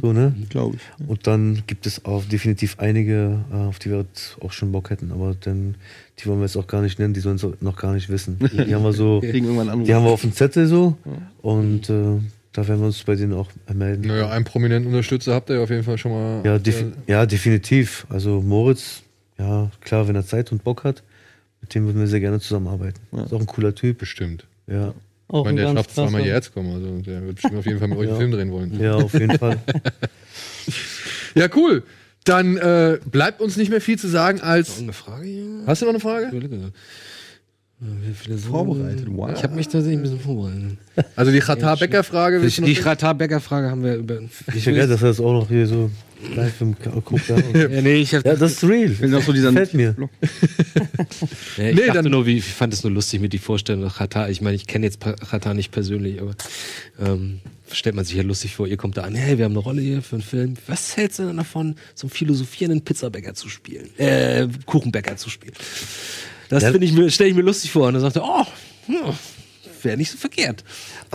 So, ne? Glaube ich. Und dann gibt es auch definitiv einige, äh, auf die wir jetzt auch schon Bock hätten, aber dann, die wollen wir jetzt auch gar nicht nennen, die sollen es noch gar nicht wissen. Die haben wir so, die haben wir auf dem Zettel so und äh, da werden wir uns bei denen auch melden. Naja, einen prominenten Unterstützer habt ihr ja auf jeden Fall schon mal. Ja, defi ja, definitiv. Also Moritz, ja, klar, wenn er Zeit und Bock hat, mit dem würden wir sehr gerne zusammenarbeiten. Ist auch ein cooler Typ. Bestimmt. Ja, Auch Ich meine, ein der schafft zweimal krasser- hierher zu kommen. Also der wird bestimmt auf jeden Fall mit euch einen Ja. Film drehen wollen. ja, auf jeden Fall. Ja, cool. Dann äh, bleibt uns nicht mehr viel zu sagen als. Eine Frage hier? Hast du noch eine Frage? Wie viele so? Vorbereitet, wow. Ich habe mich tatsächlich ein bisschen vorbereitet. Also die du noch- Die Kratar-Bäcker-Frage haben wir über. Ich will dass er das auch noch hier so live im K- guckt. Ja, nee, ich hab, ja, das ist real. will noch so dieser Gefällt mir. Ja, ich Nee, dachte dann- nur, wie, ich fand es nur lustig mit die Vorstellung nach Katar. Ich meine, ich kenne jetzt Katar nicht persönlich, aber ähm, stellt man sich ja lustig vor. Ihr kommt da an, hey, wir haben eine Rolle hier für einen Film. Was hältst du denn davon, so einen philosophierenden Pizzabäcker zu spielen? Äh, Kuchenbäcker zu spielen. Das Ja. finde ich mir, stelle ich mir lustig vor. Und er, oh, hm, wäre nicht so verkehrt.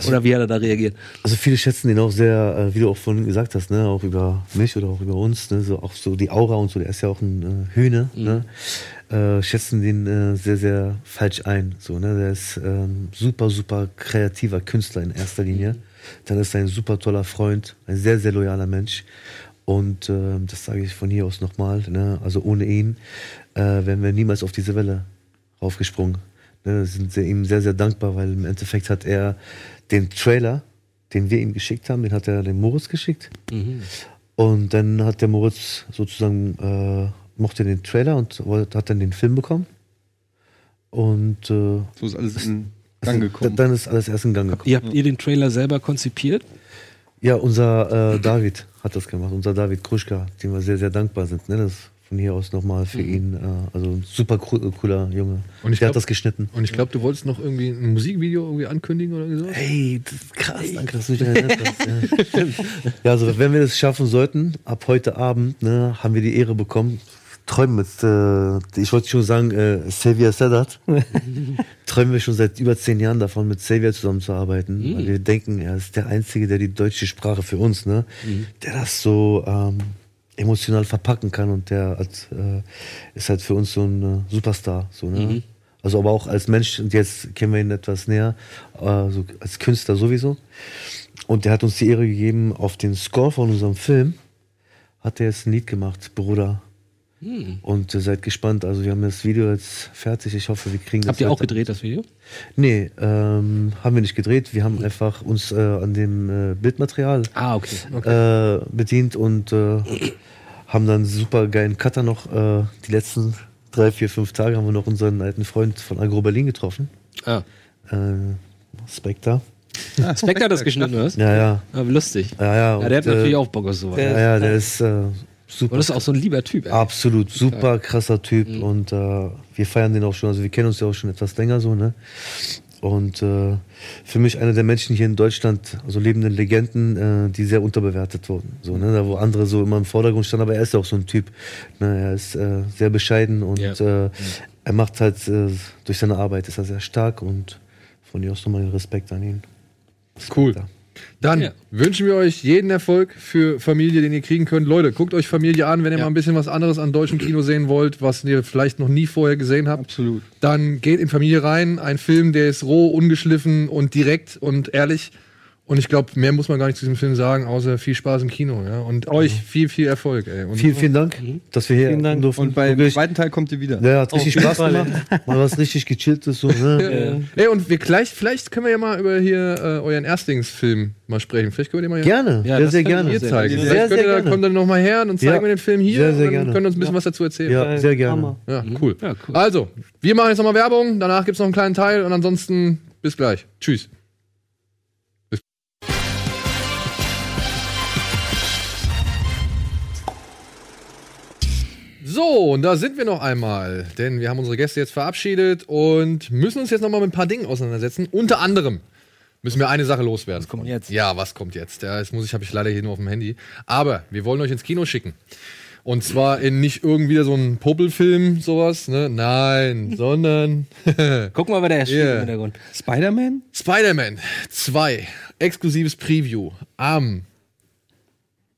Oder wie hat er da reagiert? Also viele schätzen den auch sehr, äh, wie du auch vorhin gesagt hast, ne, auch über mich oder auch über uns, ne, so auch so die Aura und so, der ist ja auch ein äh, Hühne, ne, äh, schätzen den äh, sehr, sehr falsch ein. So, ne, der ist ähm, super, super kreativer Künstler in erster Linie. Dann ist er ein super toller Freund, ein sehr, sehr loyaler Mensch. Und äh, das sage ich von hier aus nochmal, ne, also ohne ihn äh, wären wir niemals auf diese Welle raufgesprungen. Ne, sind sehr, ihm sehr, sehr dankbar, weil im Endeffekt hat er den Trailer, den wir ihm geschickt haben, den hat er dem Moritz geschickt. Und dann hat der Moritz sozusagen, äh, mochte den Trailer und hat dann den Film bekommen. Und äh, So ist alles in Gang gekommen. dann ist alles erst in Gang gekommen. Ihr habt ihr den Trailer selber konzipiert? Ja, unser äh, David hat das gemacht, unser David Kruschka, dem wir sehr, sehr dankbar sind. Ne? Das von hier aus nochmal für ihn, äh, also ein super coo- cooler Junge. Und ich der glaub- hat das geschnitten. Und ich glaube, du wolltest noch irgendwie ein Musikvideo irgendwie ankündigen oder so. Hey, krass, danke, dass du mich erinnert hast. Ja. ja, also wenn wir das schaffen sollten, ab heute Abend, ne, haben wir die Ehre bekommen. Träumen mit, äh, ich wollte schon sagen, äh, Xavier Sedat. Träumen wir schon seit über zehn Jahren davon, mit Xavier zusammenzuarbeiten. Weil wir denken, er ist der Einzige, der die deutsche Sprache für uns, ne, der das so ähm, emotional verpacken kann und der hat, äh, ist halt für uns so ein äh, Superstar. So, ne? Also aber auch als Mensch, und jetzt kennen wir ihn etwas näher, äh, so als Künstler sowieso. Und der hat uns die Ehre gegeben, auf den Score von unserem Film hat er jetzt ein Lied gemacht, Bruder. Und äh, seid gespannt, also wir haben das Video jetzt fertig. Ich hoffe, wir kriegen das. Habt ihr auch gedreht, das Video? Nee, ähm, haben wir nicht gedreht. Wir haben einfach uns äh, an dem äh, Bildmaterial Ah, okay. äh, bedient und äh, haben dann einen super geilen Cutter noch. Äh, die letzten drei, vier, fünf Tage haben wir noch unseren alten Freund von Agro Berlin getroffen. Ah. Spectre. Spectre hat das geschnitten, oder? Ja, ja. Aber lustig. Ja, ja. Ja, der hat natürlich auch Bock auf sowas. Ja, ja, der ist super. Und das ist auch so ein lieber Typ. Ey. Absolut, super krasser Typ und äh, wir feiern den auch schon, also wir kennen uns ja auch schon etwas länger so, ne? Und äh, für mich einer der Menschen hier in Deutschland, also lebenden Legenden, äh, die sehr unterbewertet wurden. So, ne? Da wo andere so immer im Vordergrund standen, aber er ist ja auch so ein Typ. Ne? Er ist äh, sehr bescheiden und Ja. äh, er macht halt äh, durch seine Arbeit ist er sehr stark und von dir aus nochmal Respekt an ihn. Cool. Dann Ja. wünschen wir euch jeden Erfolg für Familie, den ihr kriegen könnt. Leute, guckt euch Familie an, wenn ihr mal ein bisschen was anderes an deutschem Kino sehen wollt, was ihr vielleicht noch nie vorher gesehen habt. Absolut. Dann geht in Familie rein. Ein Film, der ist roh, ungeschliffen und direkt und ehrlich. Und ich glaube, mehr muss man gar nicht zu diesem Film sagen, außer viel Spaß im Kino. Ja? Und euch viel, viel Erfolg. Ey. Und Vielen, vielen Dank, dass wir hier Vielen Dank. durften. Und beim Wirklich. zweiten Teil kommt ihr wieder. Ja, hat richtig jeden Spaß gemacht. Mal was richtig gechilltes so, ne? Ey, und wir gleich, vielleicht können wir ja mal über hier äh, euren Erstlingsfilm mal sprechen. Vielleicht können wir den mal hier Gerne, Ja, sehr, sehr gerne. hier sehr zeigen. Sehr, sehr könnt ihr, da gerne. kommt dann noch mal her und zeigen Ja. wir den Film hier Sehr, sehr und dann gerne. könnt ihr uns ein bisschen was dazu erzählen. Ja, sehr gerne. Ja, cool. Ja, cool. Also, wir machen jetzt nochmal Werbung, danach gibt's noch einen kleinen Teil und ansonsten bis gleich. Tschüss. So, und da sind wir noch einmal, denn wir haben unsere Gäste jetzt verabschiedet und müssen uns jetzt nochmal mit ein paar Dingen auseinandersetzen. Unter anderem müssen wir eine Sache loswerden. Was kommt jetzt? Ja, was kommt jetzt? Ja, das muss ich, habe ich leider hier nur auf dem Handy. Aber wir wollen euch ins Kino schicken. Und zwar in nicht irgendwie so ein Popelfilm, sowas, ne? Nein, sondern Guck mal, wer der steht Yeah. im Hintergrund. Spider-Man? Spider-Man 2, exklusives Preview am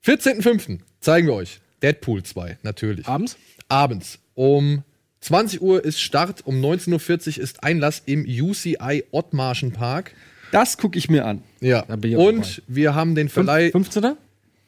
14.05. zeigen wir euch. Deadpool 2, natürlich. Abends? Abends. Um 20 Uhr ist Start, um 19.40 Uhr ist Einlass im UCI Ottmarschen Park. Das gucke ich mir an. Ja. Und dabei. wir haben den Verleih 15.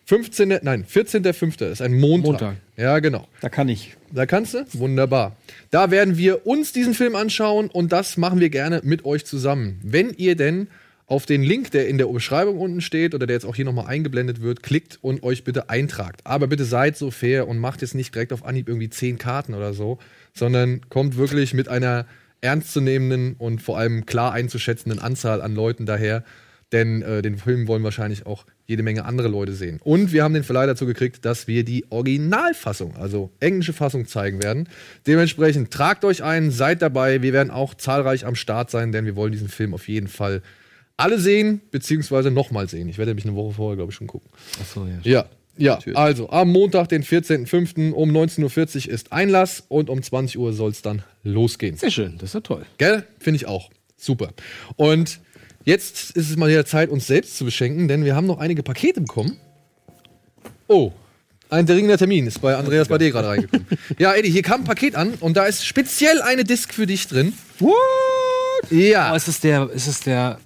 15. Nein, 14.05. ist ein Montag. Montag. Ja, genau. Da kann ich. Da kannst du? Wunderbar. Da werden wir uns diesen Film anschauen und das machen wir gerne mit euch zusammen. Wenn ihr denn auf den Link, der in der Beschreibung unten steht oder der jetzt auch hier nochmal eingeblendet wird, klickt und euch bitte eintragt. Aber bitte seid so fair und macht jetzt nicht direkt auf Anhieb irgendwie 10 Karten oder so, sondern kommt wirklich mit einer ernstzunehmenden und vor allem klar einzuschätzenden Anzahl an Leuten daher. Denn äh, den Film wollen wahrscheinlich auch jede Menge andere Leute sehen. Und wir haben den Verleih dazu gekriegt, dass wir die Originalfassung, also englische Fassung, zeigen werden. Dementsprechend tragt euch ein, seid dabei. Wir werden auch zahlreich am Start sein, denn wir wollen diesen Film auf jeden Fall alle sehen, beziehungsweise nochmal sehen. Ich werde nämlich eine Woche vorher, glaube ich, schon gucken. Achso, ja. Ja. Ja, also am Montag, den 14.05. um 19.40 Uhr ist Einlass und um 20 Uhr soll es dann losgehen. Sehr schön, das ist ja toll. Gell? Finde ich auch. Super. Und jetzt ist es mal wieder Zeit, uns selbst zu beschenken, denn wir haben noch einige Pakete bekommen. Oh, ein dringender Termin ist bei Andreas Bade gerade reingekommen. ja, Eddie, hier kam ein Paket an und da ist speziell eine Disc für dich drin. What? Ja. Oh, ist es der, ist es der.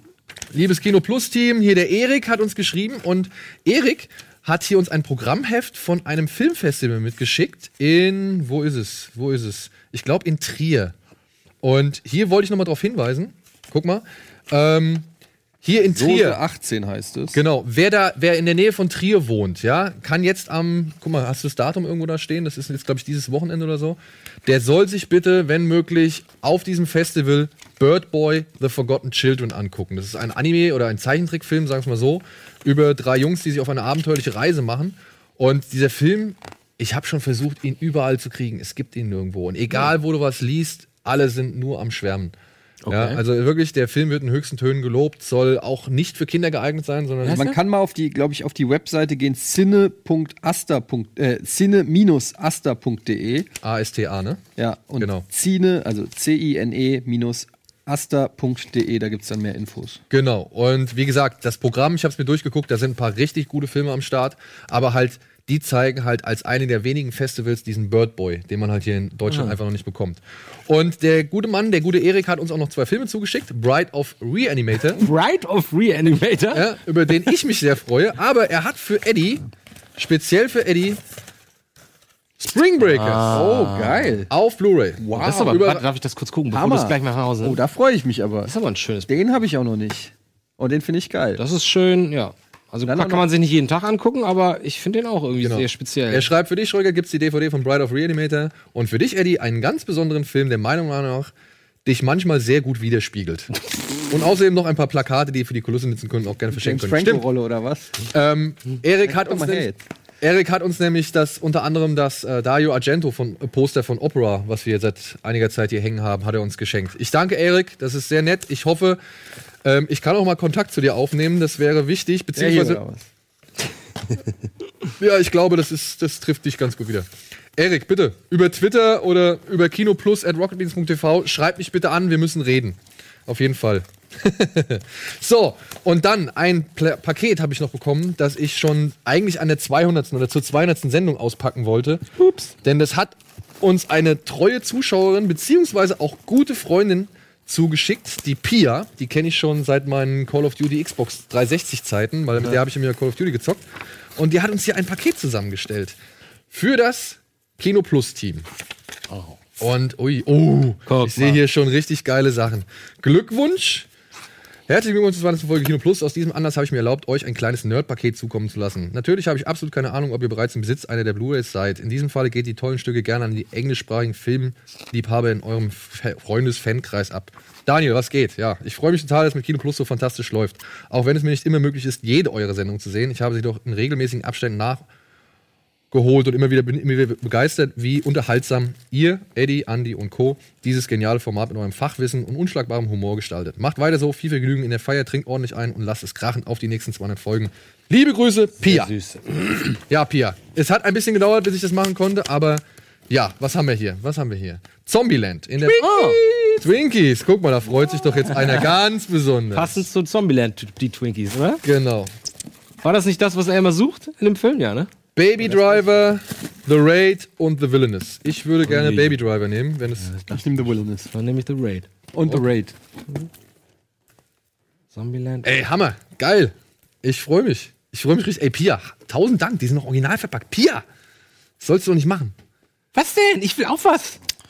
Liebes Kino Plus Team, hier der Erik hat uns geschrieben und Erik hat hier uns ein Programmheft von einem Filmfestival mitgeschickt in, wo ist es? Wo ist es? Ich glaube in Trier. Und hier wollte ich nochmal darauf hinweisen. Guck mal. Ähm, hier in Trier. Soße 18 heißt es. Genau, wer da, wer in der Nähe von Trier wohnt, ja, kann jetzt am, guck mal, hast du das Datum irgendwo da stehen? Das ist jetzt, glaube ich, dieses Wochenende oder so. Der soll sich bitte, wenn möglich, auf diesem Festival Bird Boy The Forgotten Children angucken. Das ist ein Anime oder ein Zeichentrickfilm, sagen wir mal so, über drei Jungs, die sich auf eine abenteuerliche Reise machen. Und dieser Film, ich habe schon versucht, ihn überall zu kriegen. Es gibt ihn nirgendwo. Und egal, wo du was liest, alle sind nur am Schwärmen. Ja, also wirklich, der Film wird in höchsten Tönen gelobt, soll auch nicht für Kinder geeignet sein, sondern Also man kann mal auf die, glaube ich, auf die Webseite gehen, cine.asta. Äh, cine-asta.de. ASTA, ne? Ja, und Genau. Cine, also C-I-N-E-asta.de, da gibt es dann mehr Infos. Genau. Und wie gesagt, das Programm, ich habe es mir durchgeguckt, da sind ein paar richtig gute Filme am Start, aber halt, die zeigen halt als eine der wenigen Festivals diesen Bird Boy, den man halt hier in Deutschland einfach noch nicht bekommt. Und der gute Mann, der gute Erik, hat uns auch noch zwei Filme zugeschickt: Bride of Reanimator, Right of Reanimator? ja, über den ich mich sehr freue, aber er hat für Eddie, speziell für Eddie, Spring Breakers Oh, geil. auf Blu-ray. Wow. Das ist aber, über- darf ich das kurz gucken, bevor du es gleich nach Hause Oh, da freue ich mich aber. Das ist aber ein schönes Den habe ich auch noch nicht. Und den finde ich geil. Das ist schön, ja. Also Dann kann man sich nicht jeden Tag angucken, aber ich finde den auch irgendwie Genau. sehr speziell. Er schreibt, für dich, Schröger, gibt's die DVD von Bride of Reanimator und für dich, Eddie, einen ganz besonderen Film, der meiner Meinung nach dich manchmal sehr gut widerspiegelt. und außerdem noch ein paar Plakate, die ihr für die Kulisse nutzen können auch gerne verschenken James können. Franco-Rolle oder was? Ähm, Erik hat uns nämlich. Erik hat uns nämlich das unter anderem das äh, Dario Argento von äh, Poster von Opera, was wir seit einiger Zeit hier hängen haben, hat er uns geschenkt. Ich danke Erik, das ist sehr nett. Ich hoffe, ähm, ich kann auch mal Kontakt zu dir aufnehmen, das wäre wichtig, beziehungsweise ja, ich glaube, das, ist, das trifft dich ganz gut wieder. Erik, bitte, über Twitter oder über kinoplus at rocketbeans.tv, schreib mich bitte an, wir müssen reden. Auf jeden Fall. so, und dann ein Pla Paket habe ich noch bekommen, das ich schon eigentlich an der 200. oder zur 200. Sendung auspacken wollte. Ups. Denn das hat uns eine treue Zuschauerin beziehungsweise auch gute Freundin zugeschickt, die Pia. Die kenne ich schon seit meinen Call of Duty Xbox 360 Zeiten, weil mit der habe ich immer Call of Duty gezockt. Und die hat uns hier ein Paket zusammengestellt für das Kino Plus Team. Und ui, oh, Guck ich sehe hier schon richtig geile Sachen. Glückwunsch. Herzlichen Glückwunsch zur 20. Folge Kino Plus. Aus diesem Anlass habe ich mir erlaubt, euch ein kleines Nerd-Paket zukommen zu lassen. Natürlich habe ich absolut keine Ahnung, ob ihr bereits im Besitz einer der Blu-rays seid. In diesem Falle geht die tollen Stücke gerne an die englischsprachigen Filmliebhaber in eurem Freundes-Fankreis ab. Daniel, was geht? Ja, ich freue mich total, dass mit Kino Plus so fantastisch läuft. Auch wenn es mir nicht immer möglich ist, jede eurer Sendungen zu sehen. Ich habe sie doch in regelmäßigen Abständen nach geholt und immer wieder bin immer wieder begeistert, wie unterhaltsam ihr, Eddie, Andy und Co. dieses geniale Format mit eurem Fachwissen und unschlagbarem Humor gestaltet. Macht weiter so, viel Vergnügen in der Feier, trinkt ordentlich ein und lasst es krachen auf die nächsten 200 Folgen. Liebe Grüße, Pia. Süß. Ja, Pia. Es hat ein bisschen gedauert, bis ich das machen konnte, aber ja, was haben wir hier? Was haben wir hier? Zombieland in der Twinkies. Twinkies. Guck mal, da freut sich doch jetzt einer ganz besonders. Passend zu Zombieland, die Twinkies, oder? Genau. War das nicht das, was er immer sucht in dem Film? Ja, ne? Baby Driver, The Raid und The Villainous. Ich würde gerne Ui. Baby Driver nehmen, wenn es. Ich nehme The Wilderness. Dann nehme ich The Raid. Und The Raid. Zombieland. Ey, Hammer, geil. Ich freue mich. Ich freue mich richtig. Ey, Pia, tausend Dank, die sind noch original verpackt. Pia, das sollst du doch nicht machen. Was denn? Ich will auch was.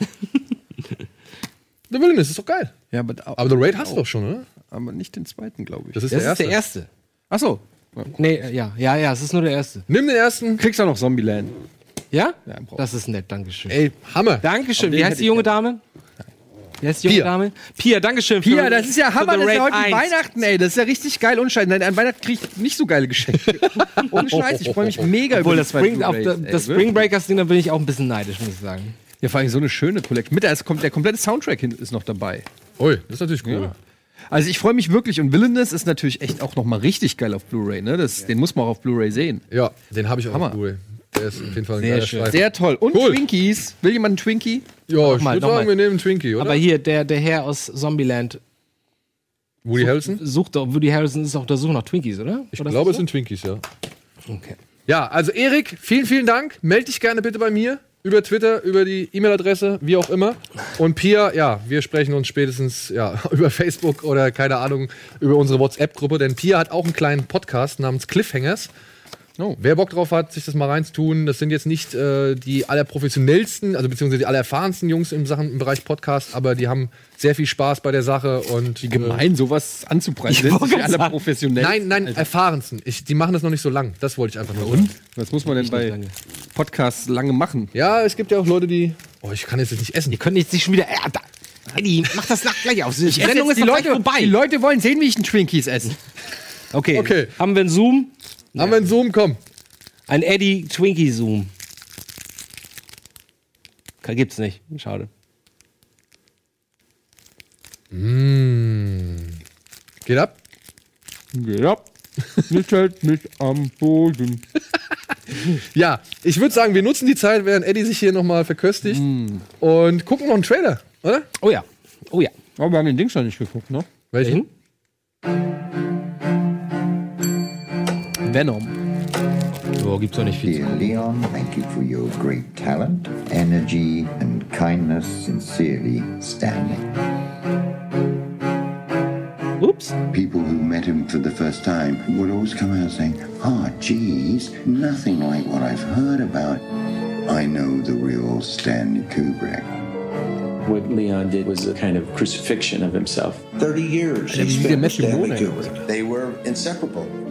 The Villainous ist doch geil. Ja, aber, Aber The Raid hast du doch schon, oder? aber nicht den zweiten, glaube ich. Das ist Das der ist erste. der erste. Ach so. Nee, äh, ja, ja, ja, es ist nur der erste. Nimm den ersten. Kriegst du auch noch Zombieland. Ja? Ja, Das ist nett, Dankeschön. Ey, Hammer. Dankeschön. Wie heißt die junge. Dame? Wie heißt die junge Pia. Dame? Pia, Dankeschön. für- Pia, das ist ja für Hammer, das ist ja heute 1. Weihnachten, ey. Das ist ja richtig geil unscheiß. Nein, an Weihnachten krieg ich nicht so geile Geschenke. Ohne Scheiß, ich freue mich mega Obwohl, über das, Spring, auf der, ey, das. Spring Breakers Ding, da bin ich auch ein bisschen neidisch, muss ich sagen. Ja, vor allem so eine schöne Collection. Mit, da ist, kommt, der komplette Soundtrack hin, ist noch dabei. Ui, das ist natürlich cool. Also ich freue mich wirklich und Villainous ist natürlich echt auch noch mal richtig geil auf Blu-ray, ne? Das, Den muss man auch auf Blu-ray sehen. Ja, den habe ich auch Hammer. auf Blu-ray. Der ist auf jeden Fall ein Sehr schön. Streifen. Sehr toll. Und Cool. Twinkies. Will jemand einen Twinkie? Ja, ich würde sagen, wir nehmen einen Twinkie, oder? Aber hier, der, der Herr aus Zombieland Woody Harrelson? sucht doch, Woody Harrison ist auf der Suche nach Twinkies, oder? Ich oder glaube, es sind Twinkies, ja. Okay. Ja, also Erik, vielen, vielen Dank. Meld dich gerne bitte bei mir über Twitter, über die E-Mail-Adresse, wie auch immer. Und Pia, ja, wir sprechen uns spätestens ja, über Facebook oder keine Ahnung, über unsere WhatsApp-Gruppe, denn Pia hat auch einen kleinen Podcast namens Cliffhangers. Oh. Wer Bock drauf hat, sich das mal reinzutun, das sind jetzt nicht äh, die allerprofessionellsten, also beziehungsweise die allererfahrensten Jungs im, Sachen, im Bereich Podcast, aber die haben sehr viel Spaß bei der Sache und Wie gemein, sowas anzupreisen. Ich Sind wollte sie alle sagen. professionell? Nein, nein, erfahrensten. Ich, die machen das noch nicht so lang. Das wollte ich einfach nur. Und? Was muss man denn bei lange. Podcasts lange machen? Ja, es gibt ja auch Leute, die. Oh, ich kann jetzt nicht essen. Ihr könnt jetzt nicht schon wieder. Äh, da, Eddie, mach das nach gleich auf. Die Sendung ist die, Leute, vorbei. die Leute wollen sehen, wie ich einen Twinkies esse. okay. Okay. Haben wir einen Zoom? Haben wir einen Zoom? Komm. Ein Eddie Twinkie Zoom. Gibt's nicht. Schade. Geht ab. Ja. Nicht hält mich am Boden. Ja, ich würde sagen, wir nutzen die Zeit, während Eddie sich hier nochmal verköstigt Mm. und gucken noch einen Trailer, oder? Oh ja. Oh ja. Aber wir haben den Dings noch nicht geguckt, ne? Welchen? Venom. So, gibt's doch nicht viel. Dear Leon, thank you for your great talent, energy, and kindness. Sincerely, Stanley. Oops. People who met him for the first time would always come out saying, Ah, geez, nothing like what I've heard about. I know the real Stanley Kubrick. What Leon did was a kind of crucifixion of himself. 30 years he wie der spent with Stanley Kubrick. They were inseparable.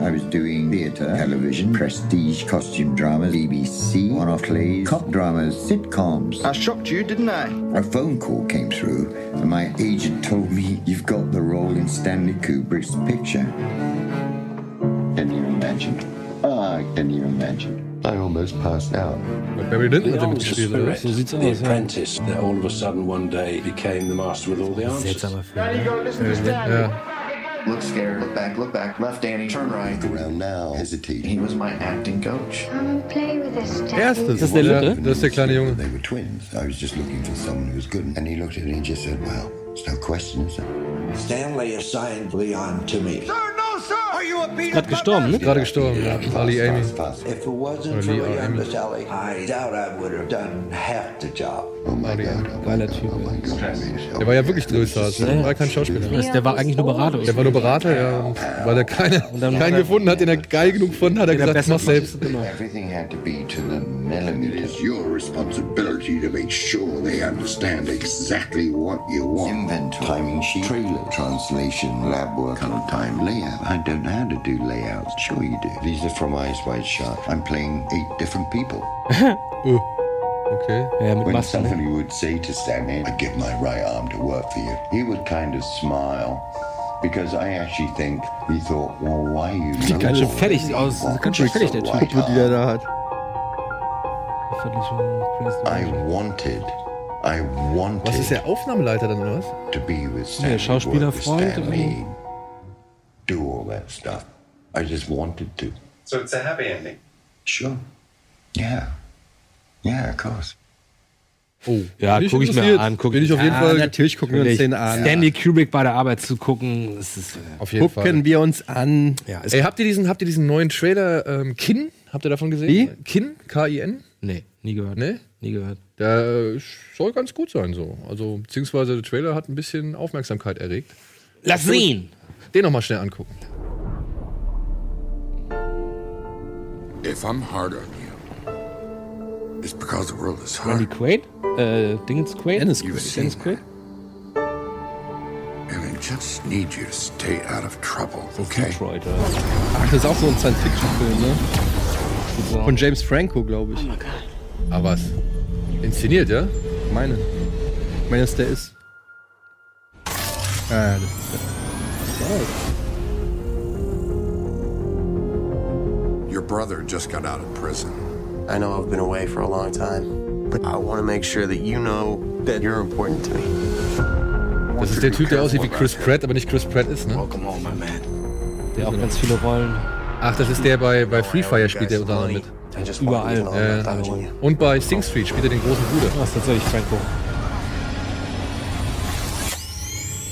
I was doing theatre, television, prestige costume dramas, BBC, one-off plays, cop dramas, sitcoms. I shocked you, didn't I? A phone call came through, and my agent told me, You've got the role in Stanley Kubrick's picture. Can you imagine? Ah, can you imagine? I almost passed out. Mit Barry Lyndon hat er mitgespielt, oder? So sieht's The aus. Ja. apprentice that all of a sudden one day became the master with all the answers. Seltsamer Film. Ja. Look scared, look back, look back, left Danny, turn right. Around now, hesitating. He was my acting coach. Erstes. Das ist der ja, Lücke? das ist der kleine Junge. They were twins. I was just looking for someone who was good. And he looked at it and just said, Well, it's no question, is it? Stanley assigned Leon to me. Sir, peanut Gerade gestorben, ne? Gerade gestorben, ja. Ali Amy. Pass, pass. If it wasn't Or for Lee or Leon Amy. Vitale, I doubt I would have done half the job. Oh my Ali God. Amy. Oh my Geiler God. Typ. Der war ja wirklich Drillstars. Der war kein Schauspieler. Der war eigentlich nur Berater. Der war nur Berater, ja. Weil er keine, dann hat keinen er- gefunden hat, den er geil genug fand, hat er Der gesagt, mach selbst. Genau. Everything had to be to the millimeter. It is your responsibility to make sure they understand exactly what you want. Inventory, timing sheet, trailer, translation, lab work, color time, layout. I don't know how to do layouts. Sure you do. These are from Eyes Wide Shut. I'm playing eight different people. Uh, okay. Ja, mit When Maske. ne? would say to Stanley, "I'd give my right arm to work for you, he would kind of smile. Because I actually think he thought, well, why are you Sieht ganz schön fertig aus. Ganz schön fertig, der Typ. right Die der da hat. Völlig schon crazy. I wanted, I wanted Was ist der Aufnahmeleiter dann, oder was? to be with Stanley. Ja, Schauspielerfreund, work with Stanley, do all that stuff. I just wanted to. So it's a happy ending. Sure. Yeah. Yeah, of course. Oh, Ja, guck ich mir an. Guck Bin ich auf jeden Ja, Fall. natürlich gucken wir uns den an. Stanley Kubrick bei der Arbeit zu gucken, das ist. äh, Auf jeden Gucken Fall. wir uns an. Ja, Ey, habt ihr diesen, habt ihr diesen neuen Trailer ähm, Kin? Habt ihr davon gesehen? Wie? Kin? K-I-N? Nee, nie gehört. Nee? Nie gehört. Der äh, soll ganz gut sein so. Also, beziehungsweise der Trailer hat ein bisschen Aufmerksamkeit erregt. Lass sehen! Den nochmal schnell angucken. If I'm hard on you, it's because the world is Randy hard. Quaid? Äh, Dingens Quaid? Dennis Quaid. Dennis Quaid? And I just need you to stay out of trouble, okay? Detroit, oder? Ach, das ist auch so ein Science-Fiction-Film, ne? Von James Franco, glaube ich. Aber was? Inszeniert, ja? Meine. Wenn es der ist. Ah, das ist Your brother just got out of prison. I know I've been away for a long time, but I want to make sure that you know that you're important to me. Das ist der Typ, der aussieht wie Chris Pratt, aber nicht Chris Pratt ist, ne? Welcome home, my man. Der auch ganz viele Rollen. Ach, das ist der bei, bei Free Fire spielt der unter anderem mit. Überall. you. Und bei Sing Street spielt er den großen Bruder. Das ist tatsächlich Franco.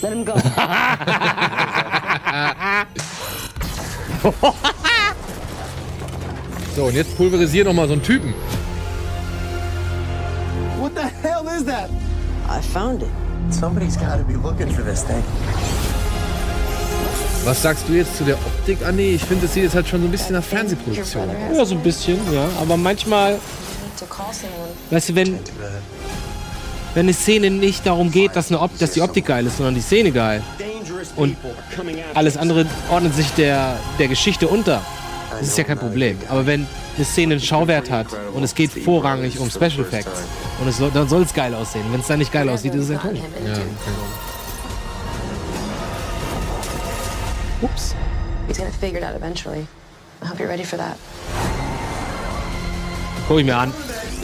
Let him go. So, und jetzt pulverisier noch mal so einen Typen. What the hell is that? I found it. Somebody's got to be looking for this thing. Was sagst du jetzt zu der Optik? Ah nee, ich finde, das sieht jetzt halt schon so ein bisschen nach Fernsehproduktion aus. Ja, so ein bisschen, ja. Aber manchmal, weißt du, wenn, wenn eine Szene nicht darum geht, dass, eine Op dass die Optik geil ist, sondern die Szene geil. Und alles andere ordnet sich der, der Geschichte unter. Das ist ja kein Problem. Aber wenn eine Szene einen Schauwert hat und es geht vorrangig um Special Effects und es soll, dann soll es geil aussehen. Wenn es dann nicht geil aussieht, ist es ja komisch. Ja, okay. Ups. He's gonna figure it out eventually. I hope you're ready for that. Guck ich mir an.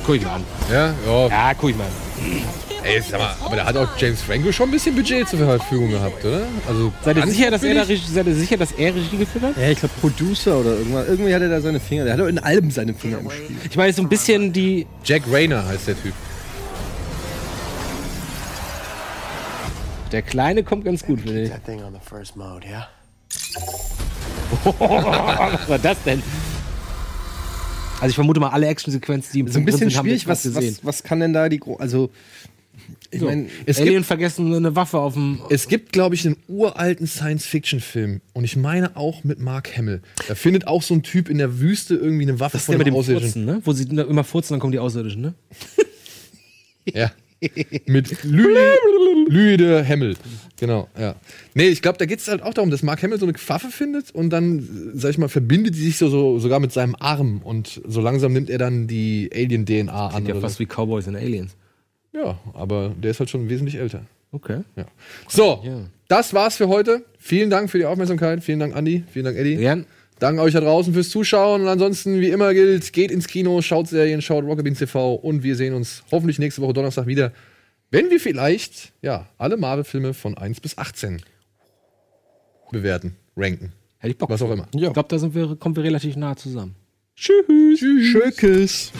Guck ich mir an. Ja, ja. Ja, guck ich mir an. Ey, sag mal, aber da hat auch James Franco schon ein bisschen Budget zur Verfügung gehabt, oder? Also, Seid ihr sicher, dass er, da? Regie- seid ihr sicher, dass er Regie geführt hat? Ja, ich glaube Producer oder irgendwas. Irgendwie hat er da seine Finger. Der hat doch in allem seine Finger im Spiel. Ich meine, so ein bisschen die. Jack Rayner heißt der Typ. Der Kleine kommt ganz gut, finde ich. Was war das denn? Also ich vermute mal alle Actionsequenzen, die im So ein bisschen sind, haben schwierig. wir Was, gesehen. was, was kann denn da die. Gro also, ich So. meine. Es Alien gibt, vergessen eine Waffe auf dem. es gibt, glaube ich, einen uralten Science-Fiction-Film. Und ich meine auch mit Mark Hamill. Da findet auch so ein Typ in der Wüste irgendwie eine Waffe Das ist der von mit dem Außerirdischen. Furzen, ne? Wo sie immer furzen, dann kommen die Außerirdischen, ne? Ja. Mit Louis, Louis de Hemmel. Genau, ja. Nee, ich glaube, da geht es halt auch darum, dass Mark Hamill so eine Waffe findet und dann, sag ich mal, verbindet die sich so, so sogar mit seinem Arm und so langsam nimmt er dann die Alien-DNA an. Klingt ja fast so. wie Cowboys und Aliens. Ja, aber der ist halt schon wesentlich älter. Okay. Ja. So, Ja. das war's für heute. Vielen Dank für die Aufmerksamkeit. Vielen Dank, Andi. Vielen Dank, Eddie. Gern. Danke euch da draußen fürs Zuschauen. Und ansonsten, wie immer gilt, geht ins Kino, schaut Serien, schaut Rockabeans TV und wir sehen uns hoffentlich nächste Woche Donnerstag wieder, wenn wir vielleicht, ja, alle Marvel-Filme von 1 bis 18 bewerten, ranken. Hätte ich Bock. Was auch immer. Ich glaube, da sind wir, kommen wir relativ nah zusammen. Tschüss. Schökes.